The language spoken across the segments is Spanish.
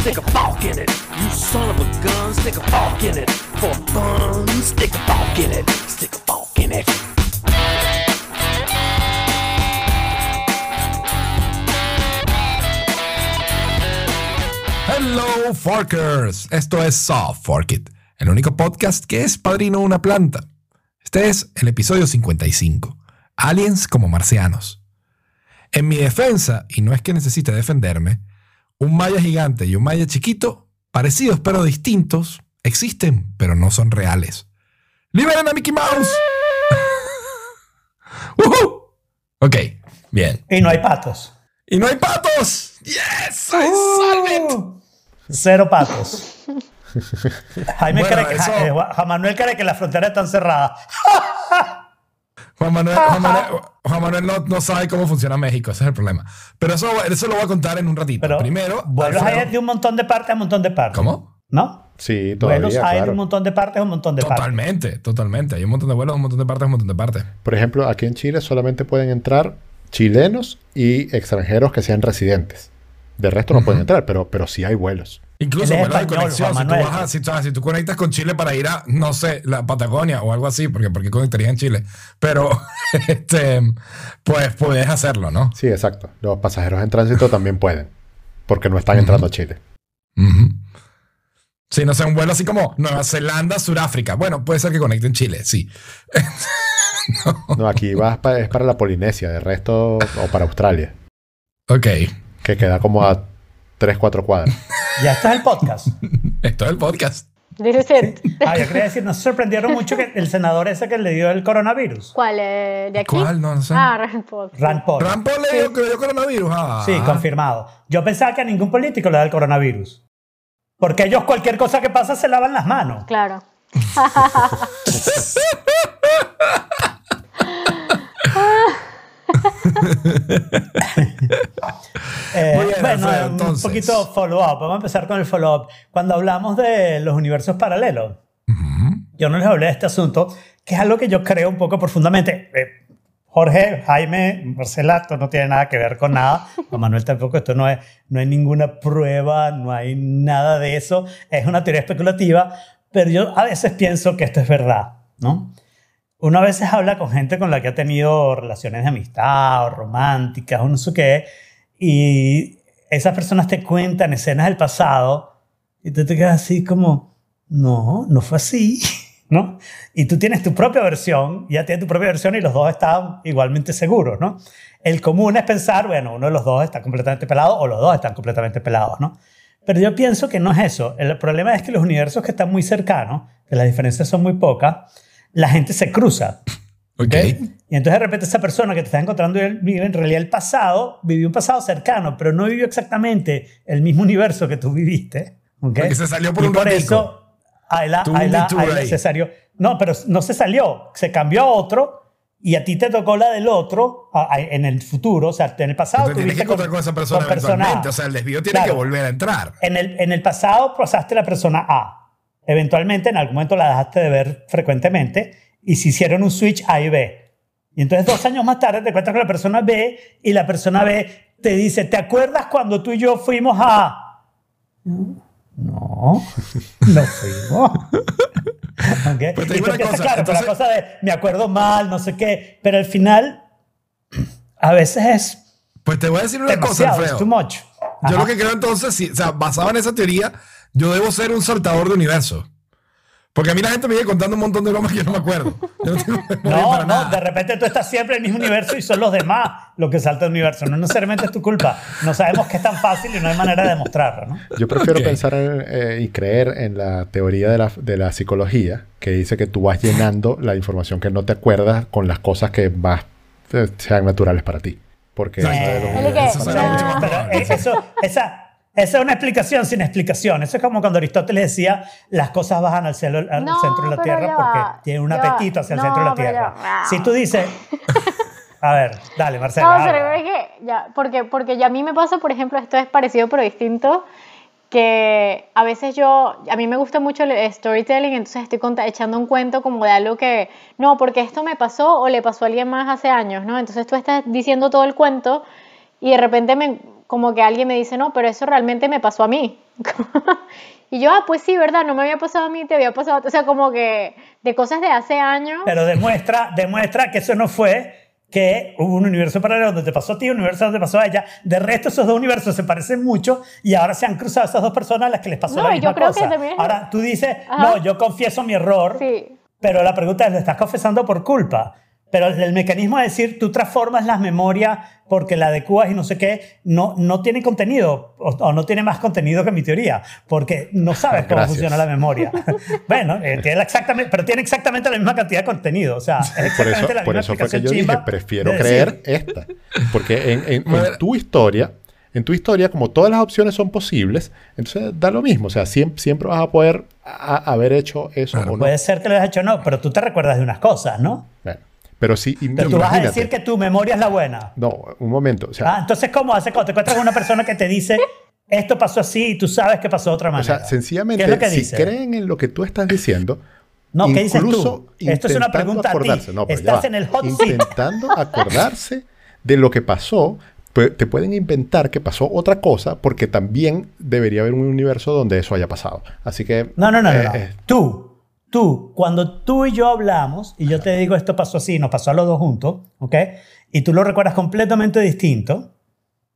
stick a fork in it. You son of a gun, stick a fork in it. For fun, stick a fork in it. Stick a fork in it. Hello Forkers, esto es Soft Fork It, el único podcast que es padrino de una planta. Este es el episodio 55, Aliens como marcianos. En mi defensa, y no es que necesite defenderme, un maya gigante y un maya chiquito, parecidos pero distintos, existen pero no son reales. ¡Liberen a Mickey Mouse! ¡Woohoo! Ok, bien. Y no hay patos. ¡Y no hay patos! ¡Yes! I! Uh, Cero patos. Jaime Bueno, cree que, eso- eh, Juan Manuel cree que las fronteras están cerradas. Juan Manuel, Juan Manuel, Juan Manuel no, no sabe cómo funciona México, ese es el problema. Pero eso, eso lo voy a contar en un ratito. Pero Primero, vuelos Alfredo- hay de un montón de partes a un montón de partes. ¿Cómo? ¿No? Sí, Vuelos todavía, hay de un montón de partes a un montón de partes. Totalmente, totalmente. Hay un montón de vuelos, un montón de partes, un montón de partes. Por ejemplo, aquí en Chile solamente pueden entrar chilenos y extranjeros que sean residentes. De resto no pueden entrar, pero, pero sí hay vuelos. Incluso es de conexión. Si tú, Manuel. vas a- si, tú- si tú conectas con Chile para ir a, no sé, la Patagonia o algo así, porque porque conectarías en Chile. Pero, este, pues puedes hacerlo, ¿no? Sí, exacto. Los pasajeros en tránsito también pueden, porque no están entrando a Chile. Ujú. Sí, no sé, un vuelo así como Nueva Zelanda, Sudáfrica. Bueno, puede ser que conecte en Chile, sí. No, aquí vas pa- es para la Polinesia, de resto, o para Australia, Ok. que queda como a 3, 4 cuadras. Ya está el podcast. Esto es el podcast. This is it. Ah, yo quería decir, nos sorprendieron mucho que el senador ese que le dio el coronavirus. ¿Cuál? eh, ¿De aquí? ¿Cuál? No, no sé. Ah, Rand Paul. Rand Paul. Rampo le dio, que le dio coronavirus. Ah. Sí, confirmado. Yo pensaba que a ningún político le da el coronavirus. Porque ellos cualquier cosa que pasa se lavan las manos. Claro. Eh, bueno, Alfredo, un entonces. poquito follow-up. Vamos a empezar con el follow-up. Cuando hablamos de los universos paralelos, yo no les hablé de este asunto, que es algo que yo creo un poco profundamente. Eh, Jorge, Jaime, Marcela, esto no tiene nada que ver con nada. Manuel tampoco, esto no, es, no hay ninguna prueba, no hay nada de eso. Es una teoría especulativa, pero yo a veces pienso que esto es verdad, ¿no? Uno a veces habla con gente con la que ha tenido relaciones de amistad o románticas o no sé qué, y esas personas te cuentan escenas del pasado y tú te quedas así como, no, no fue así, ¿no? Y tú tienes tu propia versión, ya tienes tu propia versión y los dos están igualmente seguros, ¿no? El común es pensar, bueno, uno de los dos está completamente pelado o los dos están completamente pelados, ¿no? Pero yo pienso que no es eso. El problema es que los universos que están muy cercanos, que las diferencias son muy pocas, la gente se cruza. Ok. ¿ok? Y entonces de repente esa persona que te está encontrando vive en realidad el pasado, vivió un pasado cercano, pero no vivió exactamente el mismo universo que tú viviste. ¿ok? Porque se salió por y un por ratico. eso ahí la, Tuvo un ahí la- detour ahí la- ahí. se salió. No, pero no se salió, se cambió a otro y a ti te tocó la del otro a- a- en el futuro, o sea, en el pasado Entonces tienes que tuviste encontrar con esa persona con persona. O sea, el desvío tiene Claro. que volver a entrar. En el, en el pasado pasaste la persona A. Eventualmente, en algún momento la dejaste de ver frecuentemente y se hicieron un switch A y B. Y entonces, dos años más tarde, te encuentras con la persona B y la persona B te dice: ¿Te acuerdas cuando tú y yo fuimos a.? No, no fuimos. ¿Ok? Pues te y una empiezas, cosa, claro, con la entonces- cosa de me acuerdo mal, no sé qué, pero al final, a veces es Pues te voy a decir una cosa, Alfredo. too much. Yo Ajá. lo que creo entonces, sí, o sea, basado en esa teoría, yo debo ser un saltador de universo. Porque a mí la gente me viene contando un montón de bromas que yo no me acuerdo. Yo no tengo No, para no, nada. de repente tú estás siempre en el mismo universo y son los demás los que saltan del universo. No necesariamente es tu culpa. No sabemos que es tan fácil y no hay manera de demostrarlo, ¿no? Yo prefiero Ok. pensar en, eh, y creer en la teoría de la, de la psicología, que dice que tú vas llenando la información que no te acuerdas con las cosas que más eh, sean naturales para ti. Porque eso eh, Él universos que- Eso mucho más Pero es- eso, esa, esa es una explicación sin explicación. Eso es como cuando Aristóteles decía las cosas bajan al, cielo, al No, centro de la Tierra porque tienen un apetito hacia el centro de la Tierra. Si tú dices... A ver, dale, Marcela. No, pero es que ya, porque, porque ya a mí me pasa, por ejemplo, esto es parecido pero distinto, que a veces yo, a mí me gusta mucho el storytelling, entonces estoy echando un cuento como de algo que, no, porque esto me pasó o le pasó a alguien más hace años, ¿no? Entonces tú estás diciendo todo el cuento y de repente me, como que alguien me dice, no, pero eso realmente me pasó a mí. y yo, ah, pues sí, ¿verdad? No me había pasado a mí, te había pasado. a ti". O sea, como que de cosas de hace años. Pero demuestra, demuestra que eso no fue que hubo un universo paralelo donde te pasó a ti, un universo donde te pasó a ella. De resto, esos dos universos se parecen mucho y ahora se han cruzado esas dos personas a las que les pasó No, la misma yo creo cosa. que también Ahora tú dices, Ajá. no, yo confieso mi error, Sí. pero la pregunta es, ¿lo estás confesando por culpa? Pero el, mecanismo de decir, tú transformas las memorias porque la adecuas y no sé qué, no, no tiene contenido o, o no tiene más contenido que mi teoría, porque no sabes cómo Gracias. funciona la memoria. bueno, eh, tiene exactamente, pero tiene exactamente la misma cantidad de contenido. O sea, es Por exactamente eso, la por misma eso fue que explicación yo dije, prefiero de creer esta. Porque en, en- en tu historia, en tu historia, como todas las opciones son posibles, entonces da lo mismo. O sea, siempre, siempre vas a poder a- haber hecho eso o no. Puede ser que lo hayas hecho o no, pero tú te recuerdas de unas cosas, ¿no? Bueno, pero sí, y- Pero tú vas a imagínate. decir que tu memoria es la buena. No, un momento. O sea, Ah, entonces, ¿cómo hace cuando te encuentras con una persona que te dice esto pasó así y tú sabes que pasó de otra o manera? sea, sencillamente, ¿Qué es lo que si creen en lo que tú estás diciendo, No, ¿qué dices tú? Esto es una intentando pregunta a ti. acordarse, no, Estás en el hot seat. intentando acordarse de lo que pasó, te pueden inventar que pasó otra cosa porque también debería haber un universo donde eso haya pasado. Así que No, no, no, eh, no. no. eh, Tú, tú, cuando tú y yo hablamos y yo te digo esto pasó así, nos pasó a los dos juntos, ¿ok? Y tú lo recuerdas completamente distinto,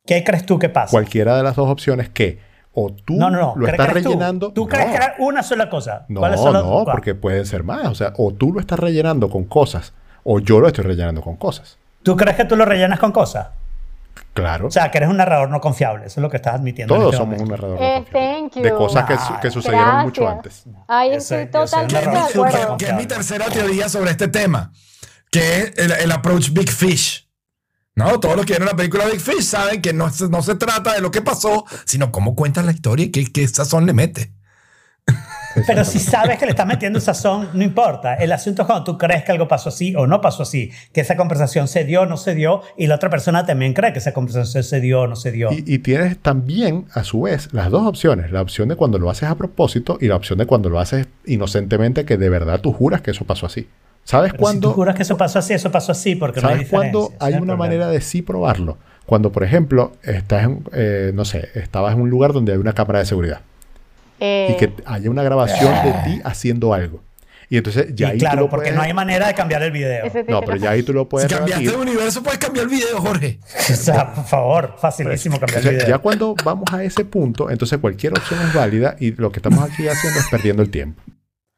¿qué crees tú que pasa? cualquiera de las dos opciones que o tú no, no, no. lo ¿Crees estás tú? rellenando. ¿Tú, crees no, que era una sola cosa? no, ¿Cuáles son las- no, cuál? porque pueden ser más. O sea, o tú lo estás rellenando con cosas o yo lo estoy rellenando con cosas. ¿Tú crees que tú lo rellenas con cosas? Claro. O sea, que eres un narrador no confiable. Eso es lo que estás admitiendo. en Todos este somos un narrador no Eh, confiable. thank de you. cosas que, que sucedieron mucho antes. Ay, estoy totalmente de acuerdo. que es mi tercera teoría sobre este tema, que es el, el approach Big Fish. No, todos los que vieron la película Big Fish saben que no, se- no se trata de lo que pasó, sino cómo cuentas la historia y qué, qué sazón le mete. Pero si sabes que le estás metiendo sazón, no importa. El asunto es cuando tú crees que algo pasó así o no pasó así, que esa conversación se dio o no se dio, y la otra persona también cree que esa conversación se dio o no se dio. Y, y tienes también, a su vez, las dos opciones. La opción de cuando lo haces a propósito y la opción de cuando lo haces inocentemente, que de verdad tú juras que eso pasó así. ¿Sabes Pero si cuándo? tú juras que eso pasó así, eso pasó así, porque no hay ¿Sabes ese hay es el una problema. manera de sí probarlo? Cuando, por ejemplo, estás en, eh, no sé, estabas en un lugar donde hay una cámara de seguridad Eh, y que haya una grabación de ti haciendo algo. Y entonces ya Y ahí tú claro, lo porque puedes- no hay manera de cambiar el video. No, pero ya ahí tú lo Si puedes cambiaste de rebatir. universo, puedes cambiar el video, Jorge. O sea, por favor, facilísimo cambiar el video. ya cuando vamos a ese punto, entonces cualquier opción es válida y lo que estamos aquí haciendo es perdiendo el tiempo.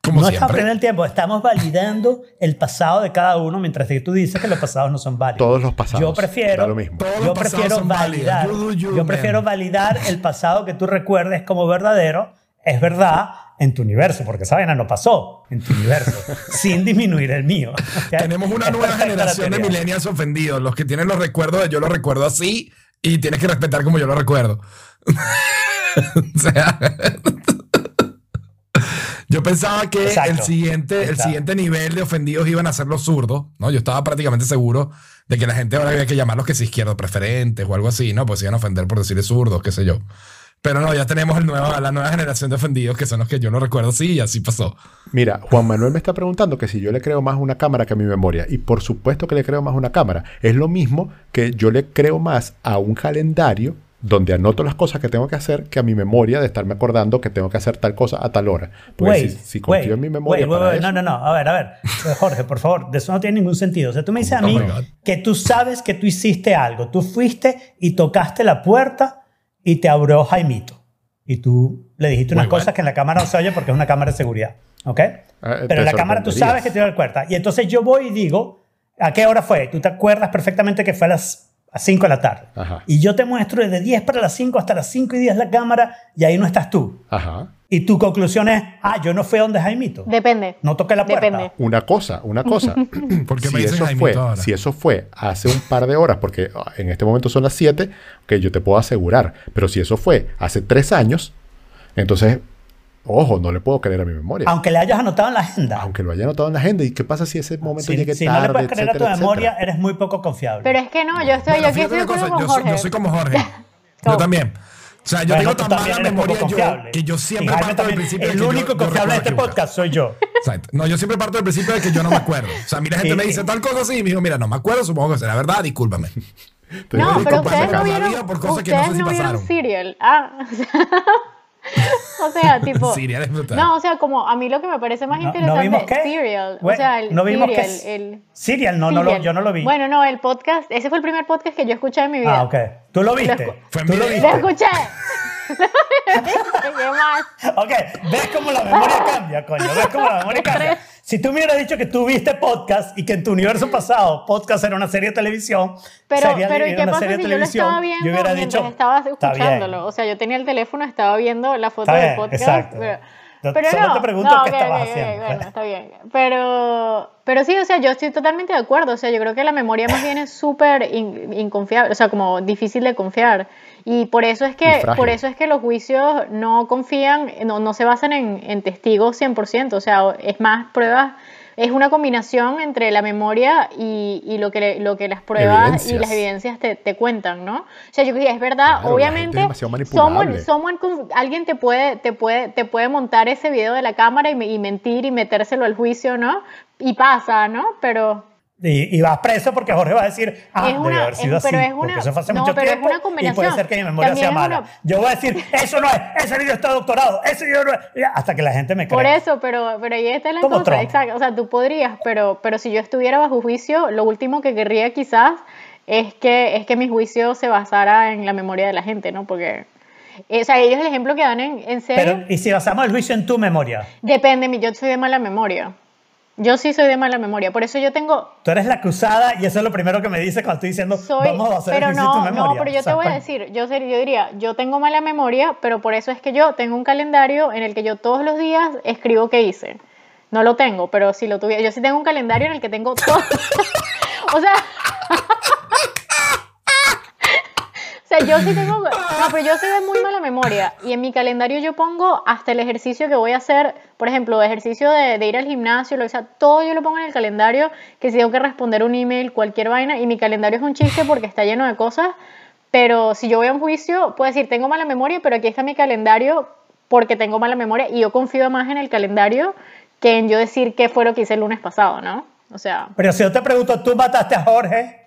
Como no estamos siempre. perdiendo el tiempo, estamos validando el pasado de cada uno, mientras que tú dices que los pasados no son válidos. Todos los pasados. Yo prefiero, lo mismo. Todos los yo pasados prefiero son válidos. validar, you, yo man. prefiero validar el pasado que tú recuerdes como verdadero, es verdad en tu universo, porque esa vaina no pasó en tu universo, sin disminuir el mío. Tenemos una nueva generación de millennials ofendidos, los que tienen los recuerdos de yo lo recuerdo así y tienes que respetar como yo lo recuerdo. o sea, yo pensaba que Exacto. el siguiente, el siguiente nivel de ofendidos iban a ser los zurdos, ¿no? Yo estaba prácticamente seguro de que la gente ahora había que llamarlos que si izquierdo preferentes o algo así, ¿no? Pues iban a ofender por decirle zurdos, qué sé yo. Pero no, ya tenemos el nuevo, la nueva generación de ofendidos que son los que yo lo recuerdo así y así pasó. Mira, Juan Manuel me está preguntando que si yo le creo más una cámara que a mi memoria. Y por supuesto que le creo más una cámara. Es lo mismo que yo le creo más a un calendario donde anoto las cosas que tengo que hacer que a mi memoria de estarme acordando que tengo que hacer tal cosa a tal hora. Porque Wait, si, si confío wait, en mi memoria wait, wait, para wait. eso- No, no, no. A ver, a ver. Jorge, por favor, de eso no tiene ningún sentido. O sea, tú me dices a Oh mí que tú sabes que tú hiciste algo. Tú fuiste y tocaste la puerta y te abrió Jaimito. Y tú le dijiste unas bueno. cosas que en la cámara no se oye porque es una cámara de seguridad. ¿Ok? Ah, te Pero en la cámara tú sabes que te dio la puerta. Y entonces yo voy y digo, ¿a qué hora fue? Tú te acuerdas perfectamente que fue a las 5 de la tarde. Ajá. Y yo te muestro desde 10 para las 5 hasta las 5 y 10 la cámara y ahí no estás tú. Ajá. Y tu conclusión es, ah, yo no fui a donde Jaimito. Depende. No toqué la puerta. Depende. Una cosa, una cosa. ¿Por qué si, me dices eso fue, ahora? si eso fue hace un par de horas, porque ah, en este momento son las 7, que yo te puedo asegurar. Pero si eso fue hace 3 años, entonces, ojo, no le puedo creer a mi memoria. Aunque le hayas anotado en la agenda. Aunque lo haya anotado en la agenda. ¿Y qué pasa si ese momento Si, llegue si tarde? no le puedes creer a tu memoria, etcétera? eres muy poco confiable. Pero es que no, yo estoy, Bueno, yo estoy cosa, yo, soy, yo soy como Jorge. yo también. O sea, yo Bueno, tengo tan mala memoria yo, que yo siempre parto del principio de El que yo- único yo confiable de este podcast soy yo. Exacto. No, yo siempre parto del principio de que yo no me acuerdo. O sea, a mí la gente me dice tal cosa así y me digo, mira, no me acuerdo, supongo que será verdad, discúlpame. No, pero ustedes no vieron, por cosas que no ustedes sé si no vieron pasaron. Serial. Ah, o sea, o sea, tipo... Serial. No, o sea, como a mí lo que me parece más No- no interesante vimos es qué? Serial. Bueno, o sea, el no vimos Serial. qué el, Serial, no, no lo, yo no lo vi. Bueno, no, el podcast, ese fue el primer podcast que yo escuché en mi vida. ah, ok. ¿Tú lo viste? Lo- Fue en ¿Tú lo viste? ¡Lo escuché! ¿Qué más? Ok, ves cómo la memoria cambia, coño. Ves cómo la memoria cambia. Si tú me hubieras dicho que tú viste podcast y que en tu universo pasado podcast era una serie de televisión, Pero, sería pero ¿y qué una pasa serie si de yo lo estaba viendo yo hubiera dicho, estaba escuchándolo? O sea, yo tenía el teléfono, estaba viendo la foto del podcast. exacto. Pero, pero solo no, te pregunto no, qué ok, estabas ok, ok, haciendo. bueno, está bien. Pero, pero sí, o sea, yo estoy totalmente de acuerdo. O sea, yo creo que la memoria más bien es súper in- inconfiable, o sea, como difícil de confiar. Y por eso es Y que, por eso es que los juicios no confían, no, no se basan en, en testigos 100%. O sea, es más pruebas. Es una combinación entre la memoria y, y lo, que le- lo que las pruebas y Evidencias. las evidencias te, te cuentan, ¿no? O sea, yo es verdad, Claro, la obviamente, someone- someone alguien te puede, te, puede, te puede montar ese video de la cámara y, y mentir y metérselo al juicio, ¿no? Y pasa, ¿no? Pero Y, y vas preso porque Jorge va a decir, ah, Es debe una- haber sido es- pero así, es una- porque eso fue hace no, mucho pero es tiempo una y puede ser que mi memoria También sea es mala. una- Yo voy a decir, eso no es, ese video está doctorado, ese video no es, hasta que la gente me cree. por eso, pero, pero ahí está la Como cosa, Trump. exacto. O sea, tú podrías, pero, pero si yo estuviera bajo juicio, lo último que querría quizás es que, es que mi juicio se basara en la memoria de la gente, ¿no? Porque, eh, o sea, ellos el ejemplo que dan en, en serio, Pero, y si basamos el juicio en tu memoria, depende, yo soy de mala memoria. Yo sí soy de mala memoria, por eso yo tengo, tú eres la acusada y eso es lo primero que me dice cuando estoy diciendo, soy, vamos a hacer pero tu no, memoria. no, pero yo O sea, te voy a decir, yo, ser- yo diría, yo tengo mala memoria, pero por eso es que yo tengo un calendario en el que yo todos los días escribo qué hice. No lo tengo, pero si lo tuviera, yo sí tengo un calendario en el que tengo todo. o sea, o sea, yo sí tengo, no, pero yo soy de muy mala memoria y en mi calendario yo pongo hasta el ejercicio que voy a hacer, por ejemplo, ejercicio de, de ir al gimnasio, lo que sea, todo yo lo pongo en el calendario, que si tengo que responder un email, cualquier vaina, y mi calendario es un chiste porque está lleno de cosas, pero si yo voy a un juicio, puedo decir, tengo mala memoria, pero aquí está mi calendario porque tengo mala memoria y yo confío más en el calendario que en yo decir qué fue lo que hice el lunes pasado, ¿no? O sea, Pero si yo te pregunto, ¿tú mataste a Jorge?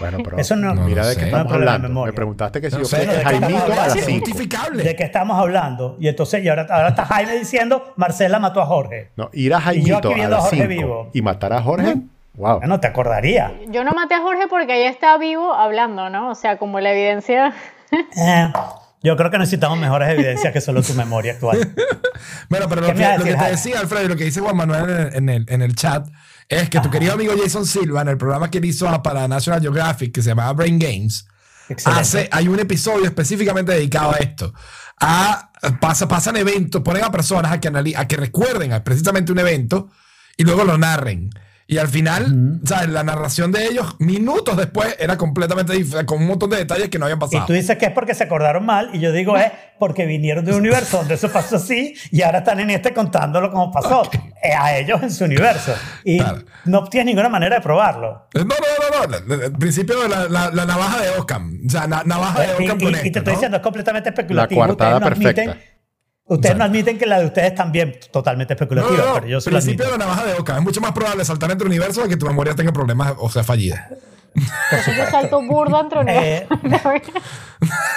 Bueno, pero Eso no- mira no de sé. qué estamos No de hablando. memoria. Me preguntaste que si No yo sé, ¿de Jaimito a las hablando? Es 5. justificable. ¿De qué estamos hablando? Y entonces, y ahora, ahora está Jaime diciendo, Marcela mató a Jorge. No, ir a Y yo Jaimito aquí a viendo a las Jorge 5 vivo. y matar a Jorge. Wow. Bueno, te acordaría. yo no maté a Jorge porque ella está vivo hablando, ¿no? O sea, como la evidencia... Eh, yo creo que necesitamos mejores evidencias que solo tu memoria actual. Bueno, pero lo ¿Qué que, lo que te decía, Alfredo, y lo que dice Juan Manuel en el, en el, en el chat, es que tu querido amigo Jason Silva, en el programa que él hizo para National Geographic, que se llamaba Brain Games, Excelente. hace, hay un episodio específicamente dedicado a esto. A, pasa, pasan eventos, ponen a personas a que, anali- a que recuerden a precisamente un evento y luego lo narren. Y al final, ¿sabes? la narración de ellos, minutos después, era completamente diferente, con un montón de detalles que no habían Y pasado. tú dices que es porque se acordaron mal, y yo digo es porque vinieron de un universo donde eso pasó así, y ahora están en este contándolo como pasó, eh, a ellos en su universo. Y Claro. no tienes ninguna manera de probarlo. No, no, no, no. El principio de la, la, la navaja de Ockham. O sea, na- navaja de Eh, y, Ockham y- con y te esto, estoy ¿no? diciendo, es completamente especulativo. La coartada ustedes no admiten, perfecta. Ustedes no admiten que la de ustedes también totalmente especulativa, no, no. pero yo sí principio de la navaja de Ockham. Es mucho más probable saltar entre universos que tu memoria tenga problemas o sea fallida. Entonces yo salto burda entre Eh, universos.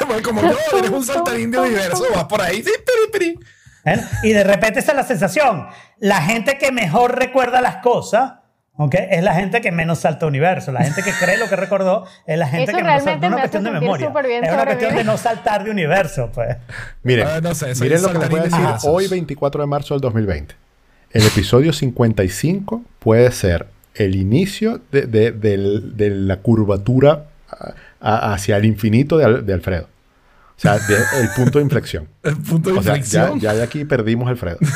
Bueno, como yo, eres un saltarín de universo, vas por ahí, sí, piri, piri. ¿Eh? Y de repente esa es la sensación. La gente que mejor recuerda las cosas, ¿ok? Es la gente que menos salta universo. La gente que cree lo que recordó es la gente Eso que menos salta. realmente No es una cuestión de memoria. Es una cuestión mí. de no saltar de universo, pues. Miren, Ah, no sé, miren lo que les voy a decir de hoy, 24 de marzo del 2020. El episodio 55 puede ser el inicio de, de- del- de la curvatura a- a- hacia el infinito de, Al- de Alfredo. O sea, de- el punto de inflexión. El punto de O sea, ya, inflexión. ya de aquí perdimos a Alfredo.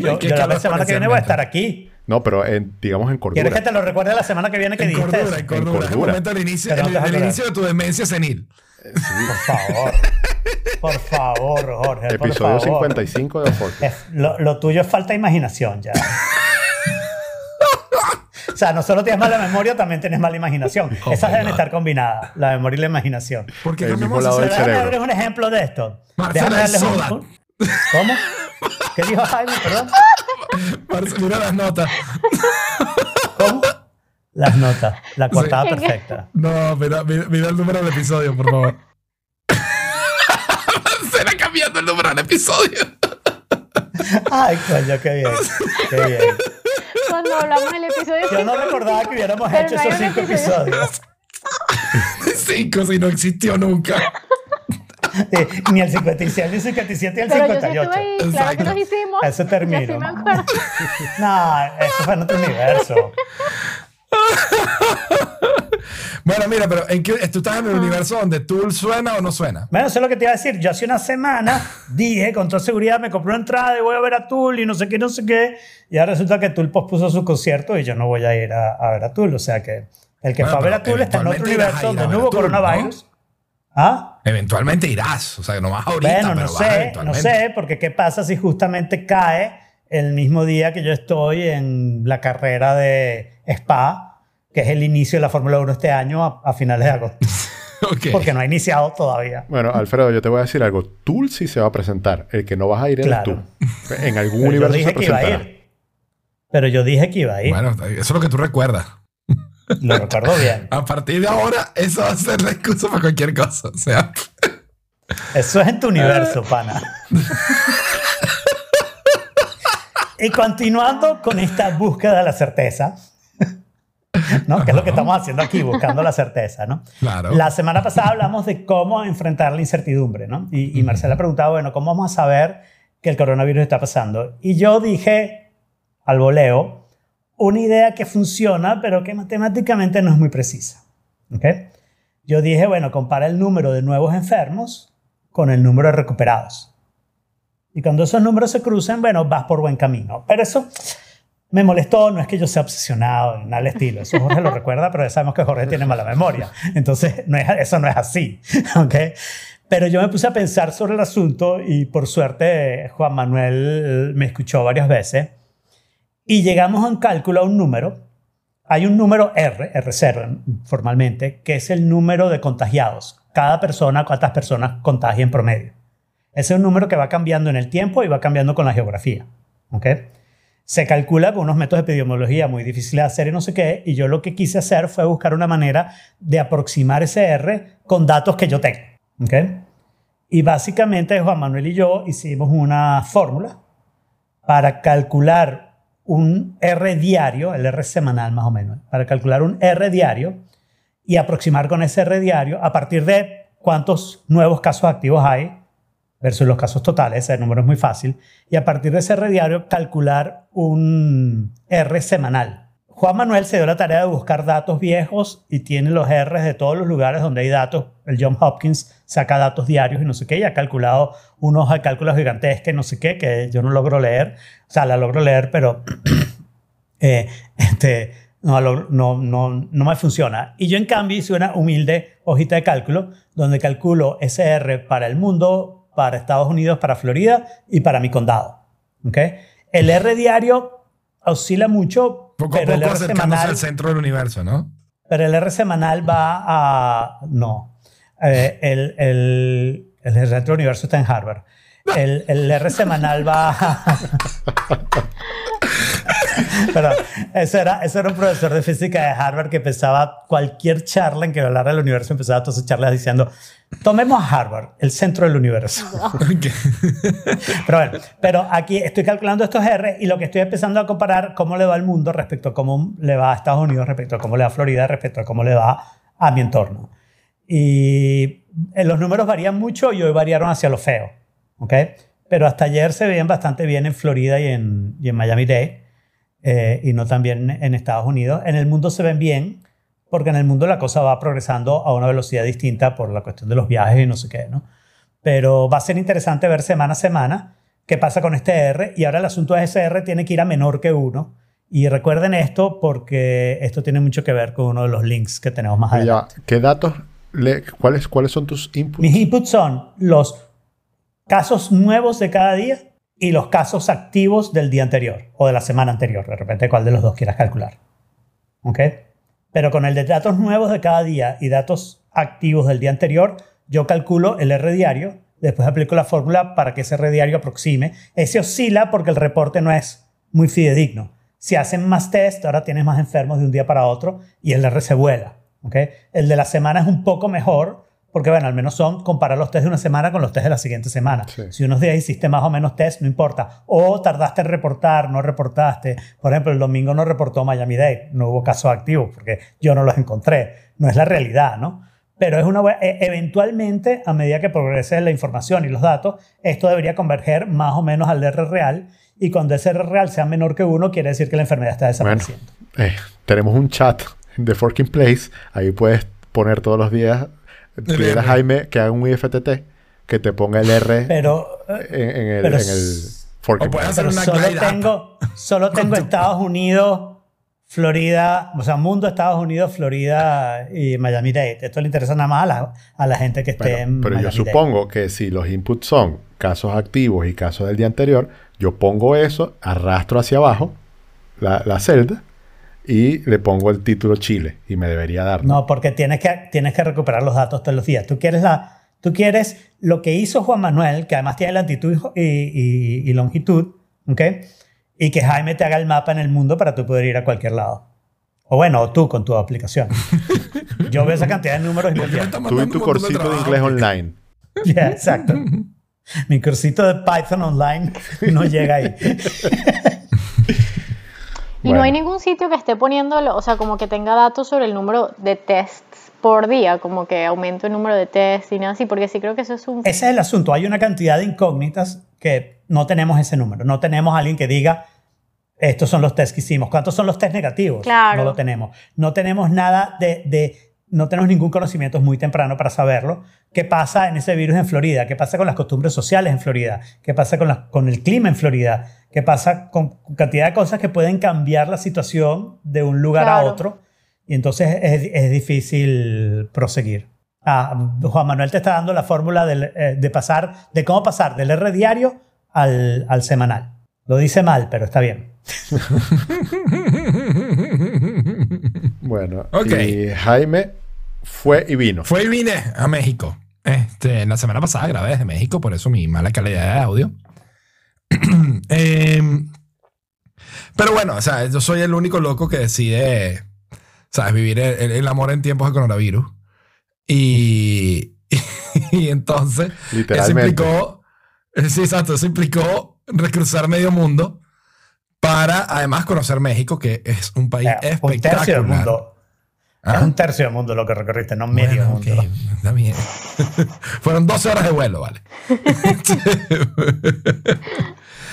Yo, Qué yo la calor semana que viene voy a estar aquí. No, pero en- digamos en cordura. ¿Quieres que te lo recuerde la semana que viene que en dijiste cordura, eso? en cordura. Es el cordura. momento del inicio, el- de tu demencia senil. Por favor. Por favor, Jorge. por Episodio favor. 55 de Fortnite. Es- lo, lo tuyo es falta de imaginación ya. o sea, no solo tienes mala memoria, también tienes mala imaginación. Oh Esas deben God. estar combinadas, la memoria y la imaginación. Porque El mismo lado a del hacer- Déjame cerebro. darles un ejemplo de esto. Marcela es soda. un- ¿Cómo? ¿Qué dijo Jaime? Perdón. Mira las notas. ¿Cómo? las notas. La cortada Sí. perfecta. No, mira, mira, mira el número del episodio, por favor. Será cambiando el número del episodio. Ay, coño, qué bien. Qué bien. Cuando hablamos del episodio Yo no 5, recordaba que hubiéramos Pero hecho no esos cinco episodio. episodios. Cinco si no existió nunca. Sí, ni el 56, ni el 57, ni sí 58. estuve ahí, claro que los hicimos. Eso termino. No, eso fue en otro universo. Bueno, mira, pero ¿en qué, tú estás en el universo donde Tool suena o no suena. Bueno, eso es lo que te iba a decir. Yo hace una semana dije, con toda seguridad, me compré una entrada y voy a ver a Tool y no sé qué, no sé qué. Y ahora resulta que Tool pospuso su concierto y yo no voy a ir a, a ver a Tool. O sea que el que Bueno, fue a ver a Tool está en otro universo donde no hubo Tool, ¿no? coronavirus. ¿Ah? Eventualmente irás. O sea, no vas ahorita, Bueno, no pero vas sé, no eventualmente. sé, porque qué pasa si justamente cae el mismo día que yo estoy en la carrera de Spa, que es el inicio de la Fórmula 1 este año a, a finales de agosto, Ok. porque no ha iniciado todavía. Bueno, Alfredo, yo te voy a decir algo. Tool sí se va a presentar. El que no vas a ir eres Claro. tú. En algún Pero yo universo dije se que iba a presentará. ir. Pero yo dije que iba a ir. Bueno, eso es lo que tú recuerdas. Lo recuerdo bien. A partir de ahora, eso va a ser la excusa para cualquier cosa. O sea, Eso es en tu universo, pana. y continuando con esta búsqueda de la certeza, ¿no? que es lo que estamos haciendo aquí, buscando la certeza. ¿no? claro. La semana pasada hablamos de cómo enfrentar la incertidumbre, ¿no? Y, y Marcela preguntaba, bueno, ¿cómo vamos a saber que el coronavirus está pasando? Y yo dije, al voleo, una idea que funciona, pero que matemáticamente no es muy precisa. ¿ok? Yo dije, bueno, compara el número de nuevos enfermos con el número de recuperados. Y cuando esos números se cruzan, bueno, vas por buen camino. Pero eso me molestó, no es que yo sea obsesionado, nada al estilo. Eso Jorge lo recuerda, pero ya sabemos que Jorge tiene mala memoria. Entonces, no es, eso no es así. ¿ok? Pero yo me puse a pensar sobre el asunto y por suerte Juan Manuel me escuchó varias veces y llegamos un cálculo, a un número. Hay un número R, R0 formalmente, que es el número de contagiados. Cada persona, cuántas personas contagia en promedio. Ese es un número que va cambiando en el tiempo y va cambiando con la geografía. ¿ok? Se calcula con unos métodos de epidemiología muy difíciles de hacer y no sé qué, y yo lo que quise hacer fue buscar una manera de aproximar ese R con datos que yo tengo. ¿ok? Y básicamente Juan Manuel y yo hicimos una fórmula para calcular un R diario, el R semanal más o menos, para calcular un R diario y aproximar con ese R diario a partir de cuántos nuevos casos activos hay versus los casos totales, ese número es muy fácil, y a partir de ese R diario calcular un R semanal. Juan Manuel se dio la tarea de buscar datos viejos y tiene los R de todos los lugares donde hay datos. El John Hopkins saca datos diarios y no sé qué, y ha calculado una hoja de cálculo gigantesca y no sé qué, que yo no logro leer. O sea, la logro leer, pero eh, este, no, no, no, no me funciona. Y yo en cambio hice una humilde hojita de cálculo donde calculo ese R para el mundo, para Estados Unidos, para Florida y para mi condado. ¿ok? El R diario oscila mucho, Poco a pero poco acercándose semanal al centro del universo, ¿no? pero el R semanal va a... No. Eh, el, el, el Retro Universo está en Harvard. El, el R semanal va a... Perdón, eso era, eso era un profesor de física de Harvard que pensaba cualquier charla en que hablara del universo, empezaba todas sus charlas diciendo, tomemos a Harvard, el centro del universo. Pero bueno, pero aquí estoy calculando estos R y lo que estoy empezando a comparar cómo le va al mundo respecto a cómo le va a Estados Unidos, respecto a cómo le va a Florida, respecto a cómo le va a mi entorno. Y eh, los números varían mucho y hoy variaron hacia lo feo, ¿ok? Pero hasta ayer se veían bastante bien en Florida y en, y en Miami-Dade eh, y no también en Estados Unidos. En el mundo se ven bien porque en el mundo la cosa va progresando a una velocidad distinta por la cuestión de los viajes y no sé qué, ¿no? Pero va a ser interesante ver semana a semana qué pasa con este R. Y ahora el asunto es ese R tiene que ir a menor que 1. Y recuerden esto porque esto tiene mucho que ver con uno de los links que tenemos más ya, adelante. ¿Qué datos, le- cuáles, cuáles son tus inputs? Mis inputs son los casos nuevos de cada día y los casos activos del día anterior o de la semana anterior. De repente, cuál de los dos quieras calcular. ¿Ok? Pero con el de datos nuevos de cada día y datos activos del día anterior, yo calculo el R diario, después aplico la fórmula para que ese R diario aproxime. Ese oscila porque el reporte no es muy fidedigno. si hacen más test, ahora tienes más enfermos de un día para otro y el R se vuela. ¿okay? El de la semana es un poco mejor porque, bueno, al menos son comparar los test de una semana con los test de la siguiente semana. Sí. Si unos días hiciste más o menos test, no importa. O tardaste en reportar, no reportaste. Por ejemplo, el domingo no reportó Miami-Dade, no hubo casos activos porque yo no los encontré. No es la realidad, ¿no? Pero es una, e- eventualmente, a medida que progrese la información y los datos, esto debería converger más o menos al R real. Y cuando ese R real sea menor que uno, quiere decir que la enfermedad está Bueno, desapareciendo. eh, tenemos un chat de Forking Place. Ahí puedes poner todos los días. Pide a. Jaime que haga un IFTT que te ponga el R Pero, en, en el, pero en el s- Forking o puedes Place. hacer pero una solo tengo, solo tengo Estados Unidos, Florida, o sea, mundo, Estados Unidos, Florida y Miami-Dade. Esto le interesa nada más a la, a la gente que esté Bueno, en pero yo supongo que si los inputs son casos activos y casos del día anterior, yo pongo eso, arrastro hacia abajo la, la celda y le pongo el título Chile y me debería dar. ¿no? No, porque tienes que, tienes que recuperar los datos todos los días. Tú quieres, la, tú quieres lo que hizo Juan Manuel, que además tiene latitud y, y- y longitud, ¿ok? Y que Jaime te haga el mapa en el mundo para tú poder ir a cualquier lado. O bueno, o tú con tu aplicación. Yo veo esa cantidad de números y Tú y tu cursito de trabajo. inglés online. Ya, exacto. Mi cursito de Python online no llega ahí. Y Bueno. no hay ningún sitio que esté poniéndolo, o sea, como que tenga datos sobre el número de tests por día, como que aumente el número de tests y nada así, porque sí creo que eso es un... Ese es el asunto. Hay una cantidad de incógnitas que no tenemos ese número. No tenemos alguien que diga, estos son los tests que hicimos. ¿Cuántos son los tests negativos? Claro. No lo tenemos. No tenemos nada de, de- no tenemos ningún conocimiento, es muy temprano para saberlo. ¿Qué pasa en ese virus en Florida? ¿Qué pasa con las costumbres sociales en Florida? ¿Qué pasa con, la- con el clima en Florida? ¿Qué pasa con cantidad de cosas que pueden cambiar la situación de un lugar a otro? Y entonces es, es difícil proseguir. Ah, Juan Manuel te está dando la fórmula del, eh, de pasar, de cómo pasar del R diario al, al semanal. Lo dice mal, pero está bien. Bueno, Ok. y Jaime fue y vino. Fue y vine a México. Este, la semana pasada grabé desde México, por eso mi mala calidad de audio. Em, pero bueno, o sea, yo soy el único loco que decide, ¿sabes? Vivir el, el- amor en tiempos de coronavirus. Y, y entonces, eso Literalmente. implicó, sí, exacto, eso implicó recruzar medio mundo para además conocer México, que es un país Eh, un tercio del espectacular. mundo. ¿Ah? Es un tercio del mundo lo que recorriste, no medio Bueno, mundo. ok, está bien. Fueron 12 horas de vuelo, vale.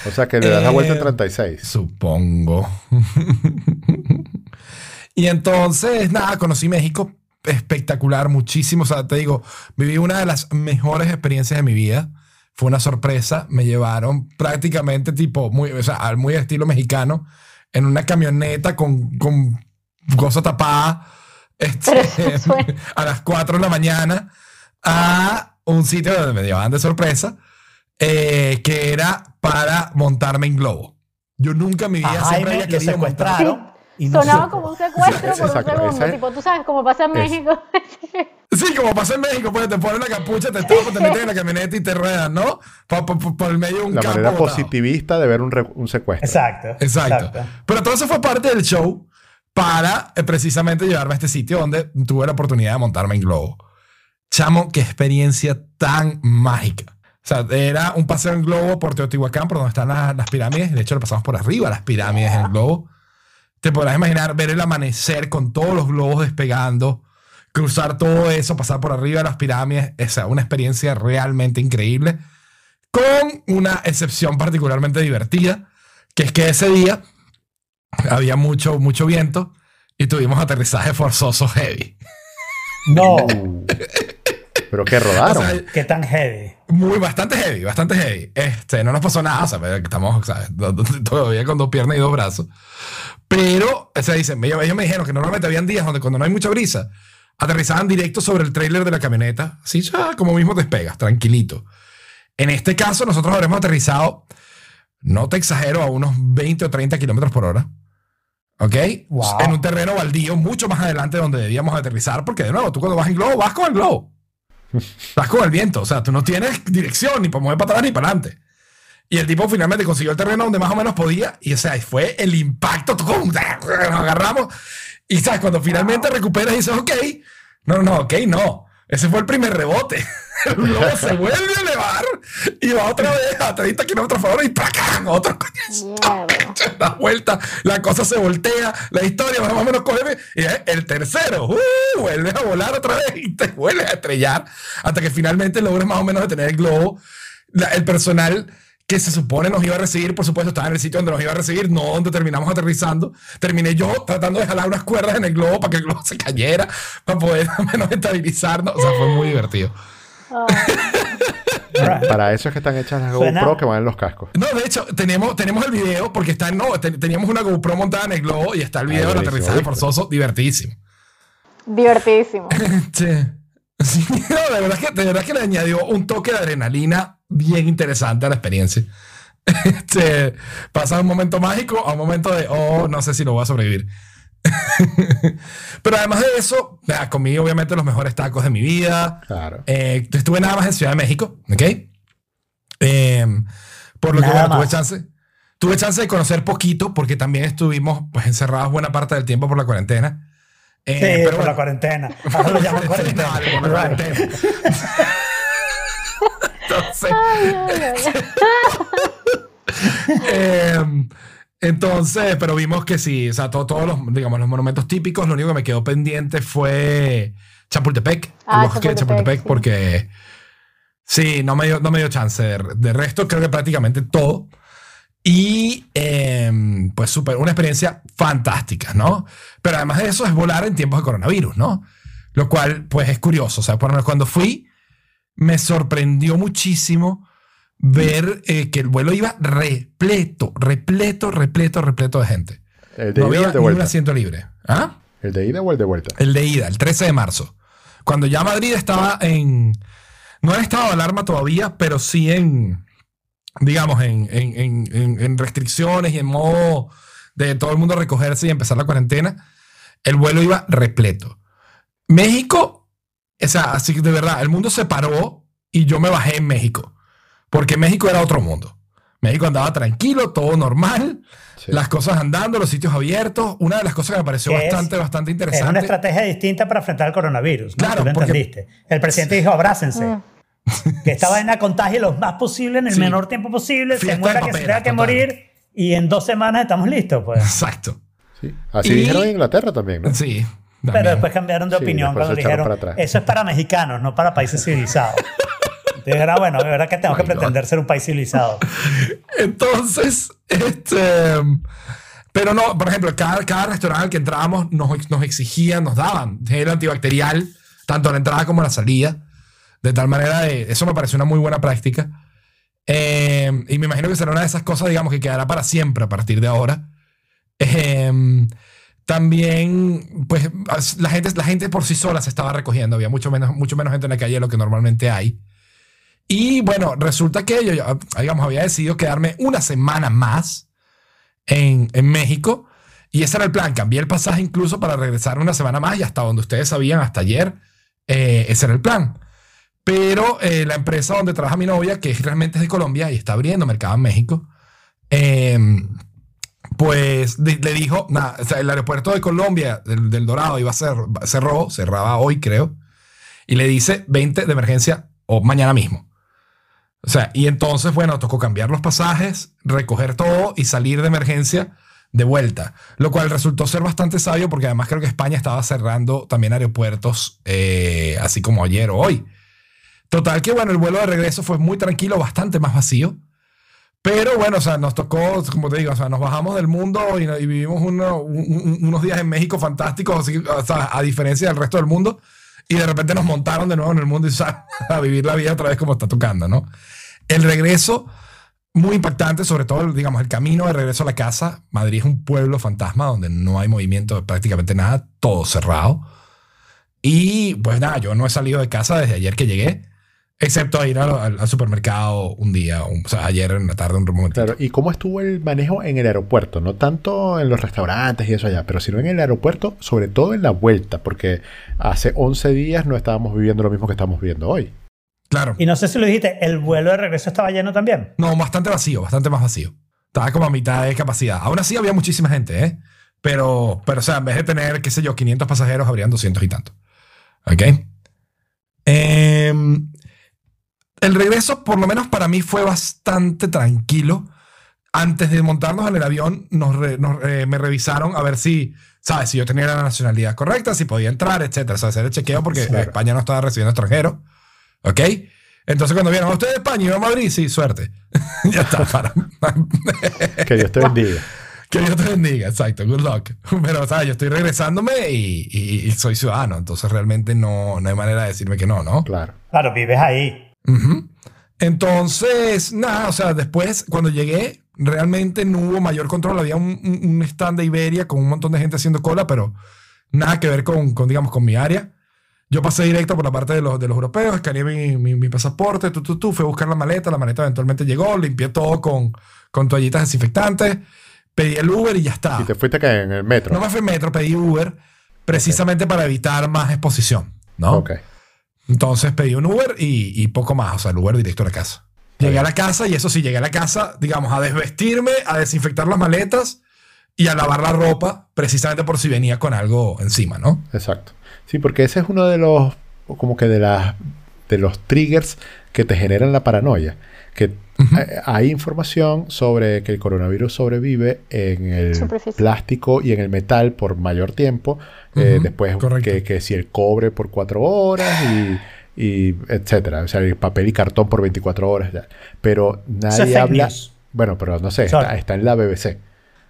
O sea que le das la vuelta en Eh, 36. Supongo. y entonces, nada, conocí México espectacular, muchísimo. O sea, te digo, viví una de las mejores experiencias de mi vida. Fue una sorpresa. Me llevaron prácticamente tipo, muy, o sea, al muy estilo mexicano, en una camioneta con, con cosa tapada. Este, Pero eso suena- a las 4 de la mañana a un sitio donde me llevaban de sorpresa eh, que era para montarme en globo. Yo nunca en mi vida A siempre había querido montar. secuestraron. y no Sonaba supo. como un secuestro por Exacto, un segundo, tipo, tú sabes cómo pasa en es- México. Sí, como pasa en México, pues te ponen la capucha, te tapan, te meten en la camioneta y te ruedan, ¿no? Por, por- por- por el medio de un La campo. manera botado. positivista de ver un secuestro. Exacto. Exacto. Pero todo eso fue parte del show para eh, precisamente llevarme a este sitio donde tuve la oportunidad de montarme en globo. Chamo, qué experiencia tan mágica. O sea, era un paseo en globo por Teotihuacán, por donde están las, las pirámides. De hecho, lo pasamos por arriba, las pirámides en el globo. Te podrás imaginar ver el amanecer con todos los globos despegando, cruzar todo eso, pasar por arriba de las pirámides. O sea, una experiencia realmente increíble. Con una excepción particularmente divertida, que es que ese día había mucho, mucho viento y tuvimos aterrizaje forzoso heavy. No. Pero que rodaron. O sea, ¿Qué tan heavy? muy, bastante heavy, bastante heavy. Este, no nos pasó nada, o sea, estamos ¿sabes? todavía con dos piernas y dos brazos. Pero, o sea, dicen, ellos, ellos me dijeron que normalmente habían días donde cuando no hay mucha brisa, aterrizaban directo sobre el trailer de la camioneta, así ya como mismo despegas, tranquilito. En este caso, nosotros habremos aterrizado, no te exagero, a unos 20 o 30 kilómetros por hora. ¿Ok? Wow. En un terreno baldío mucho más adelante donde debíamos aterrizar, porque de nuevo, tú cuando vas en globo, vas con el globo. Vas con el viento, o sea, tú no tienes dirección ni para mover para atrás ni para adelante. Y el tipo finalmente consiguió el terreno donde más o menos podía. Y o sea, fue el impacto. ¡tum! Nos agarramos. Y sabes, cuando finalmente recuperas y dices, ok. No, no, ok, no. Ese fue el primer rebote. El globo se vuelve a elevar y va otra vez a 30 kilómetros por hora y ¡pracán! Otro coñazo. Da vuelta, la cosa se voltea, la historia más o menos coge. Y el tercero, ¡uh! vuelves a volar otra vez y te vuelves a estrellar hasta que finalmente logres más o menos detener el globo. La- el personal que se supone nos iba a recibir, por supuesto, estaba en el sitio donde nos iba a recibir, no donde terminamos aterrizando. Terminé yo tratando de jalar unas cuerdas en el globo para que el globo se cayera, para poder al menos estabilizarnos. O sea, fue muy divertido. Alright. Para eso es que están hechas las Suena- GoPro que van en los cascos. No, de hecho, tenemos, tenemos el video porque está en, no, te- teníamos una GoPro montada en el globo y está el video Ah, del buenísimo, aterrizaje forzoso, divertidísimo. Divertidísimo. Sí. Sí, no, de verdad, que, de verdad que le añadió un toque de adrenalina bien interesante la experiencia. Este, pasa un momento mágico a un momento de, oh, no sé si lo voy a sobrevivir. Pero además de eso, comí obviamente los mejores tacos de mi vida. Claro. Eh, estuve nada más en Ciudad de México, ¿ok? Eh, por lo que Nada bueno, tuve chance. Tuve chance de conocer poquito porque también estuvimos pues, encerrados buena parte del tiempo por la cuarentena. Eh, Sí, pero por bueno. la cuarentena. Ahora lo llaman cuarentena. vale, por la cuarentena. Entonces, eh, entonces, pero vimos que sí, o sea, to- todos los, digamos, los monumentos típicos, lo único que me quedó pendiente fue Chapultepec, Ah, el bosque de Chapultepec, sí. porque sí, no me dio, no me dio chance. De, de resto, creo que prácticamente todo. Y eh, pues súper, una experiencia fantástica, ¿no? Pero además de eso es volar en tiempos de coronavirus, ¿no? Lo cual, pues es curioso. O sea, por ejemplo, cuando fui, me sorprendió muchísimo ver eh, que el vuelo iba repleto, repleto, repleto, repleto de gente. ¿El de No ida o había el de un vuelta? asiento libre. ¿Ah? ¿El de ida o el de vuelta? El de ida, el 13 de marzo. Cuando ya Madrid estaba en. No en estado de alarma todavía, pero sí en. Digamos, en- en- en- en restricciones y en modo de todo el mundo recogerse y empezar la cuarentena. El vuelo iba repleto. México, o sea, así que de verdad, el mundo se paró y yo me bajé en México. Porque México era otro mundo. México andaba tranquilo, todo normal, Sí. las cosas andando, los sitios abiertos. Una de las cosas que me pareció es- bastante, bastante Es una interesante. estrategia distinta para enfrentar el coronavirus. ¿no? Claro, Tú lo porque- entendiste. El presidente dijo, abrácense. Que esta vaina contagie lo más posible en el Sí. menor tiempo posible. Fiesta se muera que se tenga que total. morir. Y en dos semanas estamos listos, pues. Exacto. Sí. Así Y- dijeron en Inglaterra también, ¿no? Sí. Pero también. después cambiaron de Sí, opinión cuando dijeron, eso es para mexicanos, no para países civilizados. Entonces era bueno, de verdad que tengo My que pretender ser un país civilizado. Entonces, este. Pero no, por ejemplo, cada, cada restaurante al que entrábamos nos, nos exigían, nos daban gel antibacterial, tanto a la entrada como a la salida. De tal manera, de, eso me pareció una muy buena práctica. Eh, y me imagino que será una de esas cosas, digamos, que quedará para siempre a partir de ahora. Eh, también, pues, la gente, la gente por sí sola se estaba recogiendo. Había mucho menos, mucho menos gente en la calle de lo que normalmente hay. Y bueno, resulta que yo, digamos, había decidido quedarme una semana más en, en México. Y ese era el plan. Cambié el pasaje incluso para regresar una semana más y hasta donde ustedes sabían, hasta ayer, eh, ese era el plan. Pero eh, la empresa donde trabaja mi novia, que realmente es de Colombia y está abriendo mercado en México, eh, pues le dijo, o sea, el aeropuerto de Colombia, del, del Dorado, iba a ser, cerró, cerraba hoy creo, y le dice 20 de emergencia o mañana mismo. O sea, y entonces, bueno, tocó cambiar los pasajes, recoger todo y salir de emergencia de vuelta, lo cual resultó ser bastante sabio porque además creo que España estaba cerrando también aeropuertos, eh, así como ayer o hoy. Total que, bueno, el vuelo de regreso fue muy tranquilo, bastante más vacío. Pero bueno, o sea, nos tocó, como te digo, o sea, nos bajamos del mundo y, y vivimos uno- un- un- unos días en México fantásticos, así, o sea, a diferencia del resto del mundo. Y de repente nos montaron de nuevo en el mundo y o sea, a vivir la vida otra vez como está tocando, ¿no? El regreso, muy impactante, sobre todo, digamos, el camino de regreso a la casa. Madrid es un pueblo fantasma donde no hay movimiento de prácticamente nada, todo cerrado. Y pues nada, yo no he salido de casa desde ayer que llegué, excepto a ir al, al- al supermercado un día, un- o sea, ayer en la tarde un momentito. Claro, ¿y cómo estuvo el manejo en el aeropuerto? No tanto en los restaurantes y eso allá, pero sino en el aeropuerto, sobre todo en la vuelta, porque hace 11 días no estábamos viviendo lo mismo que estamos viviendo hoy. Claro. Y no sé si lo dijiste, el vuelo de regreso estaba lleno también. No, bastante vacío, bastante más vacío. Estaba como a mitad de capacidad. Aún así había muchísima gente, ¿eh? Pero, pero o sea, en vez de tener, qué sé yo, 500 pasajeros, habrían 200 y tanto. ¿Ok? Em, el regreso, por lo menos para mí, fue bastante tranquilo. Antes de montarnos en el avión, nos re- nos, eh, me revisaron a ver si, ¿sabes? Si yo tenía la nacionalidad correcta, si podía entrar, etcétera. O sea, hacer el chequeo porque Claro. España no estaba recibiendo extranjeros. ¿Ok? Entonces, cuando vieron, ¿usted de España y a Madrid? Sí, suerte. ya está. Para. Que Dios te bendiga. que Dios te bendiga, exacto. Good luck. Pero, o sea, yo estoy regresándome y, y- y soy ciudadano. Entonces, realmente no, no hay manera de decirme que no, ¿no? Claro. Claro, vives ahí. Ujú. Entonces, nada, o sea, después, cuando llegué, realmente no hubo mayor control. Había un, un- un stand de Iberia con un montón de gente haciendo cola, pero nada que ver con, con, digamos, con mi área. Yo pasé directo por la parte de los, de los europeos, escaneé mi, mi, mi pasaporte, tú, tú, tú, fui a buscar la maleta, la maleta eventualmente llegó, limpié todo con, con toallitas desinfectantes, pedí el Uber y ya está. Y te fuiste que en el metro. No me fui en metro, pedí Uber, precisamente para evitar más exposición, ¿no? Ok. Entonces pedí un Uber y, y poco más, o sea, el Uber directo a la casa. Llegué a la casa y eso sí, llegué a la casa, digamos, a desvestirme, a desinfectar las maletas y a lavar la ropa, precisamente por si venía con algo encima, ¿no? Exacto. Sí, porque ese es uno de los, como que de las, de los triggers que te generan la paranoia. Que eh, hay información sobre que el coronavirus sobrevive en el Superficie. plástico y en el metal por mayor tiempo. Eh, Ujú, después correcto. que, que si el cobre por cuatro horas y, y etcétera. O sea, el papel y cartón por 24 horas. ya. Pero nadie habla. news. Bueno, pero no sé, está, está en la BBC.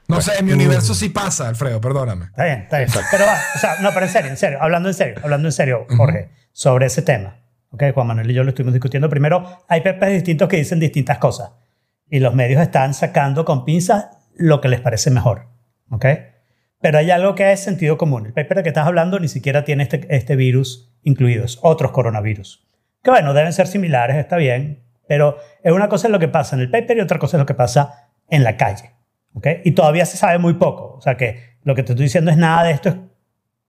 No sé, en mi universo sí pasa, Alfredo, perdóname. Está bien, está bien. Pero va, o sea, no, pero en serio, en serio, hablando en serio, hablando en serio, Jorge, sobre ese tema. Ok, Juan Manuel y yo lo estuvimos discutiendo. Primero, hay papers distintos que dicen distintas cosas. Y los medios están sacando con pinzas lo que les parece mejor. Ok. Pero hay algo que es sentido común. El paper del que estás hablando ni siquiera tiene este, este virus incluidos, otros coronavirus. Que bueno, deben ser similares, está bien. Pero es una cosa es lo que pasa en el paper y otra cosa es lo que pasa en la calle. ¿ok? Y todavía se sabe muy poco. O sea que lo que te estoy diciendo es nada de esto es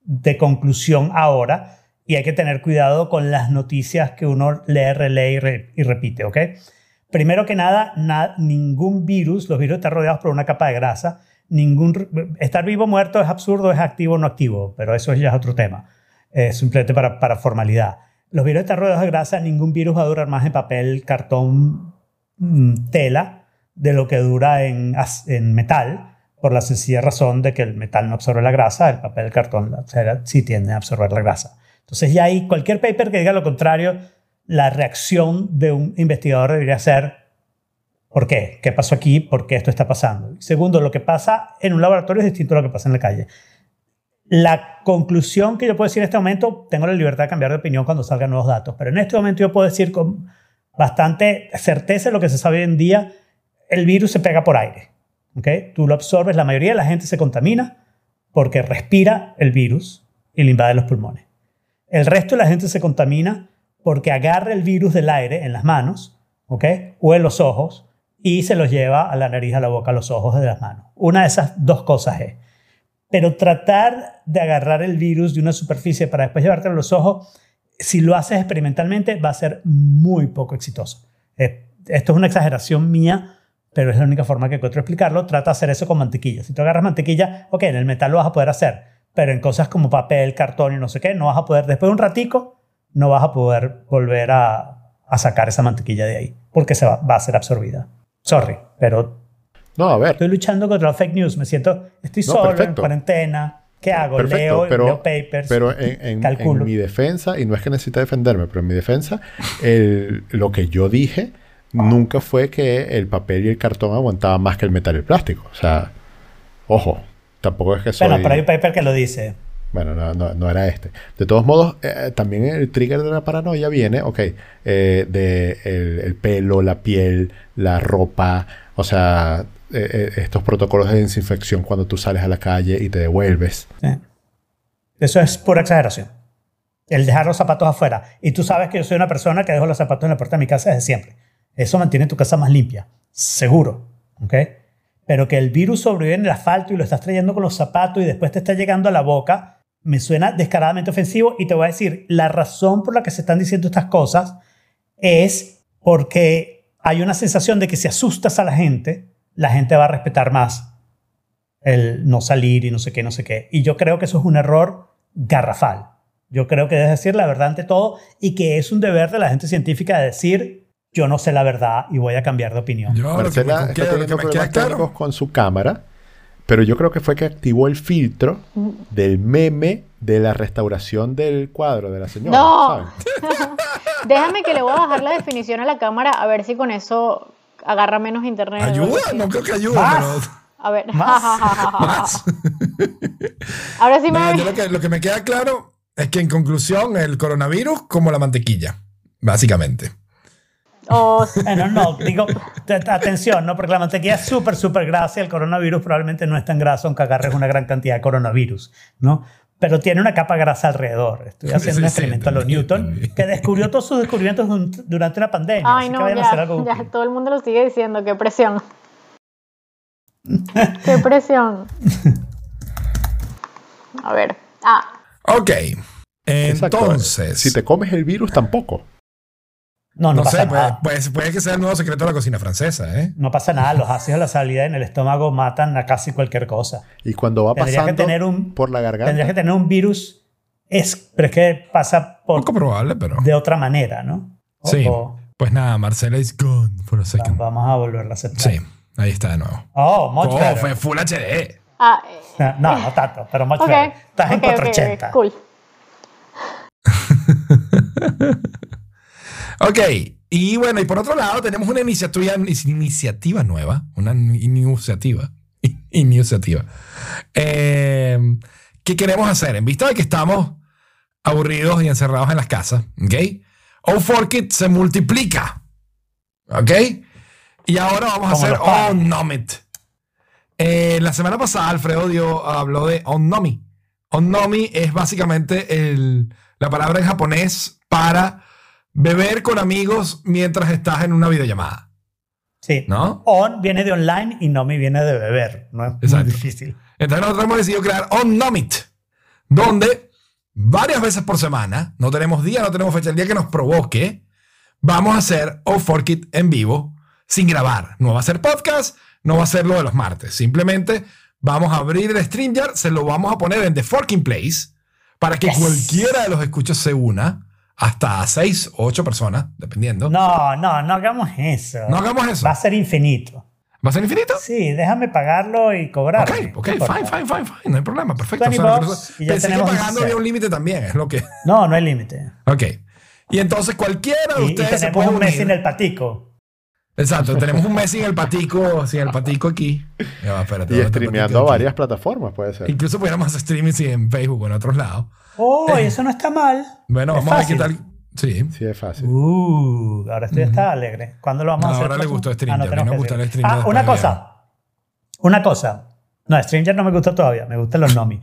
de conclusión ahora y hay que tener cuidado con las noticias que uno lee, relee y, re- y repite. ¿ok? Primero que nada, na- ningún virus, los virus están rodeados por una capa de grasa. Ningún, estar vivo o muerto es absurdo, es activo o no activo, pero eso ya es otro tema. Eh, simplemente para, para formalidad. Los virus están rodeados de grasa, ningún virus va a durar más en papel, cartón, mm, tela de lo que dura en, en metal, por la sencilla razón de que el metal no absorbe la grasa, el papel, el cartón, la sí tiende a absorber la grasa. Entonces ya hay cualquier paper que diga lo contrario, la reacción de un investigador debería ser, ¿por qué? ¿Qué pasó aquí? ¿Por qué esto está pasando? Segundo, lo que pasa en un laboratorio es distinto a lo que pasa en la calle. La conclusión que yo puedo decir en este momento, tengo la libertad de cambiar de opinión cuando salgan nuevos datos, pero en este momento yo puedo decir con bastante certeza lo que se sabe hoy en día, el virus se pega por aire. ¿ok? Tú lo absorbes, la mayoría de la gente se contamina porque respira el virus y le invade los pulmones. El resto de la gente se contamina porque agarra el virus del aire en las manos ¿ok? o en los ojos y se los lleva a la nariz, a la boca, a los ojos de las manos. Una de esas dos cosas es. Pero tratar de agarrar el virus de una superficie para después llevártelo a los ojos, si lo haces experimentalmente, va a ser muy poco exitoso. Esto es una exageración mía, pero es la única forma que encuentro explicarlo. Trata de hacer eso con mantequilla. Si tú agarras mantequilla, ok, en el metal lo vas a poder hacer, pero en cosas como papel, cartón y no sé qué, no vas a poder, después de un ratico, no vas a poder volver a, a sacar esa mantequilla de ahí, porque se va, va a ser absorbida. Sorry, pero No, a ver. estoy luchando contra las fake news. Me siento, estoy No, solo en perfecto. cuarentena. ¿Qué hago? Perfecto, leo, pero, leo papers. pero en, en- calculo. en mi defensa, y no es que necesite defenderme, pero en mi defensa, el- lo que yo dije nunca fue que el papel y el cartón aguantaban más que el metal y el plástico. O sea, ojo, tampoco es que soy... bueno, pero hay un paper que lo dice. Bueno, no, no, no era este. De todos modos, eh, también el trigger de la paranoia viene, ok, eh, de el, el pelo, la piel, la ropa, o sea, eh, estos protocolos de desinfección cuando tú sales a la calle y te devuelves. Eso es pura exageración. El dejar los zapatos afuera. Y tú sabes que yo soy una persona que dejo los zapatos en la puerta de mi casa desde siempre. Eso mantiene tu casa más limpia. Seguro. ¿Ok? Pero que el virus sobrevive en el asfalto y lo estás trayendo con los zapatos y después te está llegando a la boca, me suena descaradamente ofensivo. Y te voy a decir, la razón por la que se están diciendo estas cosas es porque hay una sensación de que si asustas a la gente, la gente va a respetar más el no salir y no sé qué, no sé qué. Y yo creo que eso es un error garrafal. Yo creo que debes decir la verdad ante todo y que es un deber de la gente científica de decir yo no sé la verdad y voy a cambiar de opinión. Yo, lo que me Marcela está queda- lo que teniendo me queda problemas claro- con su cámara, pero yo creo que fue que activó el filtro del meme de la restauración del cuadro de la señora. No. ¿saben? Déjame que le voy a bajar la definición a la cámara a ver si con eso agarra menos internet. Ayuda, no creo que ayude, Más. A ver. Más. pero más. Ahora sí me No, yo lo que, lo que me queda claro es que en conclusión el coronavirus como la mantequilla, básicamente. Oh, sí. Bueno, no, digo, atención, ¿no? Porque la mantequilla es súper, súper grasa y el coronavirus probablemente no es tan graso aunque agarres una gran cantidad de coronavirus, ¿no? Pero tiene una capa grasa alrededor. Estoy haciendo Sí, un sí, experimento a los Newton también. que descubrió todos sus descubrimientos durante una pandemia. Ay, así que no, vayan a hacer ya, algo ya, útil. todo el mundo lo sigue diciendo, qué presión. qué presión. A ver. Ah, Ok. Exacto. Entonces, Si te comes el virus, tampoco. No, no, no pasa sé, nada. puede- puede que sea el nuevo secreto de la cocina francesa, ¿eh? No pasa nada, los ácidos de la salida en el estómago matan a casi cualquier cosa. Y cuando va Tendrías que pasando tener un- por la garganta, Tendrías que tener un virus, es, pero es que pasa por, Poco probable, pero. de otra manera, ¿no? O- Sí. o- Pues nada, Marcela is gone for a second. vamos a volverla a aceptar. Sí, ahí está de nuevo. Oh, much Oh, fue Full HD. ah, eh, No, no tanto, pero much ok. better. Estás en ok, ok, 480. Cool. Ok, y bueno, y por otro lado tenemos una iniciativa, iniciativa nueva, una iniciativa, iniciativa, eh, que queremos hacer en vista de que estamos aburridos y encerrados en las casas, ¿ok? O4Kit se multiplica, ¿ok? Y ahora vamos a Como hacer. Onnomit. Eh, la semana pasada Alfredo dio, habló de Onnomi. Onnomi es básicamente el, la palabra en japonés para beber con amigos mientras estás en una videollamada, Sí. ¿no? On viene de online y Nomi viene de beber. No es muy Exacto. difícil. Entonces nosotros hemos decidido crear Onnomit, donde varias veces por semana, no tenemos día, no tenemos fecha, el día que nos provoque, vamos a hacer O4Kit en vivo sin grabar. No va a ser podcast, no va a ser lo de los martes. Simplemente vamos a abrir el StreamYard, se lo vamos a poner en The Forking Place para que Yes. cualquiera de los escuchos se una, hasta seis o ocho personas, dependiendo. No, no, no hagamos eso. No hagamos eso. Va a ser infinito. ¿Va a ser infinito? Sí, déjame pagarlo y cobrar. Ok, ok, fine, fine, fine, fine, no hay problema, perfecto. 20 O sea, y ya pensé que pagando 16. había un límite también, es lo que... No, no hay límite. Ok. Y entonces cualquiera de Y, y ustedes se tenemos puede un mes unir. sin el patico. Exacto, tenemos un mes sin el patico, sin el patico aquí. Ya va, espérate, y ¿dónde está el streameando varias plataformas, puede ser. Incluso pudiéramos hacer streaming sí, en Facebook o en otros lados. Oh, eso no está mal. Bueno, Es vamos a ver qué fácil. tal. Sí. Sí, es fácil. Uh, ahora estoy está alegre. ¿Cuándo lo vamos No, a hacer? ahora le gustó Stringer, no a mí me gusta el. Stringer Ah, una cosa. Una cosa. No, Stranger no me gusta todavía. Me gustan los Nomi.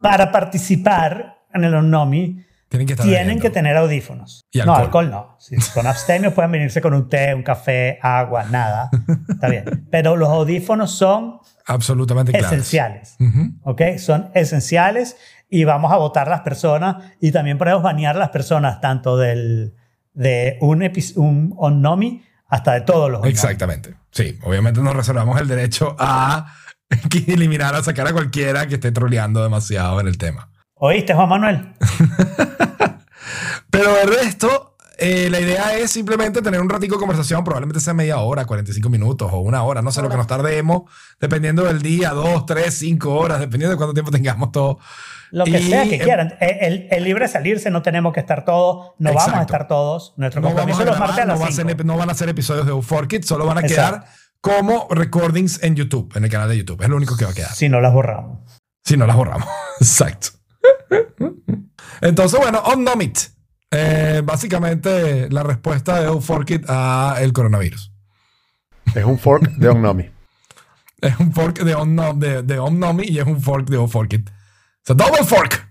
Para participar en el Nomi, Tienen que estar tienen que tener audífonos. Y No, alcohol. alcohol no. Si son abstemios pueden venirse con un té, un café, agua, nada. Está bien. Pero los audífonos son Absolutamente esenciales. Ujú. ¿Ok? Son esenciales y vamos a votar las personas y también podemos banear las personas tanto del, de un, un Onnomi hasta de todos los Onnomi. Exactamente. Sí, obviamente nos reservamos el derecho a eliminar, a sacar a cualquiera que esté troleando demasiado en el tema. ¿Oíste, Juan Manuel? Pero de resto, eh, la idea es simplemente tener un ratico de conversación, probablemente sea media hora, 45 minutos o una hora, no sé lo que nos tardemos, dependiendo del día, dos, tres, cinco horas, dependiendo de cuánto tiempo tengamos todo. Lo que Y, sea que eh, quieran. El, el- el libre salirse no tenemos que estar todos, no vamos a estar todos. Nuestro No, vamos a los martes a no, las va a ser- 5. no van a ser episodios de Euforkit, solo van a Exacto. quedar como recordings en YouTube, en el canal de YouTube. Es lo único que va a quedar. Si no las borramos. Si no las borramos. Exacto. Entonces, bueno, Omnomit. Eh, básicamente la respuesta de Euforkit a el coronavirus. Es un fork de Onnomi. Es un fork de, Omnom, de, de Omnomi y es un fork de Euforkit. Es a double fork.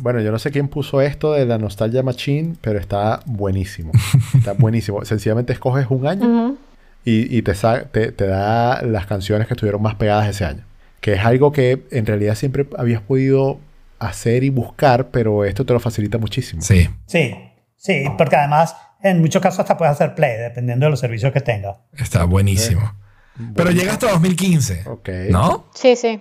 Bueno, yo no sé quién puso esto de la Nostalgia Machine, pero está buenísimo. Está buenísimo. Sencillamente escoges un año. Y, y te, sa- te, te da las canciones que estuvieron más pegadas ese año. que es algo que en realidad siempre habías podido hacer y buscar, pero esto te lo facilita muchísimo. Sí. Sí, sí, porque además en muchos casos hasta puedes hacer play, dependiendo de los servicios que tengas. Está buenísimo. Pero llega hasta 2015. Ok. ¿no? Sí, sí.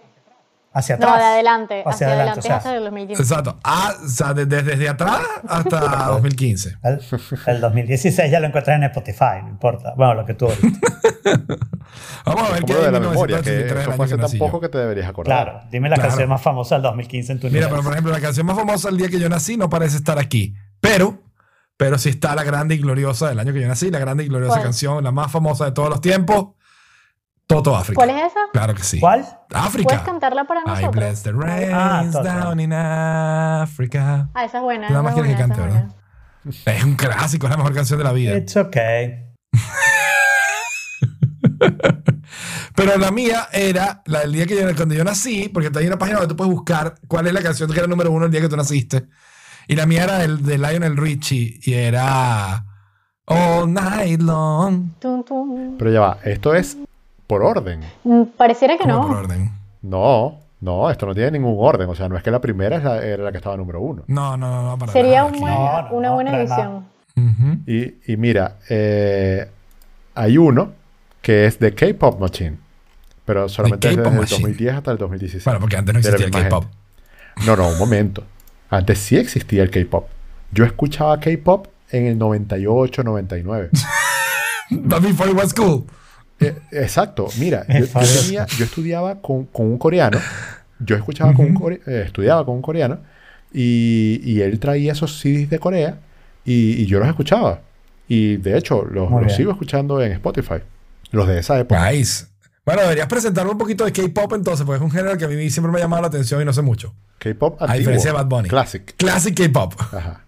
Hacia No, atrás. de adelante. Hacia Hacia, adelante, adelante, o sea. hasta el 2015. Exacto. Ah, o sea, desde, desde atrás hasta 2015. El, el 2016 ya lo encuentras en Spotify, no importa. Bueno, lo que tú ahorita. Vamos a ver qué de la memoria, que 1983, el eso fue hace tan poco que te deberías acordar. Claro, dime la Claro. canción más famosa del 2015 en tu Mira, pero por ejemplo, la canción más famosa del día que yo nací no parece estar aquí. Pero, pero sí está la grande y gloriosa del año que yo nací, la grande y gloriosa ¿Cuál? canción, la más famosa de todos los tiempos, Toto África. ¿Cuál es esa? Claro que sí. ¿Cuál? África. ¿Puedes cantarla para I nosotros? bless the rains Ah, down in Africa. Ah, esa es buena. Nada más es quieres que cante, ¿verdad? buena. Es un clásico, es la mejor canción de la vida. It's okay. Pero la mía era la del día que yo, cuando yo nací, porque hay una página donde tú puedes buscar cuál es la canción que era número uno el día que tú naciste. Y la mía era el de Lionel Richie y era All Night Long. Pero ya va, esto es por orden. Mm, Pareciera que ¿Cómo no. por orden? No, no, esto no tiene ningún orden. O sea, no es que la primera es la- era la que estaba número uno. No, no, no, no, para Sería nada un aquí. buen- No, no, una buena edición. Y, y mira, eh, hay uno que es de K-Pop Machine. Pero solamente desde el Machine. 2010 hasta el 2016. Bueno, porque antes no existía el K-pop. No, no, un momento. Antes sí existía el K-Pop. Yo escuchaba K-Pop en el 98, 99. But before it was cool. Eh, exacto. Mira, yo, yo tenía- yo estudiaba con, con un coreano. Yo escuchaba con un core- eh, estudiaba con un coreano. Y, y él traía esos CDs de Corea. Y, y yo los escuchaba. Y de hecho, los, los sigo escuchando en Spotify. Los de esa época. Nice. Bueno, deberías presentarme un poquito de K-pop entonces, porque es un género que a mí siempre me ha llamado la atención y no sé mucho. K-Pop A diferencia de Bad Bunny. Classic. Classic K-pop. Ajá.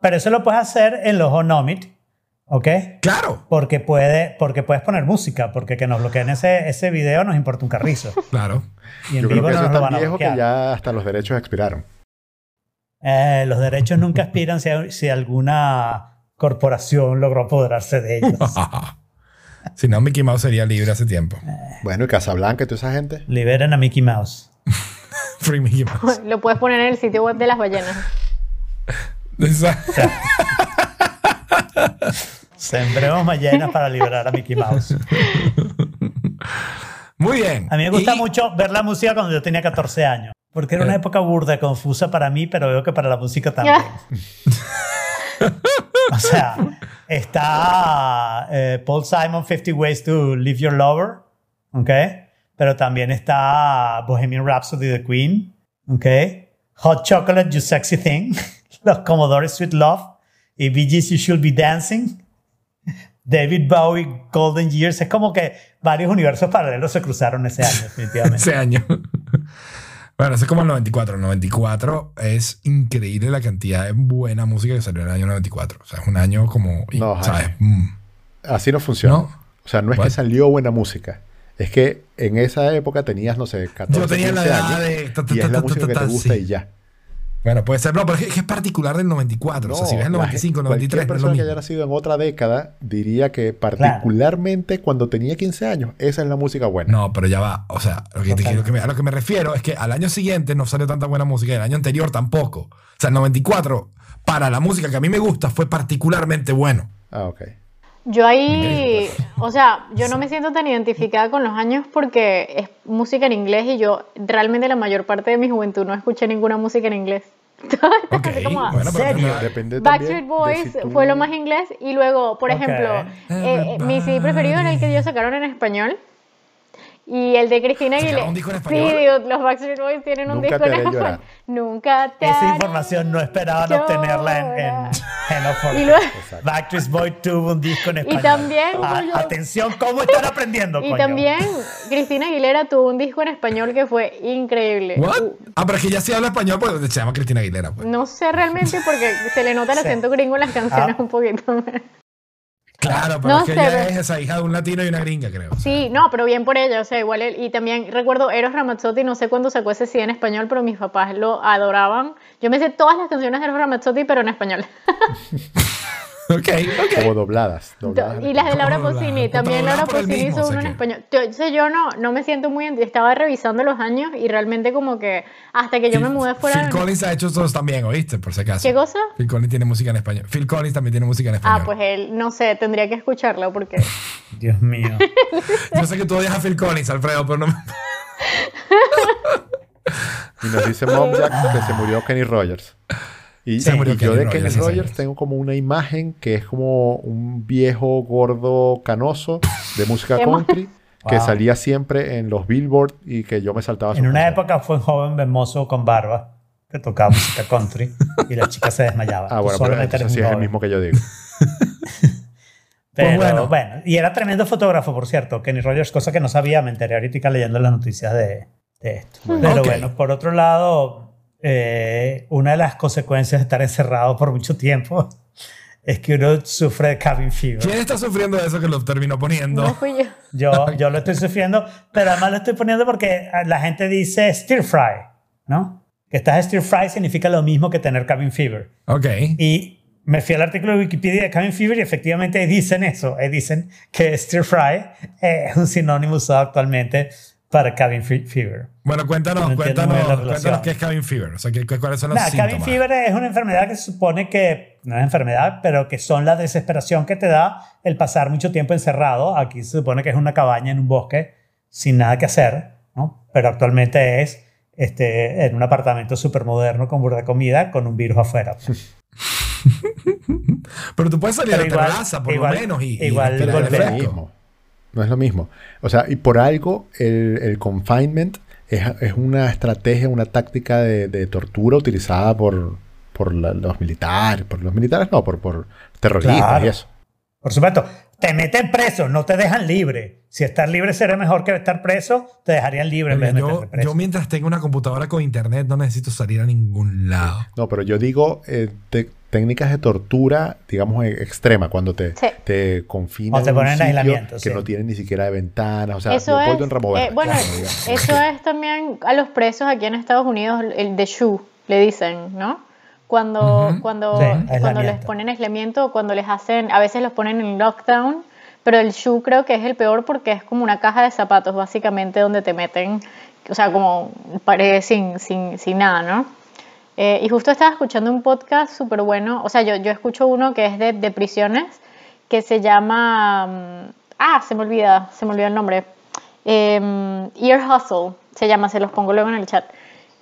Pero eso lo puedes hacer en los Onomit, ¿ok? Claro, Porque, puede, porque puedes poner música, porque que nos bloqueen ese, ese video nos importa un carrizo. claro. Y en Yo creo vivo que no eso nos es lo van a viejo que bloquear. ya hasta los derechos expiraron. Eh, los derechos nunca expiran si, si alguna corporación logró apoderarse de ellos. si no, Mickey Mouse sería libre hace tiempo. Bueno, y Casablanca y toda esa gente. Liberen a Mickey Mouse. Free Mickey Mouse. Lo puedes poner en el sitio web de las ballenas. Exacto. Sembremos ballenas para liberar a Mickey Mouse. Muy bien. A mí me gusta Y- mucho ver la música cuando yo tenía 14 años. Porque era una Eh. época burda, confusa para mí, pero veo que para la música también. o sea, está eh, Paul Simon 50 Ways to Leave Your Lover, ¿ok? Pero también está Bohemian Rhapsody de Queen, ¿ok? Hot Chocolate, You Sexy Thing, Los Commodores Sweet Love y Bee Gees You Should Be Dancing. David Bowie, Golden Years. Es como que varios universos paralelos se cruzaron ese año, definitivamente. ese año. bueno, eso es como el 94. El 94 es increíble la cantidad de buena música que salió en el año 94. O sea, es un año como. No, ¿Sabes? Mm. Así no funciona. No. O sea, no es What? que salió buena música. Es que en esa época tenías, no sé, 14, Yo tenía la 15 edad años, de ta, ta, y es la ta, música ta, que te gusta sí. y ya. Bueno, puede ser. No, pero es que, es particular del 94. o sea, si ves el la 95, gen- 93, Cualquier no es lo persona que mismo. haya nacido en otra década diría que particularmente cuando tenía 15 años, esa es la música buena. No, pero ya va. O sea, lo que te- lo que me- a lo que me refiero es que al año siguiente no salió tanta buena música y el año anterior tampoco. O sea, el 94, para la música que a mí me gusta, fue particularmente bueno. Ah, ok. Yo ahí, o sea, yo no me siento tan identificada con los años porque es música en inglés y yo realmente la mayor parte de mi juventud no escuché ninguna música en inglés. Ok, Así como- bueno, pero ¿Serio? Depende Backstreet Boys de si tú- fue lo más inglés y luego, por ejemplo, eh, mi CD preferido era el que ellos sacaron en español y el de Cristina ¿Sacaron Aguilera. un disco en Sí, español? dude, los Backstreet Boys tienen un Nunca disco te en español. llorar. Nunca te Esa información no esperaban obtenerla en, en Hello for Y luego- Backstreet Boy tuvo un disco en español. también- A- atención, ¿cómo están aprendiendo, Y coño? también Cristina Aguilera tuvo un disco en español que fue increíble. ¿What? Uh, Ah, pero es que ya sí habla español, pues se llama Cristina Aguilera. Pues. No sé realmente porque se le nota el Sí. acento gringo en las canciones Ah. un poquito. Claro, pero No es que sé, ella es esa hija de un latino y una gringa, creo. Sí, no, pero bien por ella, o sea, igual él, y también recuerdo Eros Ramazzotti, no sé cuándo sacó ese CD en español, pero mis papás lo adoraban. Yo me sé todas las canciones de Eros Ramazzotti, pero en español. Ok, ok. O dobladas. dobladas Y las de Laura Como Pausini, también Laura Pausini hizo uno en español. Yo, entonces yo no, no me siento muy... Estaba revisando los años y realmente como que hasta que yo me Phil- mudé fuera... Phil Collins ha hecho esos también, ¿oíste? Por si acaso. ¿Qué cosa? Phil Collins tiene música en español. Phil Collins también tiene música en español. Ah, pues él, no sé, tendría que escucharlo porque... Dios mío. Yo sé que tú odias a Phil Collins, Alfredo, pero no me... Y nos dice Mom Jack que se murió Kenny Rogers. Y, Se murió y yo de sí, Rogers tengo como una imagen que es como un viejo gordo canoso de música country que Wow. salía siempre en los billboard y que yo me saltaba En una canciones. época fue un joven hermoso con barba que tocaba música country y la chica se desmayaba. Ah, Tú bueno, pero eres sí es el mismo que yo digo. Pero Pues bueno. bueno. y era tremendo fotógrafo, por cierto, Kenny Rogers, cosa que no sabía, me enteré ahorita leyendo las noticias de, de esto. Pero Ok. bueno, por otro lado, eh, una de las consecuencias de estar encerrado por mucho tiempo es que uno sufre de cabin fever. ¿Quién está sufriendo de eso que lo terminó poniendo? No fui yo. Yo, yo lo estoy sufriendo, pero además lo estoy poniendo porque la gente dice stir fry, ¿no? Que estás stir fry significa lo mismo que tener cabin fever. Ok. Y me fui al artículo de Wikipedia de cabin fever y efectivamente dicen eso. eh, Dicen que stir fry es un sinónimo usado actualmente para cabin fe- fever. Bueno, cuéntanos, No cuéntanos, cuéntanos qué es cabin fever. O sea, qué- cuáles son los Nada, síntomas. cabin fever es una enfermedad que se supone que, no es enfermedad, pero que son la desesperación que te da el pasar mucho tiempo encerrado. Aquí se supone que es una cabaña en un bosque sin nada que hacer, ¿no? Pero actualmente es este, en un apartamento súper moderno con burda de comida con un virus afuera. Pero tú puedes salir a la igual- terraza, por igual- lo menos, y, y igual respirar Pero no es lo mismo. No es lo mismo. O sea, y por algo el, el confinement es, es una estrategia, una táctica de, de tortura utilizada por, por la- los militares. Por los militares no, por, por terroristas Claro. y eso. Por supuesto, te meten preso, no te dejan libre. Si estar libre sería mejor que estar preso, te dejarían libre en vez de Yo, meterte preso. yo mientras tengo una computadora con internet no necesito salir a ningún lado. No, pero yo digo eh, te- técnicas de tortura, digamos, e- extrema, cuando te, Sí. te confinan O te en un ponen en sitio aislamiento, que sí. no tiene ni siquiera de ventanas. O sea, Eso es, en Ramo eh, bueno, claro, eso es también a los presos aquí en Estados Unidos, el de shoe, le dicen, ¿no? Cuando, cuando, Sí, cuando les ponen aislamiento o cuando les hacen, a veces los ponen en lockdown, pero el shoe creo que es el peor porque es como una caja de zapatos, básicamente, donde te meten, o sea, como pared sin, sin, sin nada, ¿no? Eh, y justo estaba escuchando un podcast súper bueno, o sea, yo, yo escucho uno que es de, de prisiones, que se llama, mm, ah, se me olvida, se me olvidó el nombre, Em, Ear Hustle, se llama, se los pongo luego en el chat.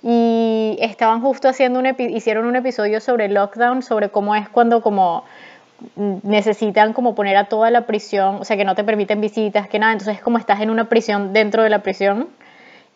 Y estaban justo haciendo un epi- hicieron un episodio sobre el lockdown, sobre cómo es cuando como mm, necesitan como poner a toda la prisión, o sea, que no te permiten visitas, que nada, entonces es como estás en una prisión dentro de la prisión.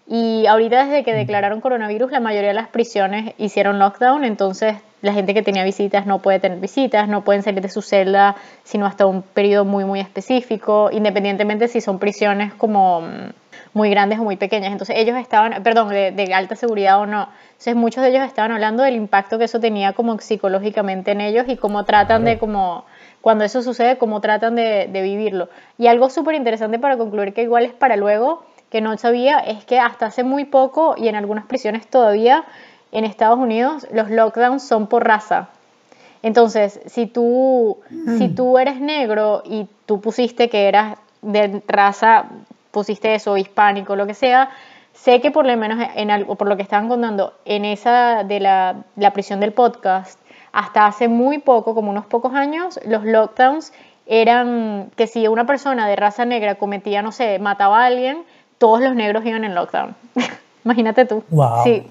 Y ahorita desde que declararon coronavirus, la mayoría de las prisiones hicieron lockdown, entonces la gente que tenía visitas no puede tener visitas, no pueden salir de su celda sino hasta un periodo muy, muy específico, independientemente si son prisiones como mm, muy grandes o muy pequeñas. Entonces ellos estaban, perdón, de, de alta seguridad o no. Entonces muchos de ellos estaban hablando del impacto que eso tenía como psicológicamente en ellos y cómo tratan de como cuando eso sucede, cómo tratan de, de vivirlo. Y algo súper interesante para concluir que igual es para luego, que no sabía, es que hasta hace muy poco y en algunas prisiones todavía en Estados Unidos los lockdowns son por raza. Entonces, si tú, si tú eres negro y tú pusiste que eras de raza, pusiste eso, hispánico, lo que sea, sé que por lo menos en algo, por lo que estaban contando, en esa de la, la prisión del podcast, hasta hace muy poco, como unos pocos años, los lockdowns eran que si una persona de raza negra cometía, no sé, mataba a alguien, todos los negros iban en lockdown. Imagínate tú. Wow. Sí.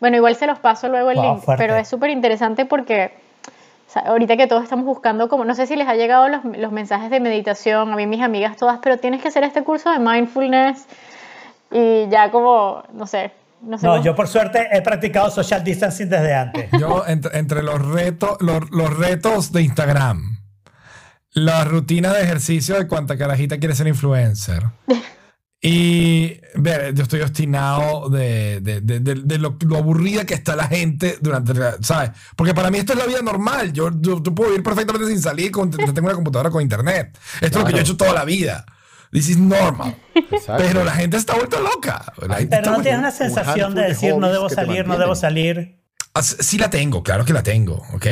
Bueno, igual se los paso luego el Wow, link, fuerte. pero es súper interesante porque ahorita que todos estamos buscando, como no sé si les ha llegado los, los mensajes de meditación, a mí mis amigas todas, pero tienes que hacer este curso de mindfulness y ya como, no sé, no sé. No, yo por suerte he practicado social distancing desde antes. Yo, entre, entre los, retos, los, los retos de Instagram, la rutina de ejercicio de cuánta carajita quiere ser influencer. Y ver, yo estoy obstinado de, de, de- de- de lo, lo aburrida que está la gente durante, ¿sabes? Porque para mí esto es la vida normal. Yo, yo, yo puedo vivir perfectamente sin salir, con, tengo una computadora con internet. Esto es lo que yo he hecho toda la vida. This is normal. Exacto. Pero la gente está vuelta loca. La gente Pero está no tienes una sensación de de decir no debo salir, no debo salir. Ah, Sí la tengo, claro que la tengo, ¿ok?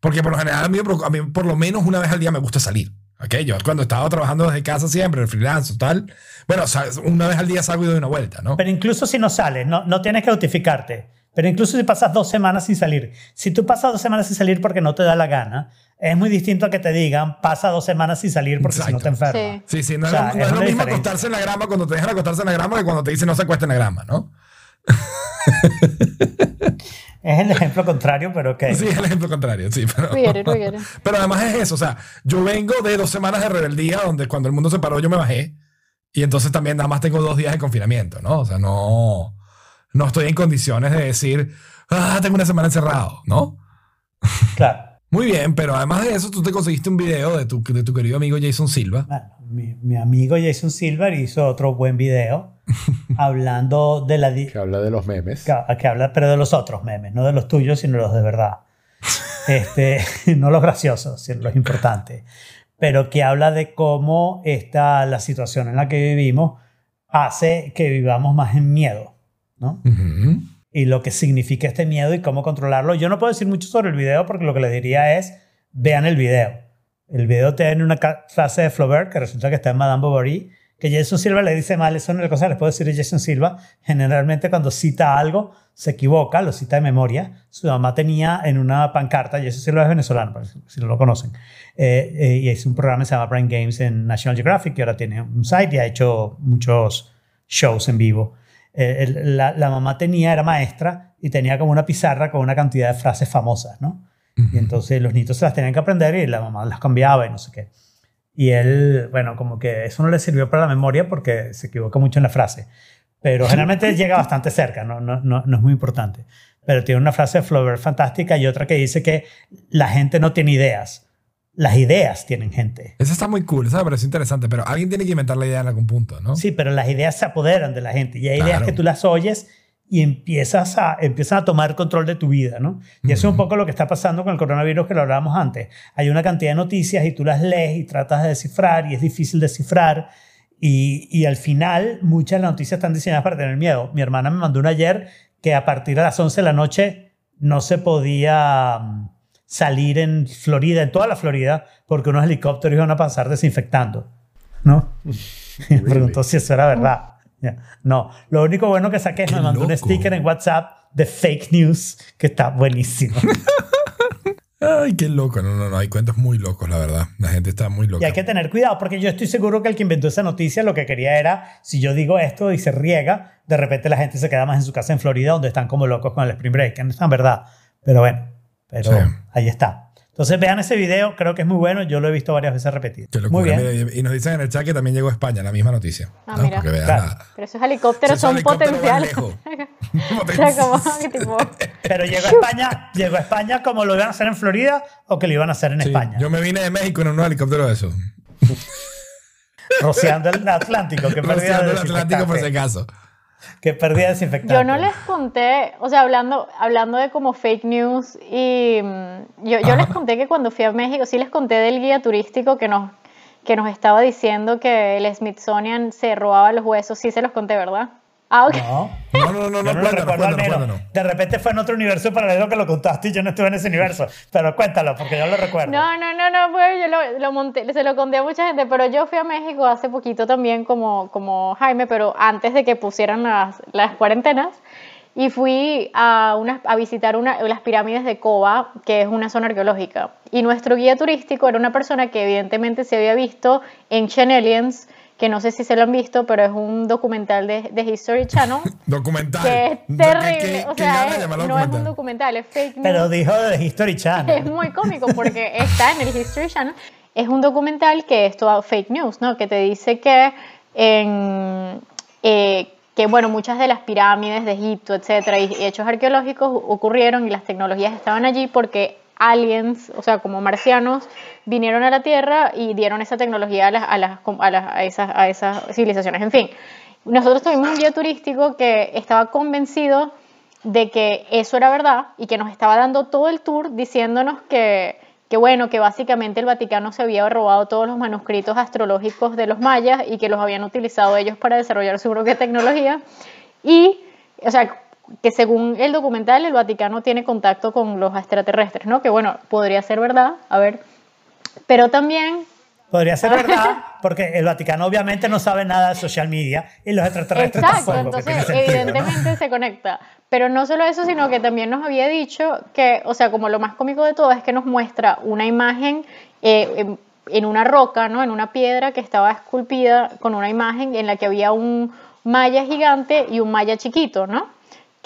Porque por lo general a mí, a mí por lo menos una vez al día me gusta salir. ¿Ok? Yo cuando estaba trabajando desde casa siempre, el freelance o tal, bueno, una vez al día salgo y doy una vuelta, ¿no? Pero incluso si no sales, no, no tienes que notificarte. Pero incluso si pasas dos semanas sin salir. Si tú pasas dos semanas sin salir porque no te da la gana, es muy distinto a que te digan pasa dos semanas sin salir porque si no te Exacto. enfermas. Sí. Sí, sí, no, O sea, es, lo- no es es lo mismo diferencia. acostarse en la grama cuando te dejan acostarse en la grama que cuando te dicen no se acueste en la grama, ¿no? Es el ejemplo contrario, pero ok. Sí, es el ejemplo contrario, sí. Pero, pero además es eso, o sea, yo vengo de dos semanas de rebeldía donde cuando el mundo se paró yo me bajé y entonces también nada más tengo dos días de confinamiento, ¿no? O sea, no, no estoy en condiciones de decir, ah, tengo una semana encerrado, ¿no? Claro. Muy bien, pero además de eso tú te conseguiste un video de tu, de tu querido amigo Jason Silva. Bueno, mi, mi amigo Jason Silver hizo otro buen video hablando de la... Que habla de los memes. que, que habla, pero de los otros memes, no de los tuyos, sino los de verdad. Este, no los graciosos, sino los importantes. Pero que habla de cómo esta, la situación en la que vivimos hace que vivamos más en miedo, ¿no? Y lo que significa este miedo y cómo controlarlo. Yo no puedo decir mucho sobre el video porque lo que les diría es, vean el video. El video tiene una ca- frase de Flaubert que resulta que está en Madame Bovary, que Jason Silva le dice mal, eso no es la cosa les puedo decir de Jason Silva. Generalmente cuando cita algo, se equivoca, lo cita de memoria. Su mamá tenía en una pancarta, Jason Silva es venezolano, si no lo conocen, eh, eh, y es un programa que se llama Brain Games en National Geographic, que ahora tiene un site y ha hecho muchos shows en vivo. Eh, la mamá tenía, era maestra, y tenía como una pizarra con una cantidad de frases famosas, ¿no? Y entonces los niños se las tenían que aprender y la mamá las cambiaba y no sé qué. Y él, bueno, como que eso no le sirvió para la memoria porque se equivoca mucho en la frase. Pero generalmente llega bastante cerca, no, no, no, no es muy importante. Pero tiene una frase de Flaubert fantástica y otra que dice que la gente no tiene ideas. Las ideas tienen gente. Esa está muy cool, esa me pareció interesante, pero alguien tiene que inventar la idea en algún punto, ¿no? Sí, pero las ideas se apoderan de la gente y hay ideas Claro. que tú las oyes y empiezas a, empiezan a tomar control de tu vida, ¿no? Y eso es un poco lo que está pasando con el coronavirus que lo hablábamos antes. Hay una cantidad de noticias y tú las lees y tratas de descifrar y es difícil descifrar y, y al final muchas de las noticias están diseñadas para tener miedo. Mi hermana me mandó una ayer que a partir de las 11 de la noche no se podía mm, salir en Florida, en toda la Florida, porque unos helicópteros iban a pasar desinfectando, ¿no? Me preguntó si eso era verdad. No, lo único bueno que saqué es me mandó un sticker en WhatsApp de fake news que está buenísimo. Ay, qué loco. No, no, no. Hay cuentos muy locos, la verdad. La gente está muy loca. Y hay que tener cuidado porque yo estoy seguro que el que inventó esa noticia lo que quería era, si yo digo esto y se riega, de repente la gente se queda más en su casa en Florida donde están como locos con el Spring Break, no es tan verdad. Pero bueno, pero Sí. ahí está. Entonces vean ese video, creo que es muy bueno, yo lo he visto varias veces repetido. Qué Muy bien. Mira, y nos dicen en el chat que también llegó a España la misma noticia. Ah, ¿no? mira. Porque vean Claro. la- Pero esos helicópteros son potenciales. Pero llegó a España, llegó a España como lo iban a hacer en Florida o que lo iban a hacer en Sí, España. Yo me vine de México en un helicóptero de esos. Rociando el Atlántico, que Rociando el Atlántico por si acaso. Que perdía desinfectante. yo no les conté, o sea, hablando, hablando de como fake news, y mm, yo, yo les conté que cuando fui a México, sí les conté del guía turístico que nos, que nos estaba diciendo que el Smithsonian se robaba los huesos, sí se los conté, ¿verdad? Ah, ok. No, No, no, no, no, recuerdo. De repente fue en otro universo paralelo que lo contaste y yo no estuve en ese universo. Pero cuéntalo, porque yo lo recuerdo. No, no, no, no, pues yo lo, lo monté, se lo conté a mucha gente, pero yo fui a México hace poquito también como, como Jaime, pero antes de que pusieran las, las cuarentenas, y fui a, una, a visitar una, las pirámides de Coba, que es una zona arqueológica. Y nuestro guía turístico era una persona que evidentemente se había visto en Aliens, que no sé si se lo han visto, pero es un documental de, de History Channel, Documental. que es ¿Qué- terrible, qué- o sea, es- no es un documental? es fake news. Pero dijo de History Es Channel. muy cómico porque está en el History Channel. Es un documental que es todo fake news, ¿no? Que te dice que en, eh, que bueno, muchas de las pirámides de Egipto, etcétera, y, y hechos arqueológicos ocurrieron y las tecnologías estaban allí porque aliens, o sea, como marcianos, vinieron a la Tierra y dieron esa tecnología a, las, a, las, a, las- a esas, a esas civilizaciones. En fin, nosotros tuvimos un guía turístico que estaba convencido de que eso era verdad y que nos estaba dando todo el tour diciéndonos que, que bueno, que básicamente el Vaticano se había robado todos los manuscritos astrológicos de los mayas y que los habían utilizado ellos para desarrollar su propia tecnología. Y, o sea, que según el documental el Vaticano tiene contacto con los extraterrestres, ¿no? Que bueno, podría ser verdad, a ver. Pero también Podría ser verdad, porque el Vaticano obviamente no sabe nada de social media y los extraterrestres Exacto, tampoco, entonces evidentemente se conecta. Pero no solo eso, sino que también nos había dicho que, o sea, como lo más cómico de todo es que nos muestra una imagen eh, en, en una roca, ¿no? En una piedra que estaba esculpida con una imagen en la que había un maya gigante y un maya chiquito, ¿no?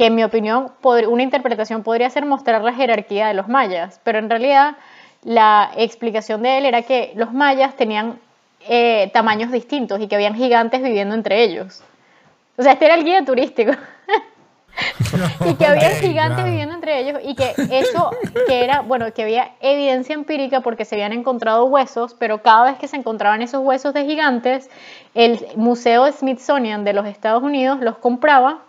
Que en mi opinión, una interpretación podría ser mostrar la jerarquía de los mayas, pero en realidad la explicación de él era que los mayas tenían eh, tamaños distintos y que habían gigantes viviendo entre ellos. O sea, este era el guía turístico. y que había gigantes claro. viviendo entre ellos y que eso que era, bueno, que había evidencia empírica porque se habían encontrado huesos, pero cada vez que se encontraban esos huesos de gigantes, el Museo Smithsonian de los Estados Unidos los compraba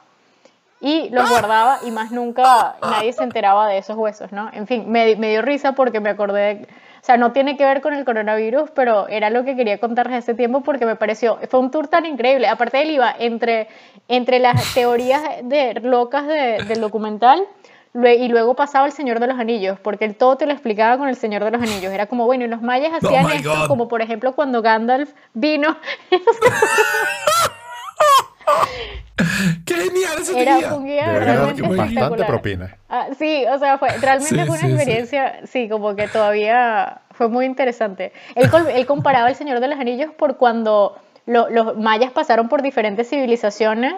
y los guardaba y más nunca nadie se enteraba de esos huesos, ¿no? En fin, me, me dio risa porque me acordé, o sea, no tiene que ver con el coronavirus, pero era lo que quería contarles ese tiempo porque me pareció, fue un tour tan increíble. Aparte él iba entre, entre las teorías de, locas de- del documental y luego pasaba el Señor de los Anillos, porque él todo te lo explicaba con el Señor de los Anillos. Era como, bueno, y los mayas Oh hacían my esto, God. como por ejemplo cuando Gandalf vino, ¡Qué genial ese era día! un dar realmente bastante propina. Ah, sí, o sea, fue, realmente Sí, fue una sí, sí. experiencia, sí. como que todavía fue muy interesante. Él, él comparaba El Señor de los Anillos por cuando lo- los mayas pasaron por diferentes civilizaciones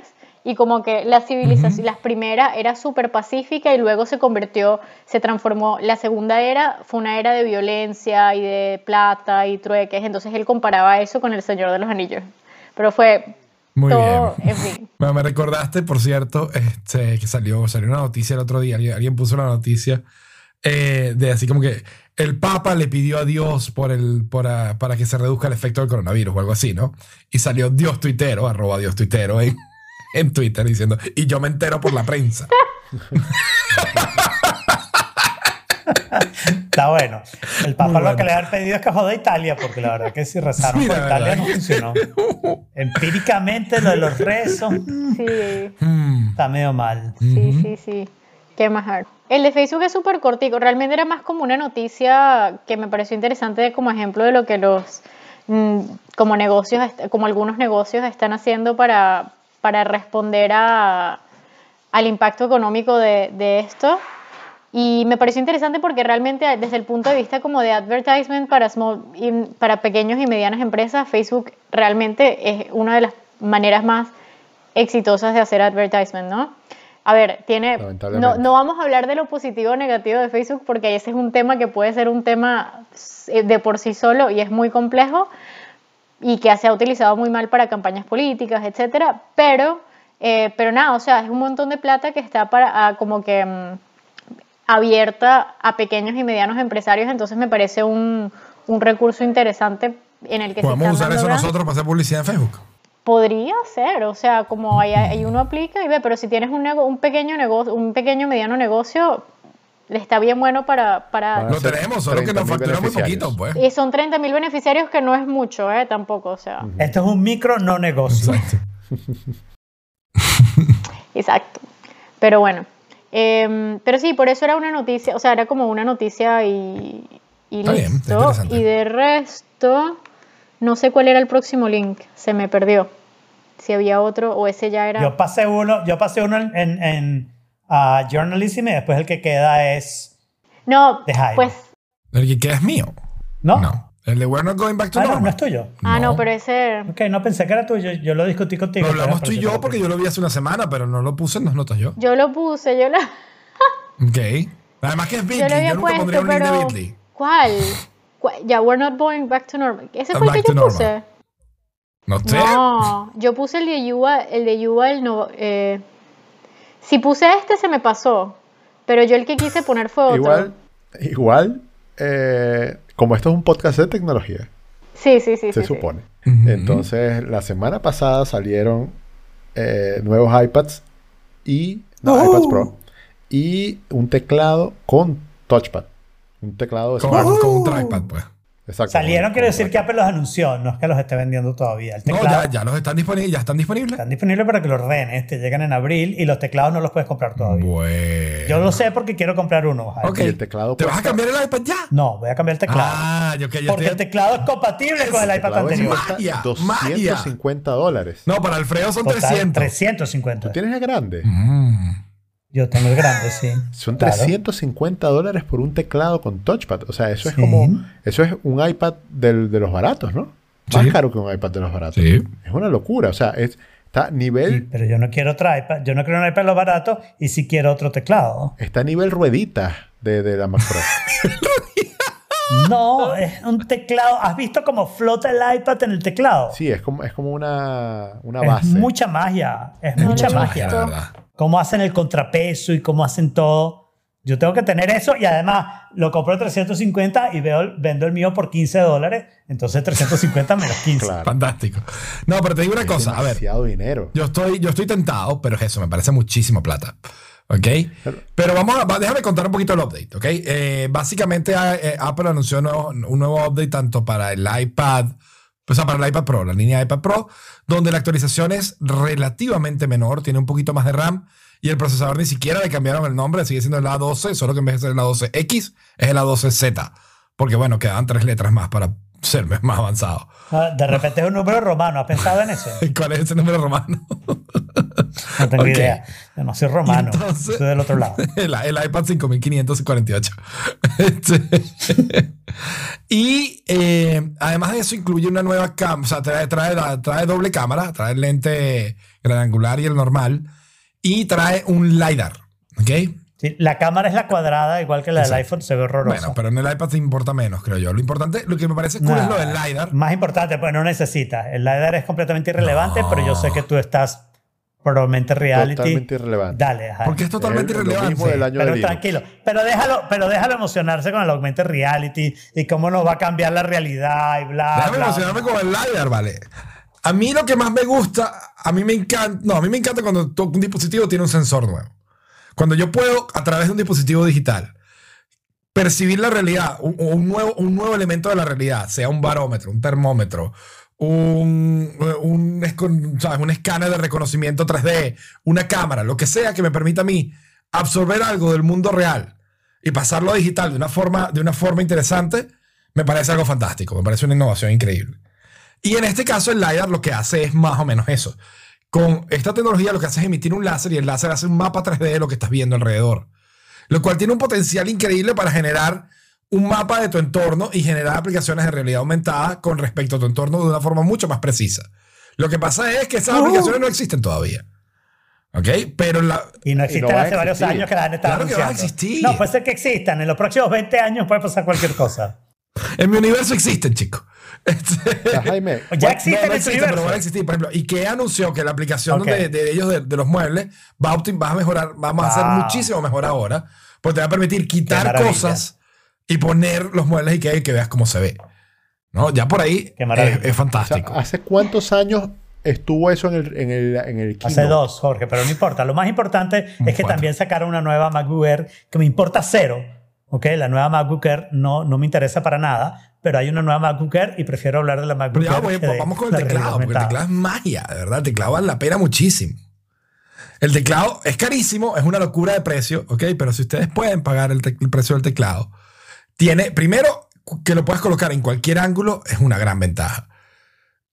y como que la civilización, la primera era súper pacífica y luego se convirtió, se transformó, la segunda era fue una era de violencia y de plata y trueques, entonces él comparaba eso con El Señor de los Anillos. Pero fue Muy todo, bien. en fin. Bueno, me recordaste, por cierto, este, que salió, salió una noticia el otro día. Alguien, alguien puso una noticia eh, de así como que el Papa le pidió a Dios por el, por, ah, para que se reduzca el efecto del coronavirus o algo así, ¿no? Y salió Dios tuitero, arroba Dios tuitero en, en Twitter diciendo, y yo me entero por la prensa. Está bueno. El Papa lo que le ha pedido es que joda a Italia, porque la verdad que si rezaron Sí, por Italia verdad no funcionó. Empíricamente lo de los rezos Sí. Hmm. está medio mal. Sí, sí, sí. ¿Qué ver. El de Facebook es súper cortico. Realmente era más como una noticia que me pareció interesante como ejemplo de lo que los mm, como negocios, como algunos negocios están haciendo para, para responder a, al impacto económico de, de esto. Y me pareció interesante porque realmente desde el punto de vista como de advertisement para, small, para pequeños y medianas empresas, Facebook realmente es una de las maneras más exitosas de hacer advertisement, ¿no? A ver, tiene... No, no vamos a hablar de lo positivo o negativo de Facebook porque ese es un tema que puede ser un tema eh, de por sí solo y es muy complejo y que se ha utilizado muy mal para campañas políticas, etcétera, pero, eh, pero nada, o sea, es un montón de plata que está para, ah, como que mm, abierta a pequeños y medianos empresarios, entonces me parece un, un recurso interesante en el que se Podemos usar eso grandes- nosotros para hacer publicidad en Facebook. Podría ser, o sea, como ahí, ahí uno aplica y ve, pero si tienes un, nego- un pequeño negocio, un pequeño mediano negocio, le está bien bueno para... para Lo tenemos, solo que nos 30.000 factura muy poquito, pues. y son 30 mil beneficiarios que no es mucho, ¿eh? Tampoco, o sea, Esto es un micro no negocio. Exacto. exacto. Pero bueno, em, pero sí, por eso era una noticia, o sea, era como una noticia y, y Está bien, listo. interesante. y de resto, no sé cuál era el próximo link, se me perdió. Si había otro o ese ya era... Yo pasé uno, yo pasé uno en, en, en, ah, journalism y después el que queda es. no, pues... El que queda es mío. ¿No? No. El de We're Not Going Back to Ah, no, Normal. no es tuyo. Ah, no, pero ese... Ok, no pensé que era tuyo. Yo lo discutí contigo. Lo hablamos tú y yo que porque yo lo vi hace una semana, pero no lo puse en las notas yo. Yo lo puse, yo lo... Ok. Además que es Yo Bitly. lo Yo, había nunca pondría puesto, un link pero... de Bitly. ¿Cuál? ¿Cuál? Ya, we're not going back to normal. ¿Ese fue el que yo puse? normal. No sé. No, yo puse el de Yuba, el de Yuba, el no... eh, si puse este se me pasó, pero yo el que quise poner fue otro. Igual, igual, eh, como esto es un podcast de tecnología, Sí, sí, sí. se sí, supone. Entonces, la semana pasada salieron eh, nuevos iPads y no, ¡Oh! iPads Pro y un teclado con touchpad, un teclado de Con, smartphone. con un trackpad, pues. Exacto. Salieron, quiere como decir que Apple los anunció, no es que los esté vendiendo todavía. El No, teclado ya, ya los están disponibles, ya están disponibles. están disponibles para que los ordenes, te llegan en abril y los teclados no los puedes comprar todavía. Bueno. Yo lo sé porque quiero comprar uno. Ok. El teclado ¿Te vas a cambiar el iPad ya? No, voy a cambiar el teclado. Ah, yo que ya porque el teclado es compatible con el iPad anterior. Magia, 250 dólares. No, para Alfredo son Total, 300. 350. ¿Tú tienes el grande? Mm. Yo tengo el grande, sí. Son Claro. 350 dólares por un teclado con touchpad. O sea, eso es Sí. como. Eso es un iPad del- de los baratos, ¿no? Más Sí. caro que un iPad de los baratos. Sí. Es una locura. O sea, es, está a Sí, nivel. pero yo no quiero otro iPad. Yo no quiero un iPad lo barato y sí quiero otro teclado. Está a nivel ruedita de, de la Mac Pro. No, es un teclado. ¿Has visto cómo flota el iPad en el teclado? Sí, es como, es como una, una es base. mucha magia. Es No mucha le magia. verdad. Cómo hacen el contrapeso y cómo hacen todo. Yo tengo que tener eso y además lo compro a 350 y veo, vendo el mío por 15 dólares. Entonces 350 menos 15. Claro. Fantástico. No, pero te digo una Es cosa. A ver, demasiado dinero. yo estoy, yo estoy tentado, pero es eso, me parece muchísima plata. ¿Ok? Pero vamos a, déjame contar un poquito el update, ¿ok? Eh, básicamente eh, Apple anunció nuevo- un nuevo update tanto para el iPad, o sea, para el iPad Pro, la línea iPad Pro, donde la actualización es relativamente menor, tiene un poquito más de RAM y el procesador ni siquiera le cambiaron el nombre, sigue siendo el A12, solo que en vez de ser el A12X es el A12Z, porque bueno, quedaban tres letras más para ser más avanzado. Ah, De repente es un número romano. ¿Has pensado en eso? ¿Cuál es ese número romano? No tengo idea. Yo no soy romano. Entonces- soy del otro lado. el, el iPad 5548. Este, y eh, además de eso, incluye una nueva cámara. O sea, trae, trae, la- trae doble cámara, trae el lente gran angular y el normal. Y trae un LiDAR. ¿Ok? Sí, la cámara es la cuadrada, igual que la del Exacto. iPhone, se ve horrorosa. Bueno, pero en el iPad te importa menos, creo yo. Lo importante, lo que me parece cool es lo del LiDAR. Más importante, pues no necesitas. El LiDAR es completamente irrelevante, No. pero yo sé que tú estás por augmented reality. Totalmente irrelevante. Dale, Jaime. Porque es totalmente Es lo irrelevante. mismo del año Pero tranquilo, pero déjalo, pero déjalo emocionarse con el augmented reality y cómo nos va a cambiar la realidad y bla, Déjame bla, emocionarme bla. con el LiDAR, ¿vale? A mí lo que más me gusta, a mí me encanta, no, a mí me encanta cuando un dispositivo tiene un sensor nuevo. Cuando yo puedo, a través de un dispositivo digital, percibir la realidad, un, un nuevo, un nuevo elemento de la realidad, sea un barómetro, un termómetro, un, ¿sabes? un escáner de reconocimiento 3D, una cámara, lo que sea que me permita a mí absorber algo del mundo real y pasarlo a digital de una forma, de una forma interesante, me parece algo fantástico, me parece una innovación increíble. Y en este caso el LiDAR lo que hace es más o menos eso. Con esta tecnología lo que hace es emitir un láser y el láser hace un mapa 3D de lo que estás viendo alrededor. Lo cual tiene un potencial increíble para generar un mapa de tu entorno y generar aplicaciones de realidad aumentada con respecto a tu entorno de una forma mucho más precisa. Lo que pasa es que esas Uh. aplicaciones no existen todavía. ¿Ok? Pero la, Y no existen hace varios años que la han estado Claro que van a existir. No, puede ser que existan. En los próximos 20 años puede pasar cualquier cosa. En mi universo existen, chicos. Este- Jaime, Ya Bueno, existen no, no existe, pero universo. van a existir. Por ejemplo, IKEA anunció que la aplicación de, de ellos de, de los muebles va a, optim- va a mejorar, vamos a hacer muchísimo mejor ahora, porque te va a permitir quitar cosas y poner los muebles IKEA y que veas cómo se ve. ¿No? Ya por ahí es, es o sea, fantástico. ¿hace cuántos años estuvo eso en el, en el, en el Hace dos, Jorge, pero no importa. Lo más importante es que Cuatro. también sacaron una nueva MacBook Air que me importa cero. ¿Ok? La nueva MacBook Air no, no me interesa para nada, pero hay una nueva MacBook Air y prefiero hablar de la MacBook ya Air. de vamos con el teclado, porque el teclado es magia, de verdad. El teclado vale la pena muchísimo. El teclado es carísimo, es una locura de precio, ¿ok? Pero si ustedes pueden pagar el, precio del teclado, tiene, primero, que lo puedes colocar en cualquier ángulo, es una gran ventaja.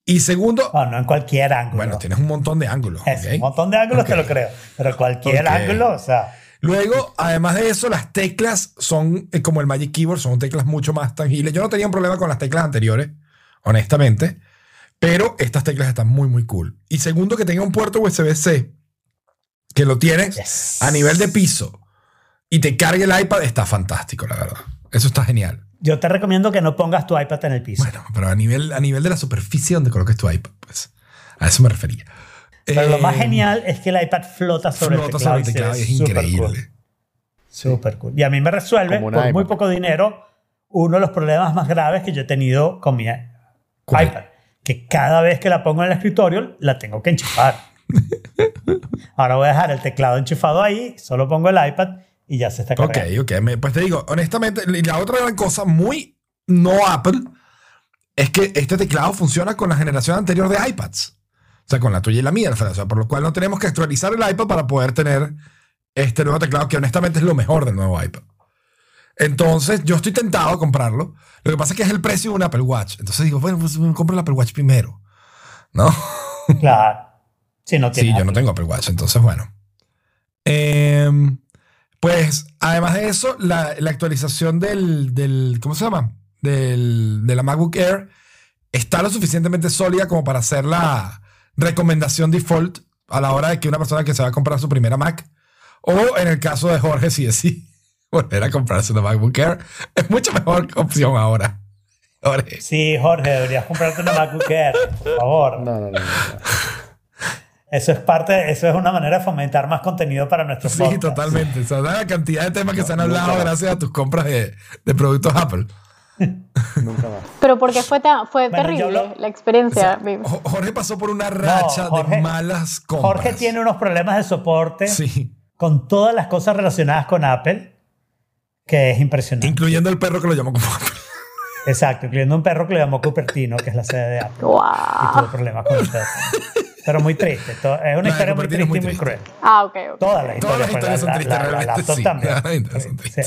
Y segundo, No, no en cualquier ángulo. bueno, tienes un montón de ángulos. Es. Un montón de ángulos te Ok. lo creo. Pero cualquier Ok. ángulo, o sea. Luego, además de eso, las teclas son eh, como el Magic Keyboard, son teclas mucho más tangibles. Yo no tenía un problema con las teclas anteriores, honestamente, pero estas teclas están muy, muy cool. Y segundo, que tenga un puerto USB-C, que lo tienes yes. a nivel de piso y te cargue el iPad, está fantástico, la verdad. Eso está genial. Yo te recomiendo que no pongas tu iPad en el piso. Bueno, pero a nivel, a nivel de la superficie donde coloques tu iPad, pues a eso me refería. Pero lo más Eh, genial es que el iPad flota sobre flota el teclado. sobre el teclado es súper increíble. cool. Súper cool. Y a mí me resuelve, por muy iMac. poco dinero, uno de los problemas más graves que yo he tenido con mi ¿Cuál? iPad. Que cada vez que la pongo en el escritorio, la tengo que enchufar. Ahora voy a dejar el teclado enchufado ahí, solo pongo el iPad y ya se está Ok, cargando. ok. Me- pues te digo, honestamente, la otra gran cosa muy no Apple, es que este teclado funciona con la generación anterior de iPads. O sea, con la tuya y la mía, o sea, por lo cual no tenemos que actualizar el iPad para poder tener este nuevo teclado, que honestamente es lo mejor del nuevo iPad. Entonces, yo estoy tentado a comprarlo. Lo que pasa es que es el precio de un Apple Watch. Entonces digo, bueno, pues me compro el Apple Watch primero. ¿No? Claro. Sí, no tiene Sí, yo no tengo Apple Watch, entonces bueno. Em, pues, además de eso, la, la actualización del, del- ¿cómo se llama? Del, de la MacBook Air está lo suficientemente sólida como para hacer la recomendación default a la hora de que una persona que se va a comprar su primera Mac, o en el caso de Jorge, si decide volver a comprarse una MacBook Air, es mucho mejor opción ahora. Jorge. Sí, Jorge, deberías comprarte una MacBook Air, por favor. No, no, no. Eso es parte, eso es una manera de fomentar más contenido para nuestros Sí, podcasts. totalmente. O sea, la cantidad de temas que se han hablado gracias a tus compras de, de productos Apple. Nunca más. Pero porque fue, tan, fue Bueno, terrible hablo- la experiencia. O sea, Jo- Jorge pasó por una racha Jorge- de malas compras. Jorge tiene unos problemas de soporte Sí, con todas las cosas relacionadas con Apple, que es impresionante. incluyendo el perro que lo llamó como Exacto, incluyendo un perro que le llamó Cupertino, que es la sede de Apple. Y Wow. tuvo problemas con el. Pero muy triste. Es una de historia muy triste muy y muy triste. cruel. Ah, ok, ok. Todas las Todas historias, las historias son la- tristes, la- la realmente, sí. también. Las son Sí.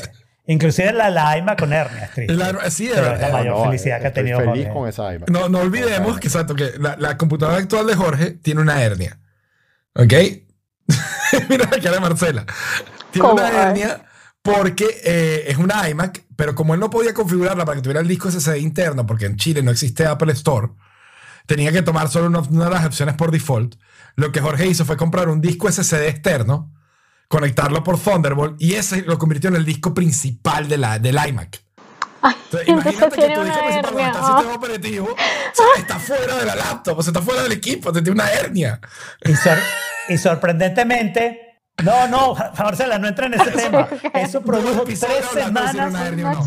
Inclusive la Laima con hernia es triste. La- sí, de verdad. es la mayor No, felicidad que ha tenido feliz Jorge. con esa iMac. No, no olvidemos que, exacto, que la, la computadora actual de Jorge tiene una hernia. ¿Ok? Mira la cara de Marcela. Tiene una hernia porque eh, es una iMac, pero como él no podía configurarla para que tuviera el disco SSD interno, porque en Chile no existe Apple Store, tenía que tomar solo una, una de las opciones por default. Lo que Jorge hizo fue comprar un disco SSD externo, conectarlo por Thunderbolt y ese lo convirtió en el disco principal de la, del iMac. Entonces, entonces imagínate que tu una disco principal, cuando hernia. está sistema operativo, o sea, está fuera de la laptop, o sea, está fuera del equipo, te tiene una hernia. Y, sor- y sorprendentemente, no, no, Marcela, no entra en ese tema. Eso produjo tres semanas hernia o no.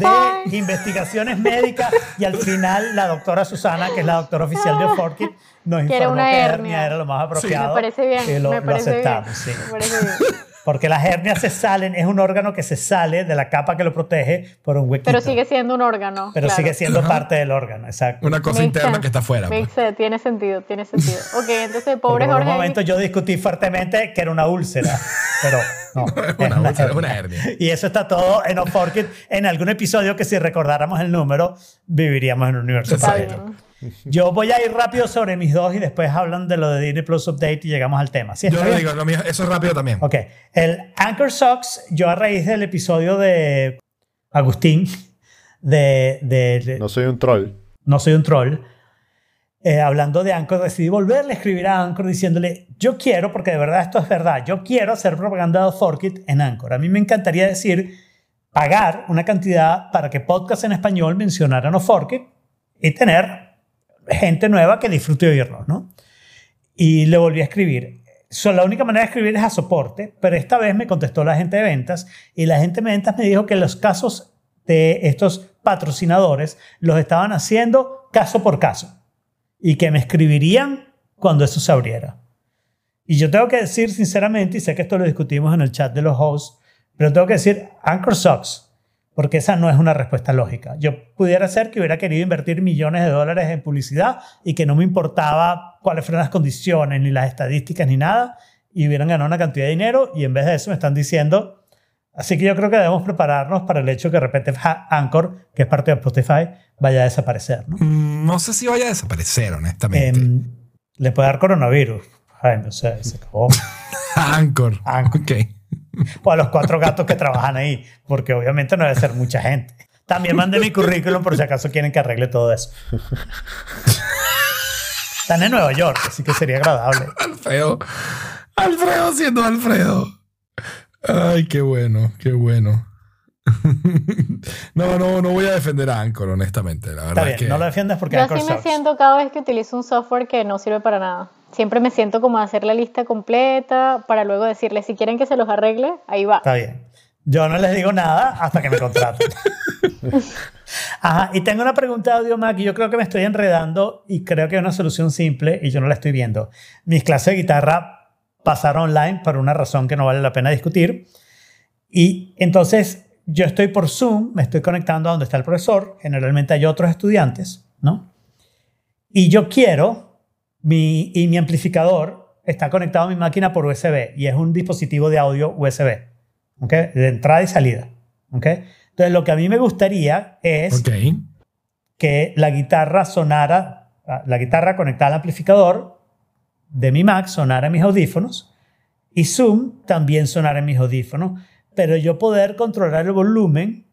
de investigaciones médicas y al final la doctora Susana, que es la doctora oficial de Forkit, nos Que era informó una que hernia. era lo más apropiado. Me parece bien, y lo, me lo parece bien. aceptamos, sí. Me parece bien. Porque las hernias se salen, es un órgano que se sale de la capa que lo protege por un huequito. Pero sigue siendo un órgano. Pero claro. sigue siendo parte del órgano, exacto. Una cosa interna sense. que está afuera. Pues. Tiene sentido, tiene sentido. Ok, entonces pobre por un Jorge. momento yo discutí fuertemente que era una úlcera, pero no. Una úlcera, es una hernia. Y eso está todo en Off Forkit, en algún episodio que si recordáramos el número, viviríamos en un universo Está Exacto. Yo voy a ir rápido sobre mis dos y después hablan de lo de Disney Plus Update y llegamos al tema. ¿Sí, Yo digo, lo mío, eso es rápido también. Ok. El Anchor Socks, yo a raíz del episodio de Agustín, de, de- de- No soy un troll. no soy un troll, eh, hablando de Anchor, decidí volverle a escribir a Anchor diciéndole, yo quiero, porque de verdad esto es verdad, yo quiero hacer propaganda de Forkit en Anchor. A mí me encantaría decir, pagar una cantidad para que podcast en español mencionaran o Forkit y tener gente nueva que disfrute de oírnos, ¿no? Y le volví a escribir. So, la única manera de escribir es a soporte, pero esta vez me contestó la gente de ventas y la gente de ventas me dijo que los casos de estos patrocinadores los estaban haciendo caso por caso y que me escribirían cuando eso se abriera. Y yo tengo que decir sinceramente, y sé que esto lo discutimos en el chat de los hosts, pero tengo que decir, Anchor sucks, porque esa no es una respuesta lógica. Yo pudiera ser que hubiera querido invertir millones de dólares en publicidad y que no me importaba cuáles fueran las condiciones, ni las estadísticas, ni nada, y hubieran ganado una cantidad de dinero, y en vez de eso me están diciendo, así que yo creo que debemos prepararnos para el hecho que de repente Anchor, que es parte de Spotify, vaya a desaparecer. ¿no? Mm, No sé si vaya a desaparecer, honestamente. Em, le puede dar coronavirus. Ay, no sé, se acabó. Anchor. Anchor. Ok. O a los cuatro gatos que trabajan ahí, porque obviamente no debe ser mucha gente. También mandé mi currículum por si acaso quieren que arregle todo eso. Están en Nueva York, así que sería agradable. Alfredo. Alfredo siendo Alfredo. Ay, qué bueno, qué bueno. No, no, no voy a defender a Anchor, honestamente. La Está verdad bien, es que. no lo defiendas porque Yo Anchor así me sucks. siento cada vez que utilizo un software que no sirve para nada. Siempre me siento como a hacer la lista completa para luego decirles si quieren que se los arregle, ahí va. Está bien. Yo no les digo nada hasta que me contraten. Ajá, y tengo una pregunta de audio Mac y yo creo que me estoy enredando y creo que hay una solución simple y yo no la estoy viendo. Mis clases de guitarra pasaron online por una razón que no vale la pena discutir. Y entonces yo estoy por Zoom, me estoy conectando a donde está el profesor, generalmente hay otros estudiantes, ¿no? Y yo quiero, mi, y mi amplificador está conectado a mi máquina por USB y es un dispositivo de audio USB, ¿ok? De entrada y salida, ¿ok? Entonces lo que a mí me gustaría es que la guitarra sonara, la guitarra conectada al amplificador de mi Mac sonara en mis audífonos y Zoom también sonara en mis audífonos, pero yo poder controlar el volumen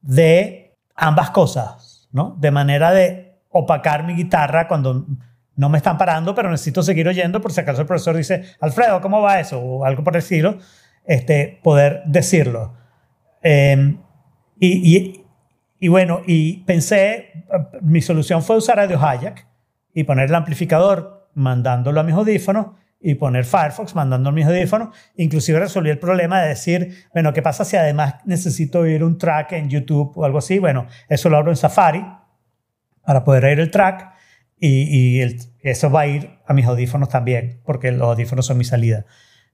de ambas cosas, ¿no? De manera de opacar mi guitarra cuando no me están parando, pero necesito seguir oyendo por si acaso el profesor dice, Alfredo, ¿cómo va eso? O algo por el estilo, este, poder decirlo. Eh, y, y, y bueno, y pensé, mi solución fue usar Audio Hijack y poner el amplificador mandándolo a mis audífonos y poner Firefox mandando a mis audífonos. Inclusive resolví el problema de decir, bueno, ¿qué pasa si además necesito oír un track en YouTube o algo así? Bueno, eso lo abro en Safari para poder oír el track y, y el- eso va a ir a mis audífonos también, porque los audífonos son mi salida.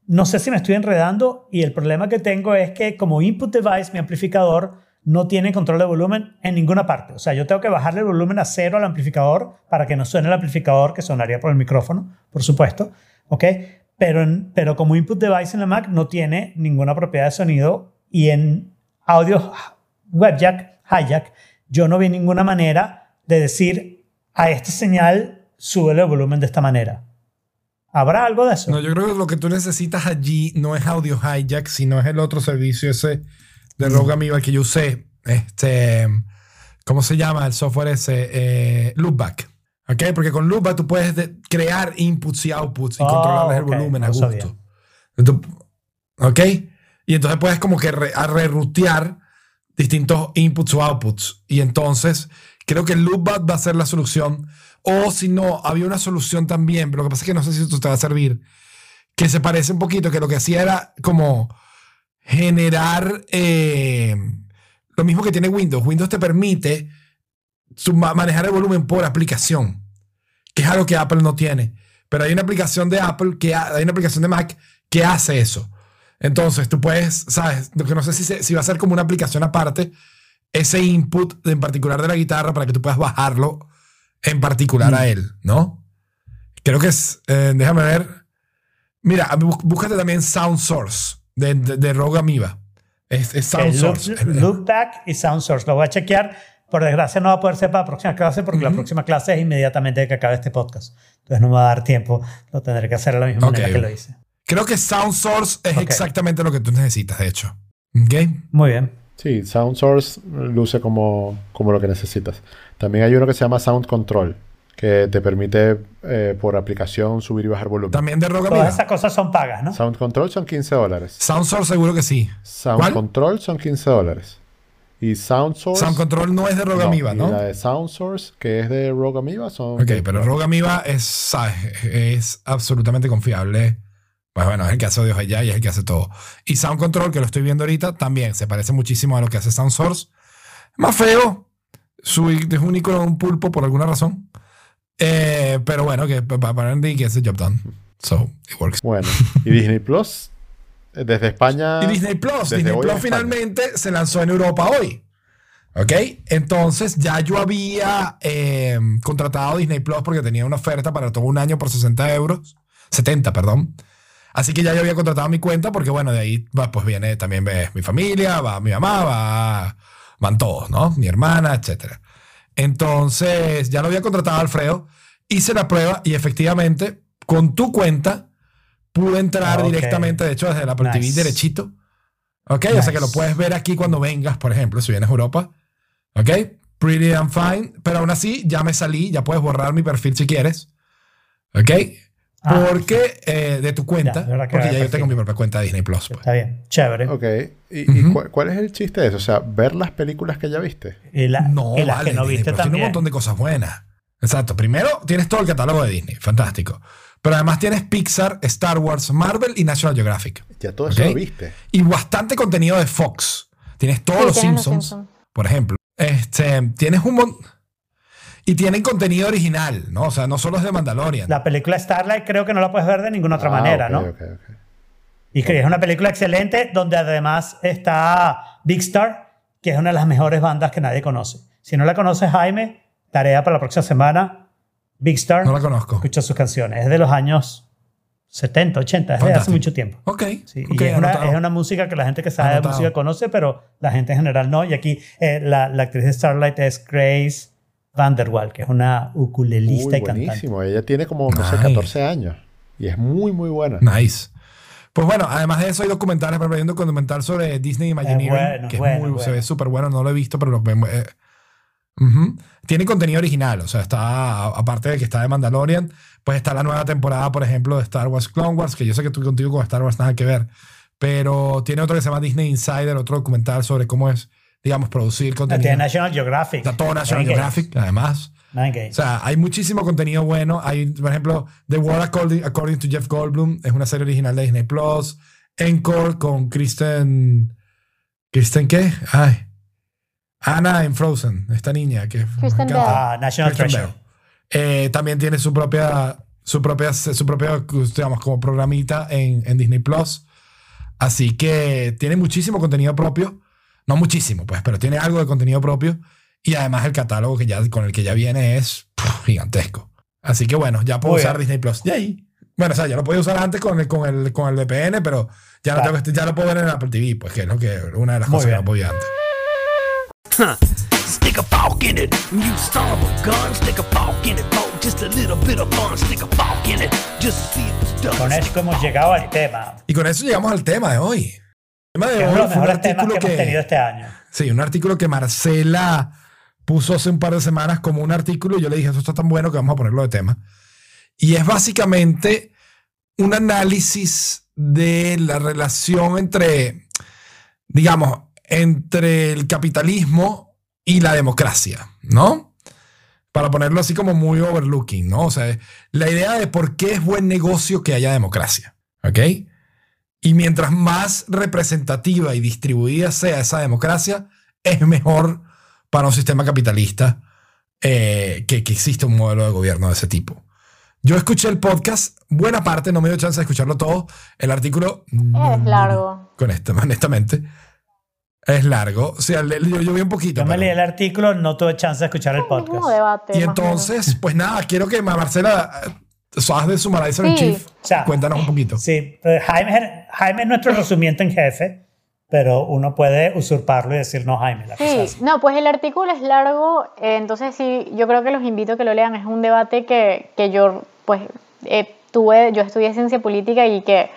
No sé si me estoy enredando y el problema que tengo es que como input device, mi amplificador no tiene control de volumen en ninguna parte. O sea, yo tengo que bajarle el volumen a cero al amplificador para que no suene el amplificador, que sonaría por el micrófono, por supuesto. ¿Ok? Pero, en- pero como input device en la Mac no tiene ninguna propiedad de sonido y en audio webjack, hijack, yo no vi ninguna manera de decir a esta señal sube el volumen de esta manera. ¿Habrá algo de eso? No, yo creo que lo que tú necesitas allí no es Audio Hijack, sino es el otro servicio ese de Rogue Amoeba que yo usé. Este, ¿cómo se llama el software ese? Eh, Loopback. ¿Ok? Porque con Loopback tú puedes de- crear inputs y outputs y Oh, controlarles ok, el volumen a gusto. ¿Ok? Y entonces puedes como que rerutear distintos inputs o outputs. Y entonces creo que el Loopback va a ser la solución. O si no, había una solución también, pero lo que pasa es que no sé si esto te va a servir, que se parece un poquito, que lo que hacía era como generar eh, lo mismo que tiene Windows. Windows te permite manejar el volumen por aplicación, que es algo que Apple no tiene. Pero hay una aplicación de Apple, que ha- hay una aplicación de Mac que hace eso. Entonces tú puedes, ¿sabes? No sé si, si va a ser como una aplicación aparte, ese input en particular de la guitarra para que tú puedas bajarlo en particular a él, ¿no? Creo que es, eh, déjame ver. Mira, bú- búscate también Sound Source de, de, de Rogue Amoeba. Es, es Sound El loop, Source. Loopback y Sound Source. Lo voy a chequear. Por desgracia no va a poder ser para la próxima clase porque la próxima clase es inmediatamente que acabe este podcast. Entonces no me va a dar tiempo. Lo tendré que hacer de la misma Ok. manera que lo hice. Creo que Sound Source es exactamente lo que tú necesitas, de hecho. ¿Ok? Muy bien. Sí, Sound Source luce como, como lo que necesitas. También hay uno que se llama Sound Control, que te permite eh, por aplicación subir y bajar volumen. También de Rogue Todas esas cosas son pagas, ¿no? Sound Control son 15 dólares. Sound Source seguro que sí. Sound ¿Cuál? Control son 15 dólares. Y Sound Source... Sound Control no es de Rogue no, y ¿no? la de Sound Source, que es de Rogue Amoeba, son... Ok, pero Rogue Amoeba es, es absolutamente confiable. Pues bueno, es el que hace audio allá y es el que hace todo. Y Sound Control, que lo estoy viendo ahorita, también se parece muchísimo a lo que hace Sound Source. Más feo. Su, es un icono de un pulpo por alguna razón. Eh, pero bueno, que pa- apparently gets the job done. So, it works. Bueno, y Disney Plus, eh, desde España... Y Disney Plus. Disney Plus España. finalmente se lanzó en Europa hoy. ¿Ok? Entonces ya yo había eh, contratado Disney Plus porque tenía una oferta para todo un año por 60 euros. 70, perdón. Así que ya yo había contratado mi cuenta porque, bueno, de ahí va, pues viene también ves mi familia, va mi mamá, va, van todos, ¿no? Mi hermana, etc. Entonces ya lo había contratado Alfredo. Hice la prueba y efectivamente con tu cuenta pude entrar directamente, de hecho, desde el Apple TV derechito. Ok, o sea que lo puedes ver aquí cuando vengas, por ejemplo, si vienes a Europa. Ok, pretty and fine. Pero aún así, ya me salí, ya puedes borrar mi perfil si quieres. Ok, Ah, porque eh, de tu cuenta, Ya, porque ya yo perfil. tengo mi propia cuenta de Disney Plus. pues. Está bien. Chévere. Ok, ¿y, y Ujú. cu- cuál es el chiste de eso? O sea, ver las películas que ya viste. Y, la- No, y las vale, que no Disney viste Plus tiene un también. montón de cosas buenas. Exacto. Primero, tienes todo el catálogo de Disney, fantástico. Pero además tienes Pixar, Star Wars, Marvel y National Geographic. Ya todo eso lo viste. Y bastante contenido de Fox. Tienes todos Sí, los tienes los Simpsons, Simpsons. por ejemplo. Este, tienes un mon- Y tienen contenido original, ¿no? O sea, no solo es de Mandalorian. La película Starlight creo que no la puedes ver de ninguna otra Ah, manera, ok, ¿no? ok, ok. Y que es una película excelente donde además está Big Star, que es una de las mejores bandas que nadie conoce. Si no la conoces, Jaime, tarea para la próxima semana, Big Star. No la conozco. Escucho sus canciones. Es de los años 70, 80, es de hace mucho tiempo. Ok. Sí, y es, una, es una música que la gente que sabe Anotado. de música conoce, pero la gente en general no. Y aquí eh, la, la actriz de Starlight es Grace Vanderwall, que es una ukulelista Uy, y cantante. buenísimo. Ella tiene como, no sé, Nice. 14 años. Y es muy, muy buena. Nice. Pues bueno, además de eso hay documentales, ejemplo, hay un documental sobre Disney Imagineering, bueno, que es bueno, muy- se bueno. ve súper bueno, no lo he visto, pero lo vemos. eh, ujú. Tiene contenido original, o sea, está, aparte de que está de Mandalorian, pues está la nueva temporada, por ejemplo, de Star Wars Clone Wars, que yo sé que tú contigo con Star Wars nada que ver, pero tiene otro que se llama Disney Insider, otro documental sobre cómo es, digamos, producir contenido. tiene National Geographic. Está todo National Nine Games. Geographic, además. O sea, hay muchísimo contenido bueno. Hay, por ejemplo, The World According, According to Jeff Goldblum, es una serie original de Disney Plus. Encore con Kristen. ¿Kristen qué? Ay. Anna en Frozen, esta niña que. Kristen encanta. ah, National Kristen Treasure. Bell. Eh, también tiene su propia, su propia, su propia, digamos, como programita en, en Disney Plus. Así que tiene muchísimo contenido propio. No muchísimo, pues, pero tiene algo de contenido propio. Y además el catálogo que ya, con el que ya viene es pff, gigantesco. Así que bueno, ya puedo Muy usar bien. Disney Plus. Yay. Bueno, o sea, ya lo podía usar antes con el, con el, con el VPN, pero ya, lo Claro. tengo que- ya lo puedo ver en Apple TV, pues que es lo que, una de las Muy cosas que bien. no podía antes. Stick a fork in it, you a gun. Stick a fork in it, just a little bit of fun. Stick a fork in it, just see if it's done. Con esto hemos llegado al tema. Y con eso llegamos al tema de hoy. Tema de Que hoy fue un artículo que, hemos tenido que, este año. sí, un artículo que Marcela puso hace un par de semanas como un artículo y yo le dije, esto está tan bueno que vamos a ponerlo de tema. Y es básicamente un análisis de la relación entre, digamos, entre el capitalismo y la democracia, ¿no? Para ponerlo así como muy overlooking, ¿no? O sea, la idea de por qué es buen negocio que haya democracia, ¿ok? Y mientras más representativa y distribuida sea esa democracia, es mejor para un sistema capitalista eh, que, que existe un modelo de gobierno de ese tipo. Yo escuché el podcast, buena parte, no me dio chance de escucharlo todo. El artículo... Es largo. Con esto, honestamente. Es largo. O sea, le- yo, yo vi un poquito. Yo me pero- leí el artículo, no tuve chance de escuchar el podcast. debate. Y entonces, pues nada, quiero que Marcela, eh, sos de Summarizer in Sí. Chief, O sea, cuéntanos un poquito. Sí, Jaime, Jaime es nuestro resumiente en jefe, pero uno puede usurparlo y decir, no, Jaime, la cosa Sí, es así". no, pues el artículo es largo, eh, entonces sí, yo creo que los invito a que lo lean. Es un debate que, que yo, pues, eh, tuve, yo estudié ciencia política y que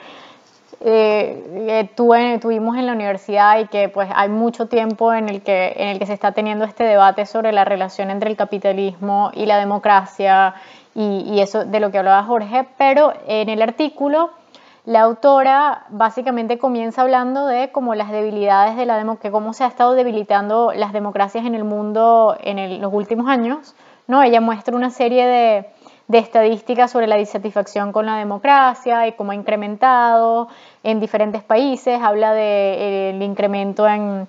eh, eh, tuve- tuvimos en la universidad y que, pues, hay mucho tiempo en el que en el que se está teniendo este debate sobre la relación entre el capitalismo y la democracia y, y eso de lo que hablaba Jorge, pero en el artículo la autora básicamente comienza hablando de como las debilidades de la democracia, cómo se ha estado debilitando las democracias en el mundo en el- los últimos años. ¿no? Ella muestra una serie de, de estadísticas sobre la disatisfacción con la democracia y cómo ha incrementado en diferentes países. Habla del incremento en,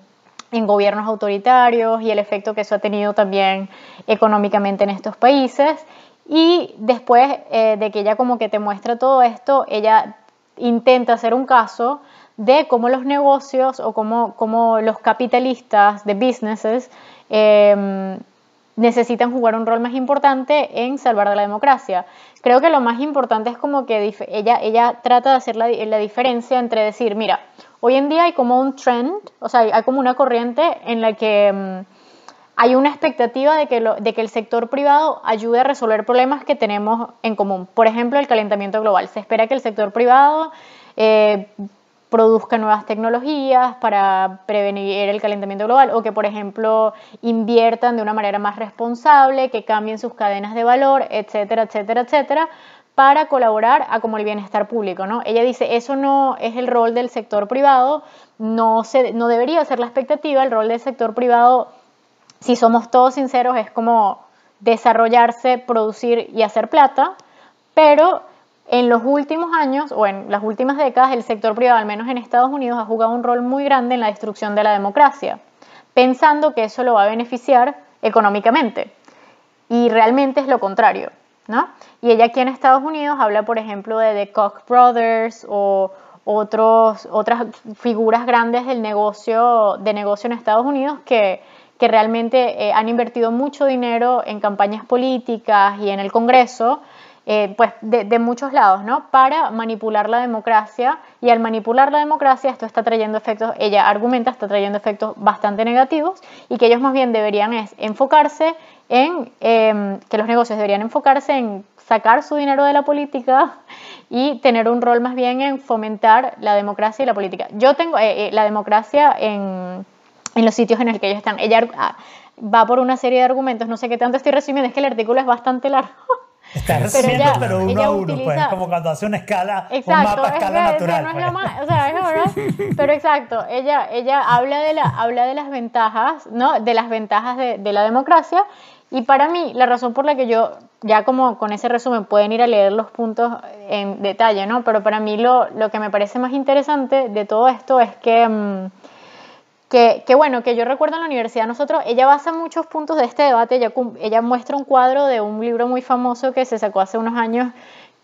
en gobiernos autoritarios y el efecto que eso ha tenido también económicamente en estos países. Y después eh, de que ella como que te muestra todo esto, ella intenta hacer un caso de cómo los negocios o cómo, cómo los capitalistas de businesses eh, necesitan jugar un rol más importante en salvar la democracia. Creo que lo más importante es como que ella, ella trata de hacer la, la diferencia entre decir, mira, hoy en día hay como un trend, o sea, hay como una corriente en la que mm, hay una expectativa de que, lo- de que el sector privado ayude a resolver problemas que tenemos en común. Por ejemplo, el calentamiento global. Se espera que el sector privado eh, produzca nuevas tecnologías para prevenir el calentamiento global o que, por ejemplo, inviertan de una manera más responsable, que cambien sus cadenas de valor, etcétera, etcétera, etcétera, para colaborar a como el bienestar público, ¿no? Ella dice, eso no es el rol del sector privado, no, se, no debería ser la expectativa, el rol del sector privado si somos todos sinceros, es como desarrollarse, producir y hacer plata, pero en los últimos años o en las últimas décadas el sector privado, al menos en Estados Unidos, ha jugado un rol muy grande en la destrucción de la democracia, pensando que eso lo va a beneficiar económicamente. Y realmente es lo contrario, ¿no? Y ella aquí en Estados Unidos habla, por ejemplo, de The Koch Brothers o otros, otras figuras grandes del negocio, de negocio en Estados Unidos que, que realmente eh, han invertido mucho dinero en campañas políticas y en el Congreso, eh, pues de, muchos lados, ¿no? Para manipular la democracia y al manipular la democracia esto está trayendo efectos, ella argumenta, está trayendo efectos bastante negativos y que ellos más bien deberían enfocarse en, em, que los negocios deberían enfocarse en sacar su dinero de la política y tener un rol más bien en fomentar la democracia y la política. Yo tengo eh, la democracia en, en, los sitios en los que ellos están. Ella ah, va por una serie de argumentos, no sé qué tanto estoy resumiendo, es que el artículo es bastante largo. Está resumiendo, pero, pero uno a uno, pues, como cuando hace una escala, exacto, un mapa a escala es natural. No es pues. más, o sea, es verdad, pero exacto, ella, ella habla, de la, habla de las ventajas, ¿no? De las ventajas de, de la democracia y para mí, la razón por la que yo, ya como con ese resumen pueden ir a leer los puntos en detalle, ¿no? Pero para mí lo, lo que me parece más interesante de todo esto es que, mm, que, que, bueno, que yo recuerdo en la universidad nosotros, ella basa muchos puntos de este debate, ella, ella muestra un cuadro de un libro muy famoso que se sacó hace unos años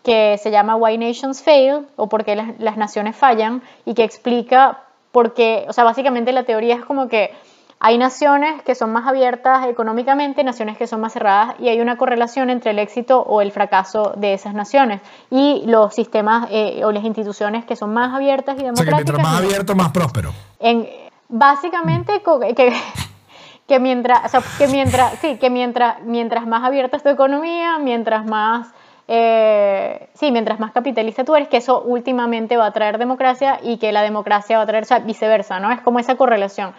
que se llama Why Nations Fail o por qué las, las naciones fallan y que explica por qué, o sea, básicamente la teoría es como que hay naciones que son más abiertas económicamente, naciones que son más cerradas y hay una correlación entre el éxito o el fracaso de esas naciones y los sistemas eh, o las instituciones que son más abiertas y democráticas. O sea, que mientras más abierto, más próspero. En, básicamente que, que mientras, o sea, que mientras, sí, que mientras, mientras más abierta es tu economía, mientras más eh, sí, mientras más capitalista tú eres, que eso últimamente va a traer democracia y que la democracia va a traer, o sea, viceversa, ¿no? Es como esa correlación.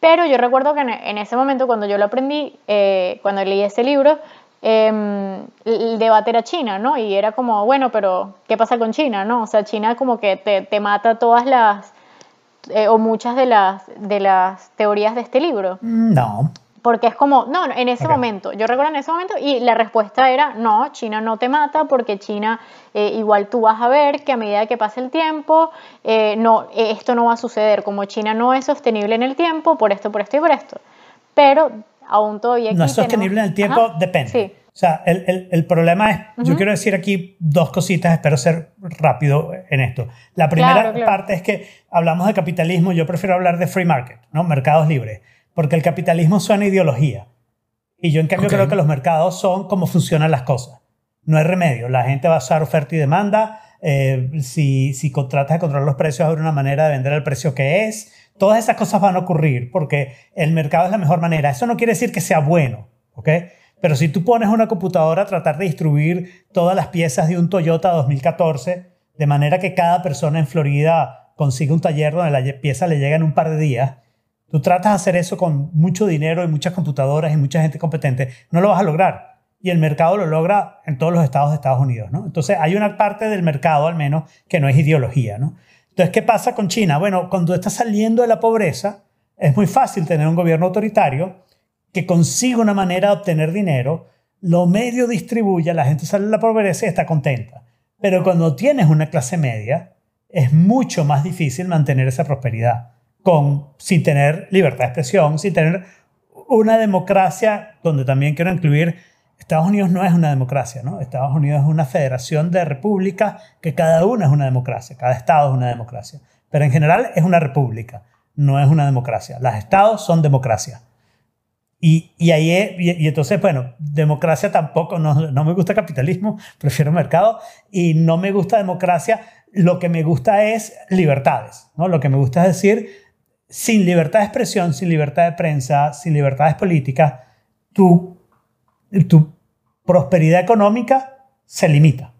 Pero yo recuerdo que en ese momento, cuando yo lo aprendí, eh, cuando leí ese libro, eh, el debate era China, ¿no? Y era como, bueno, pero ¿qué pasa con China, no? O sea, China como que te, te mata todas las, eh, o muchas de las, de las teorías de este libro. No. Porque es como, no, en ese momento, yo recuerdo en ese momento y la respuesta era, no, China no te mata porque China eh, igual tú vas a ver que a medida que pase el tiempo, eh, no, eh, esto no va a suceder, como China no es sostenible en el tiempo, por esto, por esto y por esto. Pero aún todavía... No es sostenible en el tiempo, depende. Sí. O sea, el, el, el problema es, yo quiero decir aquí dos cositas, espero ser rápido en esto. La primera parte es que hablamos de capitalismo, yo prefiero hablar de free market, ¿no? Mercados libres porque el capitalismo suena ideología. Y yo en cambio creo que los mercados son como funcionan las cosas. No hay remedio. La gente va a usar oferta y demanda. Eh, si, si tratas de controlar los precios, habrá una manera de vender el precio que es. Todas esas cosas van a ocurrir porque el mercado es la mejor manera. Eso no quiere decir que sea bueno, ¿ok? Pero si tú pones una computadora a tratar de distribuir todas las piezas de un Toyota 2014, de manera que cada persona en Florida consiga un taller donde la pieza le llega en un par de días, tú tratas de hacer eso con mucho dinero y muchas computadoras y mucha gente competente, no lo vas a lograr. Y el mercado lo logra en todos los estados de Estados Unidos, ¿no? Entonces hay una parte del mercado al menos que no es ideología, ¿no? Entonces, ¿qué pasa con China? Bueno, cuando estás saliendo de la pobreza, es muy fácil tener un gobierno autoritario que consiga una manera de obtener dinero, lo medio distribuye, la gente sale de la pobreza y está contenta. Pero cuando tienes una clase media, es mucho más difícil mantener esa prosperidad con, sin tener libertad de expresión, sin tener una democracia donde también quiero incluir, Estados Unidos no es una democracia, ¿no? Estados Unidos es una federación de repúblicas que cada una es una democracia, cada estado es una democracia, pero en general es una república, no es una democracia. Los estados son democracia. Y, y ahí y, entonces, bueno, democracia tampoco, no, no me gusta capitalismo, prefiero mercado, y no me gusta democracia, lo que me gusta es libertades, ¿no? Lo que me gusta es decir, sin libertad de expresión, sin libertad de prensa, sin libertades políticas, tu, tu prosperidad económica se limita.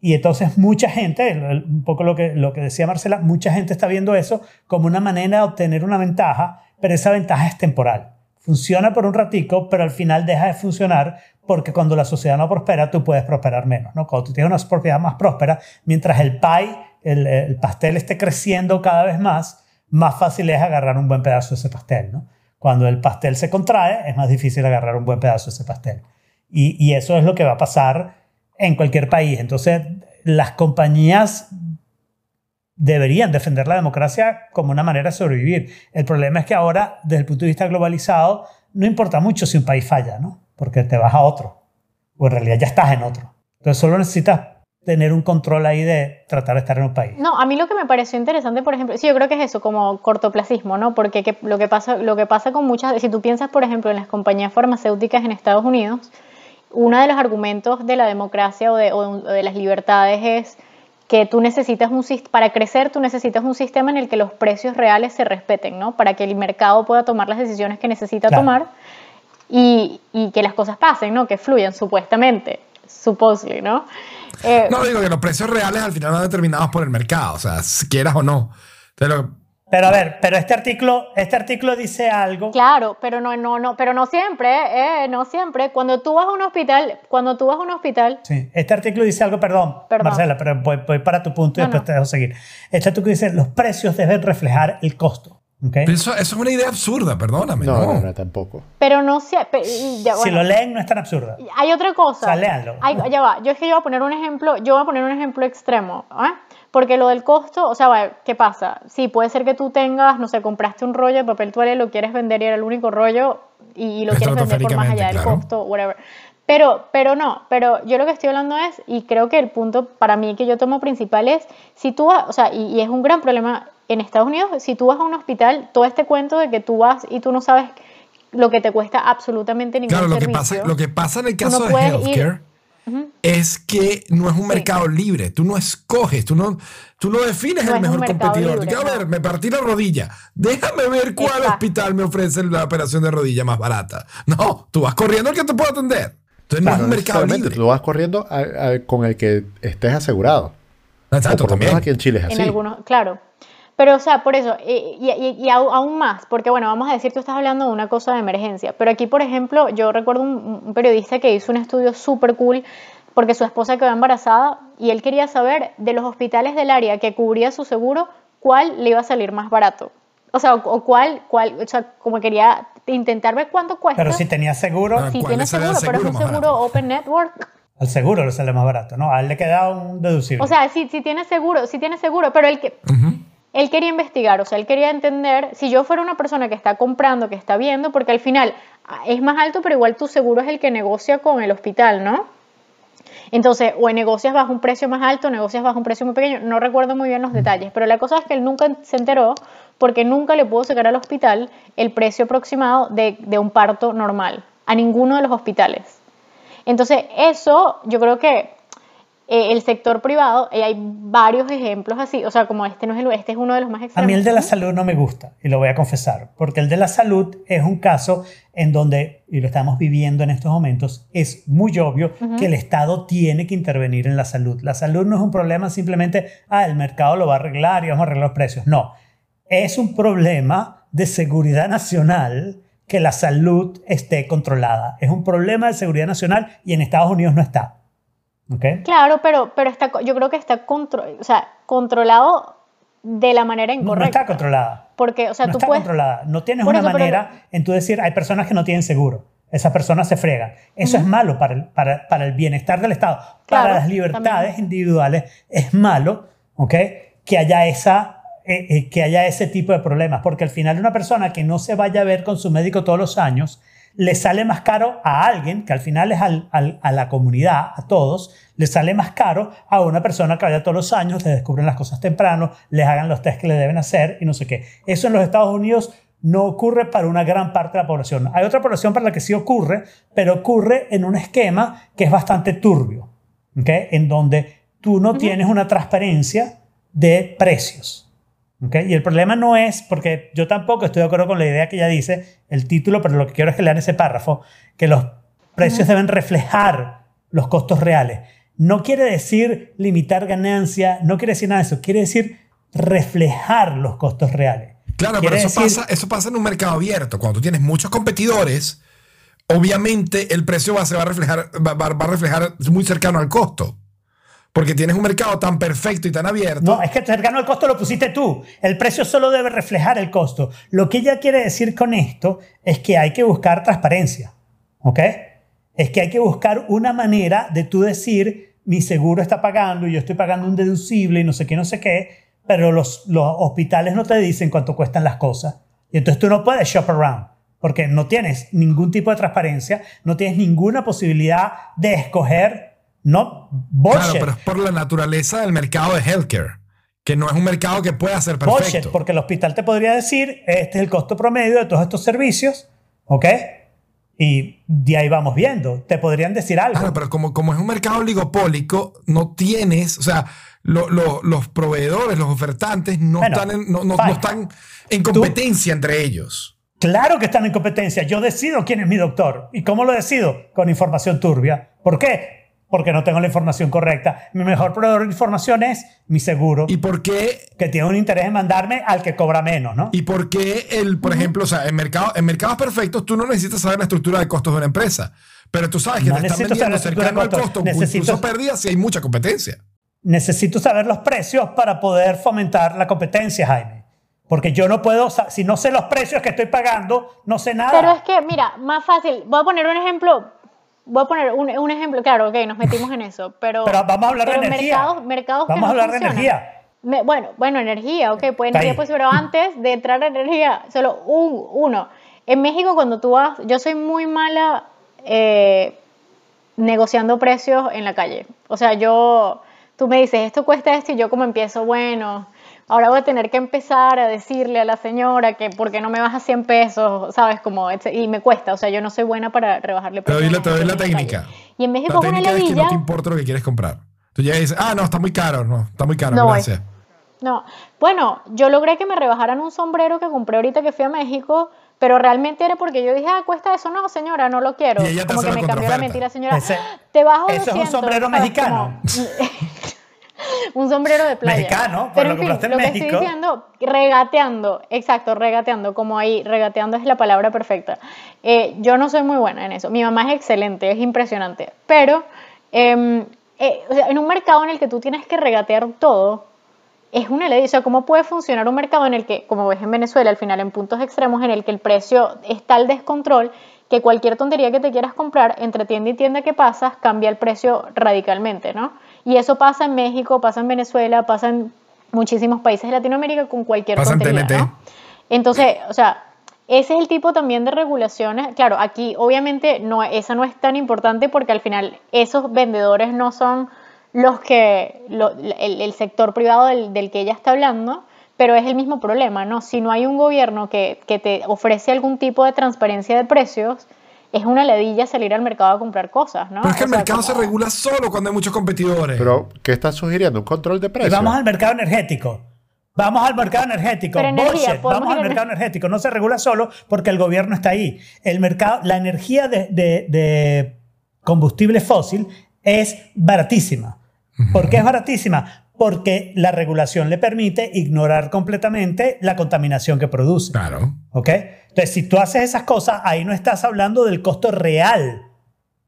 Y entonces mucha gente, un poco lo que, lo que decía Marcela, mucha gente está viendo eso como una manera de obtener una ventaja, pero esa ventaja es temporal. Funciona por un ratico, pero al final deja de funcionar porque cuando la sociedad no prospera, tú puedes prosperar menos. ¿no? Cuando tú tienes una propiedad más próspera, mientras el pie, el, el pastel esté creciendo cada vez más, más fácil es agarrar un buen pedazo de ese pastel, ¿no? Cuando el pastel se contrae, es más difícil agarrar un buen pedazo de ese pastel. Y, y eso es lo que va a pasar en cualquier país. Entonces, las compañías deberían defender la democracia como una manera de sobrevivir. El problema es que ahora, desde el punto de vista globalizado, no importa mucho si un país falla, ¿no? Porque te vas a otro. O en realidad ya estás en otro. Entonces solo necesitas tener un control ahí de tratar de estar en un país. No, a mí lo que me pareció interesante, por ejemplo, sí, yo creo que es eso, como cortoplacismo, ¿no? Porque que- lo, que pasa, lo que pasa con muchas, si tú piensas, por ejemplo, en las compañías farmacéuticas en Estados Unidos, uno de los argumentos de la democracia o de, o de- o de las libertades es que tú necesitas un para crecer tú necesitas un sistema en el que los precios reales se respeten, ¿no? Para que el mercado pueda tomar las decisiones que necesita Claro. tomar y, y que las cosas pasen, ¿no? Que fluyan, supuestamente, supposedly, ¿no? Eh, No digo que los precios reales al final van determinados por el mercado, o sea, si quieras o no. Pero Pero a ver, pero este artículo, este artículo dice algo. Claro, pero no, no, no, pero no siempre, eh, no siempre. Cuando tú vas a un hospital, cuando tú vas a un hospital, Sí, este artículo dice algo, perdón, Perdón. Marcela, pero voy, voy para tu punto y No, después no. te dejo seguir. Este artículo dice, los precios deben reflejar el costo. ¿ok? eso, eso es una idea absurda, perdóname. No, No, no, no, tampoco. pero no siempre. y ya, Si bueno. lo leen no es tan absurdo. Hay otra cosa. O sea, léanlo. Hay- ya va. Yo es que yo voy a poner un ejemplo. Yo voy a poner un ejemplo extremo. ¿ah? Porque lo del costo, o sea, ¿qué pasa? Sí, puede ser que tú tengas, no sé, compraste un rollo de papel toalla y lo quieres vender y era el único rollo y, y lo quieres vender por más allá del costo, whatever. Pero, pero no, pero yo lo que estoy hablando es, y creo que el punto para mí que yo tomo principal es, si tú vas, o sea, y, y es un gran problema en Estados Unidos, si tú vas a un hospital, todo este cuento de que tú vas y tú no sabes lo que te cuesta absolutamente ningún Claro, lo que, servicio. pasa, lo que pasa en el caso no de puedes ir- es que no es un mercado libre. Tú no escoges, tú no, tú no defines No el mejor competidor. Tú libre, dices, a no. ver, me partí la rodilla. Déjame ver cuál Exacto. hospital me ofrece la operación de rodilla más barata. No, tú vas corriendo al que te pueda atender. Entonces no es un mercado libre. Tú vas corriendo a- a- con el que estés asegurado. Exacto, o por lo menos también. aquí en Chile es En así. algunos, claro. Pero, o sea, por eso, y, y- y- aún más, porque bueno, vamos a decir, tú estás hablando de una cosa de emergencia, pero aquí, por ejemplo, yo recuerdo un, un periodista que hizo un estudio súper cool porque su esposa quedó embarazada y él quería saber de los hospitales del área que cubría su seguro, cuál le iba a salir más barato. O sea, o, o cuál, cuál, o sea, como quería intentar ver cuánto cuesta. Pero si tenía seguro, Ah. si ¿cuál tiene el seguro, pero es un seguro seguro? Open Network, al seguro le sale más barato, ¿no? A él le queda un deducible. O sea, sí, sí tiene seguro, sí tiene seguro, pero él, que, él quería investigar, o sea, él quería entender, si yo fuera una persona que está comprando, que está viendo, porque al final ah, es más alto, pero igual tu seguro es el que negocia con el hospital, ¿no? Entonces, o negocias bajo un precio más alto, negocias bajo un precio muy pequeño, no recuerdo muy bien los detalles, pero la cosa es que él nunca se enteró porque nunca le pudo sacar al hospital el precio aproximado de un parto normal, a ninguno de los hospitales. Entonces, eso yo creo que eh, el sector privado, y hay varios ejemplos así, o sea, como este no es, el- este es uno de los más A extremos. mí el de la salud no me gusta, y lo voy a confesar, porque el de la salud es un caso en donde, y lo estamos viviendo en estos momentos, es muy obvio que el Estado tiene que intervenir en la salud. La salud no es un problema simplemente, ah, el mercado lo va a arreglar y vamos a arreglar los precios. No, es un problema de seguridad nacional que la salud esté controlada. Es un problema de seguridad nacional y en Estados Unidos no está. ¿Ok? Claro, pero, pero está, yo creo que está o sea, controlado de la manera No, no incorrecta. está controlada. Porque, o sea, no tú está puedes... controlada. No tienes Por una eso, pero- manera en tú decir, hay personas que no tienen seguro. Esas personas se fregan. Eso es malo para el, para, para el bienestar del Estado. para Claro, las libertades también. individuales es malo ¿ok? que, haya esa, eh, eh, que haya ese tipo de problemas. Porque al final una persona que no se vaya a ver con su médico todos los años, le sale más caro a alguien, que al final es al- al- a la comunidad, a todos, le sale más caro a una persona que vaya todos los años, le descubren las cosas temprano, les hagan los test que le deben hacer y no sé qué. Eso en los Estados Unidos no ocurre para una gran parte de la población. Hay otra población para la que sí ocurre, pero ocurre en un esquema que es bastante turbio, ¿ok? en donde tú no tienes una transparencia de precios. Y el problema no es, porque yo tampoco estoy de acuerdo con la idea que ella dice, el título, pero lo que quiero es que lean ese párrafo, que los precios deben reflejar los costos reales. No quiere decir limitar ganancia, no quiere decir nada de eso, quiere decir reflejar los costos reales. Claro, pero eso, decir- pasa, eso pasa en un mercado abierto. Cuando tú tienes muchos competidores, obviamente el precio va, se va a reflejar, va, va- va a reflejar muy cercano al costo. Porque tienes un mercado tan perfecto y tan abierto. No, es que cercano al costo lo pusiste tú. El precio solo debe reflejar el costo. Lo que ella quiere decir con esto es que hay que buscar transparencia. ¿Ok? Es que hay que buscar una manera de tú decir, mi seguro está pagando y yo estoy pagando un deducible y no sé qué, no sé qué, pero los, los hospitales no te dicen cuánto cuestan las cosas. Y entonces tú no puedes shop around porque no tienes ningún tipo de transparencia, no tienes ninguna posibilidad de escoger No, Claro, bullshit. pero es por la naturaleza del mercado de healthcare, que no es un mercado que pueda ser Bullshit, perfecto. porque el hospital te podría decir, este es el costo promedio de todos estos servicios, ¿ok? Y de ahí vamos viendo. Te podrían decir algo. Claro, pero como, como es un mercado oligopólico, no tienes, o sea, lo- lo- los proveedores, los ofertantes, no, Bueno, están, en, no, no- no están en competencia entre ellos. Claro que están en competencia. Yo decido quién es mi doctor. ¿Y cómo lo decido? Con información turbia. ¿Por qué? Porque no tengo la información correcta. Mi mejor proveedor de información es mi seguro, ¿Y por qué que tiene un interés en mandarme al que cobra menos, ¿no? ¿Y por qué el, por ejemplo, o sea, en, mercado, en mercados perfectos tú no necesitas saber la estructura de costos de una empresa, pero tú sabes que No te están vendiendo cercano de al costo, Necesito- incluso pérdidas si hay mucha competencia. Necesito saber los precios para poder fomentar la competencia, Jaime. Porque yo no puedo, si no sé los precios que estoy pagando, no sé nada. Pero es que, mira, más fácil. Voy a poner un ejemplo. Voy a poner un, un ejemplo. Claro, ok, nos metimos en eso. Pero, Pero vamos a hablar de energía. Mercados, mercados que Vamos no a hablar de energía. Me- bueno, bueno, energía, ok, pues energía, pues, pero antes de entrar a energía, solo un, uno. En México, cuando tú vas, yo soy muy mala eh, negociando precios en la calle. O sea, yo, tú me dices, esto cuesta esto, y yo como empiezo, bueno, ahora voy a tener que empezar a decirle a la señora que por qué no me baja 100 pesos, ¿sabes? Como, etc- y me cuesta, o sea, yo no soy buena para rebajarle Te doy precios. la, te doy la técnica. Y en México la es una técnica es que no te importa lo que quieres comprar. Tú llegas y dices, ah, no, está muy caro, no, está muy caro, No gracias. No, bueno, yo logré que me rebajaran un sombrero que compré ahorita que fui a México, pero realmente era porque yo dije, ah, cuesta eso, no, señora, no lo quiero. Y ella te Como hace que la me cambió la mentira, señora. Ese- te bajo eso es un 200, sombrero ¿sabes? mexicano. Como- un sombrero de playa. Mexicano, pero lo en fin, en lo que estoy diciendo, regateando, exacto, regateando, como ahí, regateando es la palabra perfecta. Eh, yo no soy muy buena en eso. Mi mamá es excelente, es impresionante, pero em, eh, o sea, en un mercado en el que tú tienes que regatear todo, es una ley. O sea, ¿cómo puede funcionar un mercado en el que, como ves en Venezuela, al final en puntos extremos, en el que el precio está al descontrol, que cualquier tontería que te quieras comprar, entre tienda y tienda que pasas, cambia el precio radicalmente, ¿no? Y eso pasa en México, pasa en Venezuela, pasa en muchísimos países de Latinoamérica con cualquier Pasa en tontería, TNT. ¿no? Entonces, o sea, ese es el tipo también de regulaciones. Claro, aquí obviamente no, esa no es tan importante porque al final esos vendedores no son los que, lo- el, el sector privado del, del que ella está hablando, pero es el mismo problema, ¿no? Si no hay un gobierno que, que te ofrece algún tipo de transparencia de precios, es una ledilla salir al mercado a comprar cosas, ¿no? Pero es que O el sea, mercado se regula solo cuando hay muchos competidores. Pero, ¿qué estás sugiriendo? ¿Un control de precios? vamos al mercado energético. Vamos al mercado energético. Bullshit. Vamos al mercado energético. No se regula solo porque el gobierno está ahí. El mercado, la energía de, de- de combustible fósil es baratísima. ¿Por qué es baratísima? Porque la regulación le permite ignorar completamente la contaminación que produce. Claro. ¿Ok? Entonces, si tú haces esas cosas, ahí no estás hablando del costo real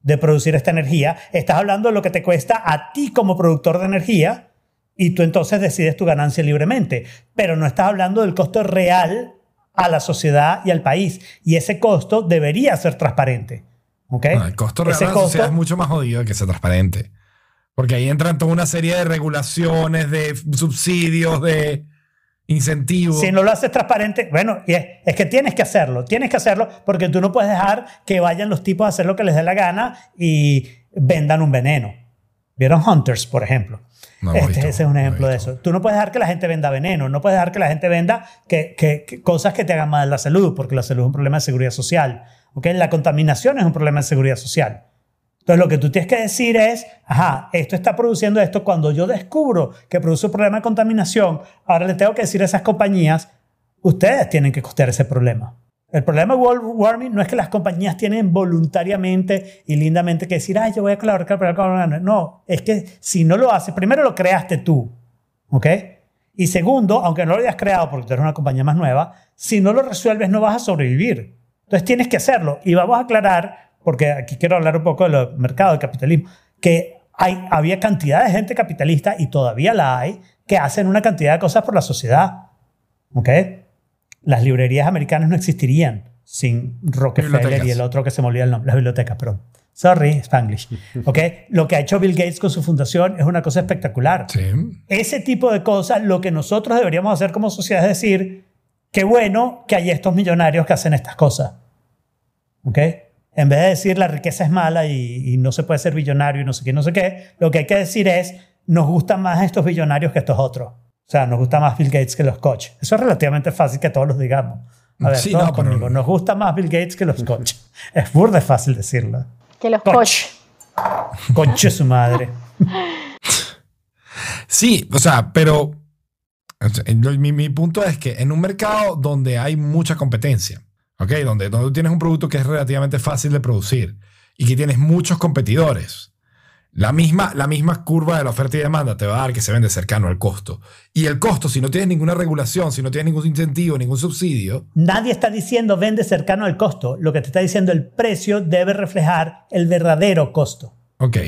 de producir esta energía, estás hablando de lo que te cuesta a ti como productor de energía y tú entonces decides tu ganancia libremente, pero no estás hablando del costo real a la sociedad y al país y ese costo debería ser transparente. ¿Ok? No, el costo real Ese de la sociedad es mucho más jodido que sea transparente. Porque ahí entran toda una serie de regulaciones, de subsidios, de incentivos. Si no lo haces transparente, bueno, es, es que tienes que hacerlo, tienes que hacerlo porque tú no puedes dejar que vayan los tipos a hacer lo que les dé la gana y vendan un veneno. ¿Vieron Hunters, por ejemplo? No Este, visto, ese es un no ejemplo de eso. Tú no puedes dejar que la gente venda veneno, no puedes dejar que la gente venda que, que- que cosas que te hagan mal a la salud, porque la salud es un problema de seguridad social. ¿ok? La contaminación es un problema de seguridad social. Entonces lo que tú tienes que decir es, ajá, esto está produciendo esto. Cuando yo descubro que produce un problema de contaminación, ahora le tengo que decir a esas compañías, ustedes tienen que costear ese problema. El problema de world warming no es que las compañías tienen voluntariamente y lindamente que decir, ay, yo voy a colaborar para el carbon". No, es que si no lo haces, primero lo creaste tú, ¿ok? Y segundo, aunque no lo hayas creado porque tú eres una compañía más nueva, si no lo resuelves no vas a sobrevivir. Entonces tienes que hacerlo. Y vamos a aclarar, porque aquí quiero hablar un poco del mercado del capitalismo, que hay, había cantidad de gente capitalista y todavía la hay que hacen una cantidad de cosas por la sociedad. ¿Ok? Las librerías americanas no existirían sin Rockefeller y el otro que se me olvida el nombre, las bibliotecas, perdón. Sorry, Spanglish. ¿Ok? Lo que ha hecho Bill Gates con su fundación es una cosa espectacular. Sí. Ese tipo de cosas, lo que nosotros deberíamos hacer como sociedad es decir, qué bueno que hay estos millonarios que hacen estas cosas. ¿Ok? En vez de decir la riqueza es mala y, y no se puede ser billonario y no sé qué, no sé qué, lo que hay que decir es nos gustan más estos billonarios que estos otros. O sea, nos gusta más Bill Gates que los Koch. Eso es relativamente fácil que todos los digamos. A ver, Sí, todos no, pero- conmigo. Nos gusta más Bill Gates que los Koch. es burde fácil decirlo. Que los Koch. coach. Coche su madre. Sí, o sea, pero mi punto es que en un mercado donde hay mucha competencia, ¿ok? Donde, donde tú tienes un producto que es relativamente fácil de producir y que tienes muchos competidores, la misma, la misma curva de la oferta y demanda te va a dar que se vende cercano al costo. Y el costo, si no tienes ninguna regulación, si no tienes ningún incentivo, ningún subsidio, Nadie está diciendo vende cercano al costo. Lo que te está diciendo el precio debe reflejar el verdadero costo. ok.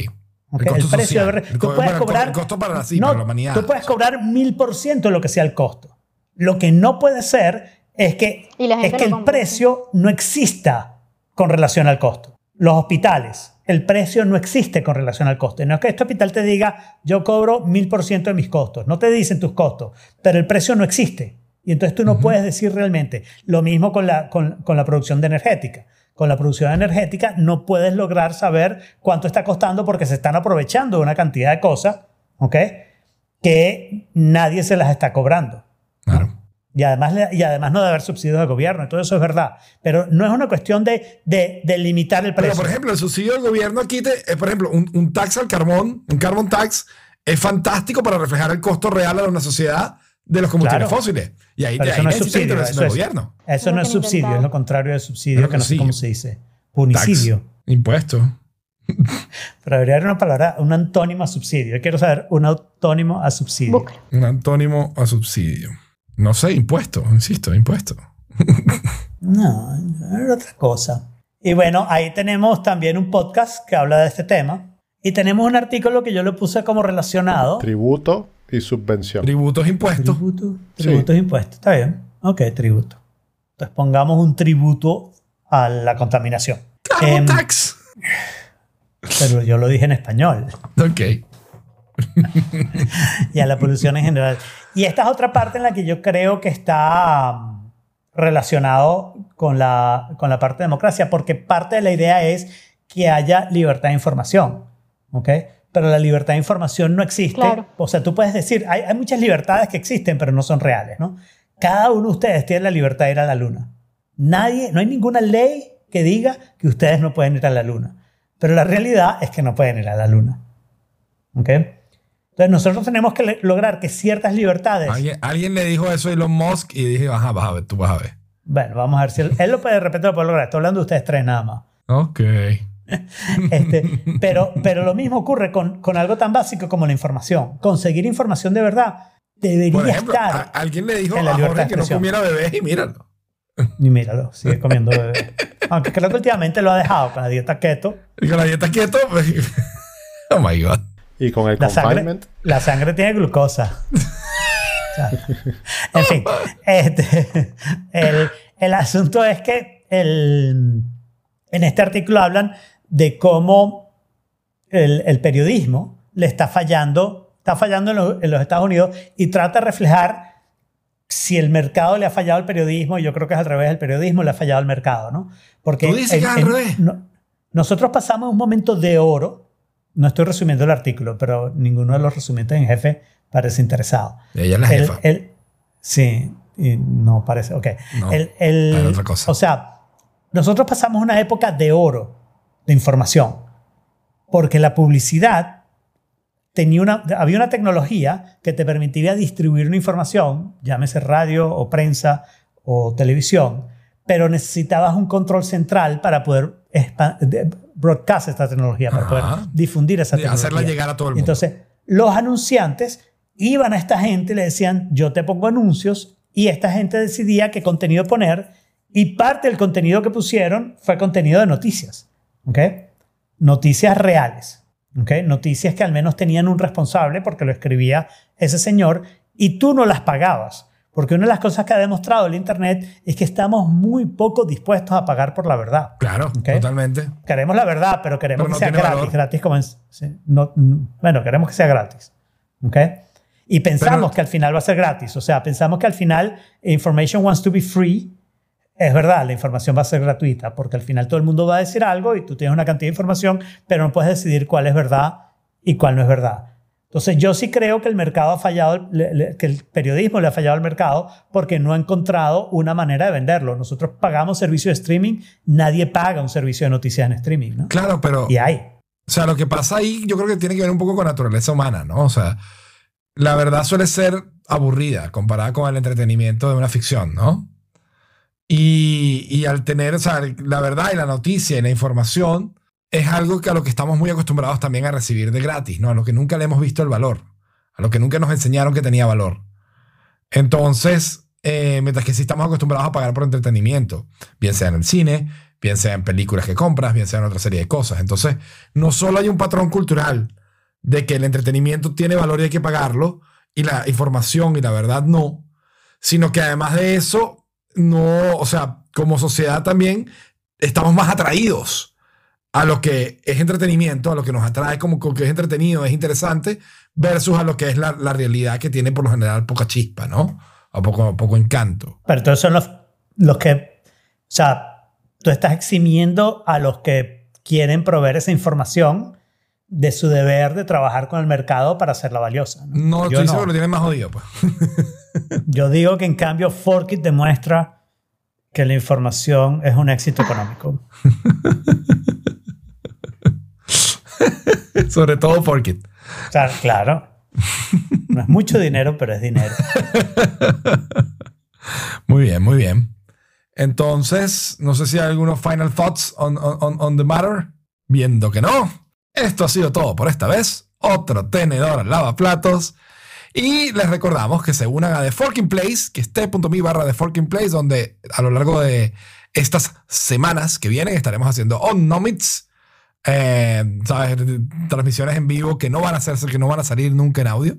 ¿ok? El costo precio social. El tú puedes bueno, el cobrar el costo para la- sí, no, para la humanidad. Tú puedes cobrar mil por ciento lo que sea el costo. Lo que no puede ser es que, es que el compra. precio no exista con relación al costo. Los hospitales, el precio no existe con relación al costo. No es que este hospital te diga, yo cobro mil por ciento de mis costos. No te dicen tus costos, pero el precio no existe. Y entonces tú no puedes decir realmente. Lo mismo con la, con, con la producción de energética. Con la producción energética no puedes lograr saber cuánto está costando porque se están aprovechando de una cantidad de cosas, ¿ok? Que nadie se las está cobrando. Y además, y además no debe haber subsidios de gobierno, y todo eso es verdad. Pero no es una cuestión de, de, de limitar el precio. Pero, por ejemplo, el subsidio del gobierno aquí, te, eh, por ejemplo, un, un tax al carbón, un carbon tax, es fantástico para reflejar el costo real de una sociedad de los combustibles Claro. fósiles. Y ahí, Pero eso ahí no es subsidio, eso del es, gobierno. eso no es subsidio, es lo contrario de subsidio, Pero que no sé cómo se dice. Tax, Punicidio. impuesto. Pero debería haber una palabra, un antónimo a subsidio. Yo quiero saber un autónimo a subsidio. Un antónimo a subsidio. No sé, impuesto, insisto, impuesto. No, era otra cosa. Y bueno, ahí tenemos también un podcast que habla de este tema. Y tenemos un artículo que yo le puse como relacionado. Tributo y subvención. Tributos, impuestos. Tributo, Sí. tributos, impuestos. Está bien. Ok, tributo. Entonces pongamos un tributo a la contaminación. Carbon Em, tax. Pero yo lo dije en español. Ok. y a la polución en general. Y esta es otra parte en la que yo creo que está um, relacionado con la, con la parte de democracia, porque parte de la idea es que haya libertad de información. ¿ok? Pero la libertad de información no existe. Claro. O sea, tú puedes decir, hay, hay muchas libertades que existen, pero no son reales. ¿no? Cada uno de ustedes tiene la libertad de ir a la luna. Nadie, no hay ninguna ley que diga que ustedes no pueden ir a la luna. Pero la realidad es que no pueden ir a la luna. ¿Ok? Entonces nosotros tenemos que lograr que ciertas libertades... Alguien, alguien le dijo eso a Elon Musk y dije, ajá, vas a ver, tú vas a ver. Bueno, vamos a ver si él, él lo puede, de repente lo puede lograr. Estoy hablando de ustedes tres nada más. Ok. Este, pero, pero lo mismo ocurre con, con algo tan básico como la información. Conseguir información de verdad debería Por ejemplo, a- estar... alguien le dijo en la a Jorge que no comiera bebés y míralo. Y míralo, sigue comiendo bebé. Aunque creo que últimamente lo ha dejado con la dieta keto. Y con la dieta quieto, pues, oh my God. Y con el La sangre, confinement. la sangre tiene glucosa. En fin, este, el, el asunto es que el, en este artículo hablan de cómo el, el periodismo le está fallando, está fallando en los, en los Estados Unidos y trata de reflejar si el mercado le ha fallado al periodismo, yo creo que es al revés, el periodismo le ha fallado al mercado, ¿no? Porque ¿Tú dices que es al revés? no- nosotros pasamos un momento de oro, no estoy resumiendo el artículo, pero ninguno de los resumientes en jefe parece interesado. Ella es la El- jefa. el- sí, y no parece, ok. No, El- otra cosa. O sea, nosotros pasamos una época de oro de información, porque la publicidad tenía una, había una tecnología que te permitía distribuir una información, llámese radio o prensa o televisión, pero necesitabas un control central para poder broadcast esta tecnología, para poder difundir esa tecnología. hacerla llegar a todo el mundo. Entonces, los anunciantes iban a esta gente y le decían, yo te pongo anuncios, y esta gente decidía qué contenido poner, y parte del contenido que pusieron fue contenido de noticias. ¿ok? Noticias reales. ¿ok? Noticias que al menos tenían un responsable porque lo escribía ese señor y tú no las pagabas. Porque una de las cosas que ha demostrado el Internet es que estamos muy poco dispuestos a pagar por la verdad. Claro, Ok. totalmente. Queremos la verdad, pero queremos Pero no que sea gratis. valor. Gratis como sí, no, mm, bueno, queremos que sea gratis. ¿Ok? Y pensamos Pero- que al final va a ser gratis. O sea, pensamos que al final information wants to be free es verdad, la información va a ser gratuita, porque al final todo el mundo va a decir algo y tú tienes una cantidad de información, pero no puedes decidir cuál es verdad y cuál no es verdad. Entonces yo sí creo que el mercado ha fallado, que el periodismo le ha fallado al mercado porque no ha encontrado una manera de venderlo. Nosotros pagamos servicio de streaming, nadie paga un servicio de noticias en streaming, ¿no? Claro, pero... Y hay. O sea, lo que pasa ahí yo creo que tiene que ver un poco con naturaleza humana, ¿no? O sea, la verdad suele ser aburrida comparada con el entretenimiento de una ficción, ¿no? Y, y al tener, o sea, la verdad y la noticia y la información es algo que a lo que estamos muy acostumbrados también a recibir de gratis, ¿no? A lo que nunca le hemos visto el valor, a lo que nunca nos enseñaron que tenía valor. Entonces, eh, mientras que sí estamos acostumbrados a pagar por entretenimiento, bien sea en el cine, bien sea en películas que compras, bien sea en otra serie de cosas. Entonces, no solo hay un patrón cultural de que el entretenimiento tiene valor y hay que pagarlo, y la información y la verdad no, sino que además de eso, no, o sea, como sociedad también estamos más atraídos a lo que es entretenimiento, a lo que nos atrae como que es entretenido, es interesante, versus a lo que es la, la realidad que tiene por lo general poca chispa, ¿no? O poco, poco encanto. Pero todos son los, los que, o sea, tú estás eximiendo a los que quieren proveer esa información de su deber de trabajar con el mercado para hacerla valiosa. No, Yo estoy seguro que lo tienen más jodido, pues. Yo digo que en cambio Forkit demuestra que la información es un éxito económico. Sobre todo Forkit. O sea, claro. No es mucho dinero, pero es dinero. Muy bien, muy bien. Entonces, no sé si hay algunos final thoughts on, on, on the matter. Viendo que no. Esto ha sido todo por esta vez. Otro tenedor lavaplatos. Y les recordamos que se unan a The Forking Place, que es t.me barra The Forking Place, donde a lo largo de estas semanas que vienen estaremos haciendo On Nomits, eh, ¿sabes? transmisiones en vivo que no van a hacerse, que no van a salir nunca en audio.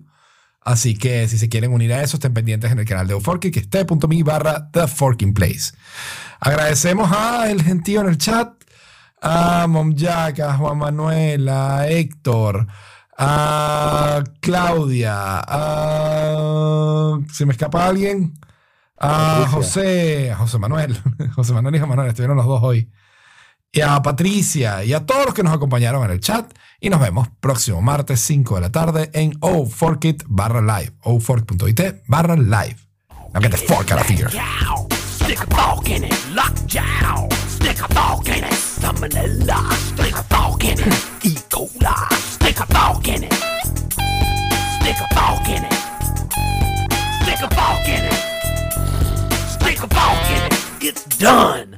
Así que si se quieren unir a eso, estén pendientes en el canal de Forking, que es t.me barra The Forking Place. Agradecemos a el gentío en el chat, a Mom Jack, a Juan Manuel, a Héctor, a Claudia, a... ¿Se me escapa alguien? A. José, a José Manuel, José Manuel y Juan Manuel, estuvieron los dos hoy. Y a Patricia y a todos los que nos acompañaron en el chat. Y nos vemos próximo martes 5 de la tarde en O4kit barra live. O4.it barra live. Now get the fork out of here. Stick a fork in it. Lockjaw. Stick a fork in it. Salmonella. Stick a fork in it. E. coli. Stick a fork in it. Stick a fork in it. Stick a fork in it. Stick a fork in it. It's done.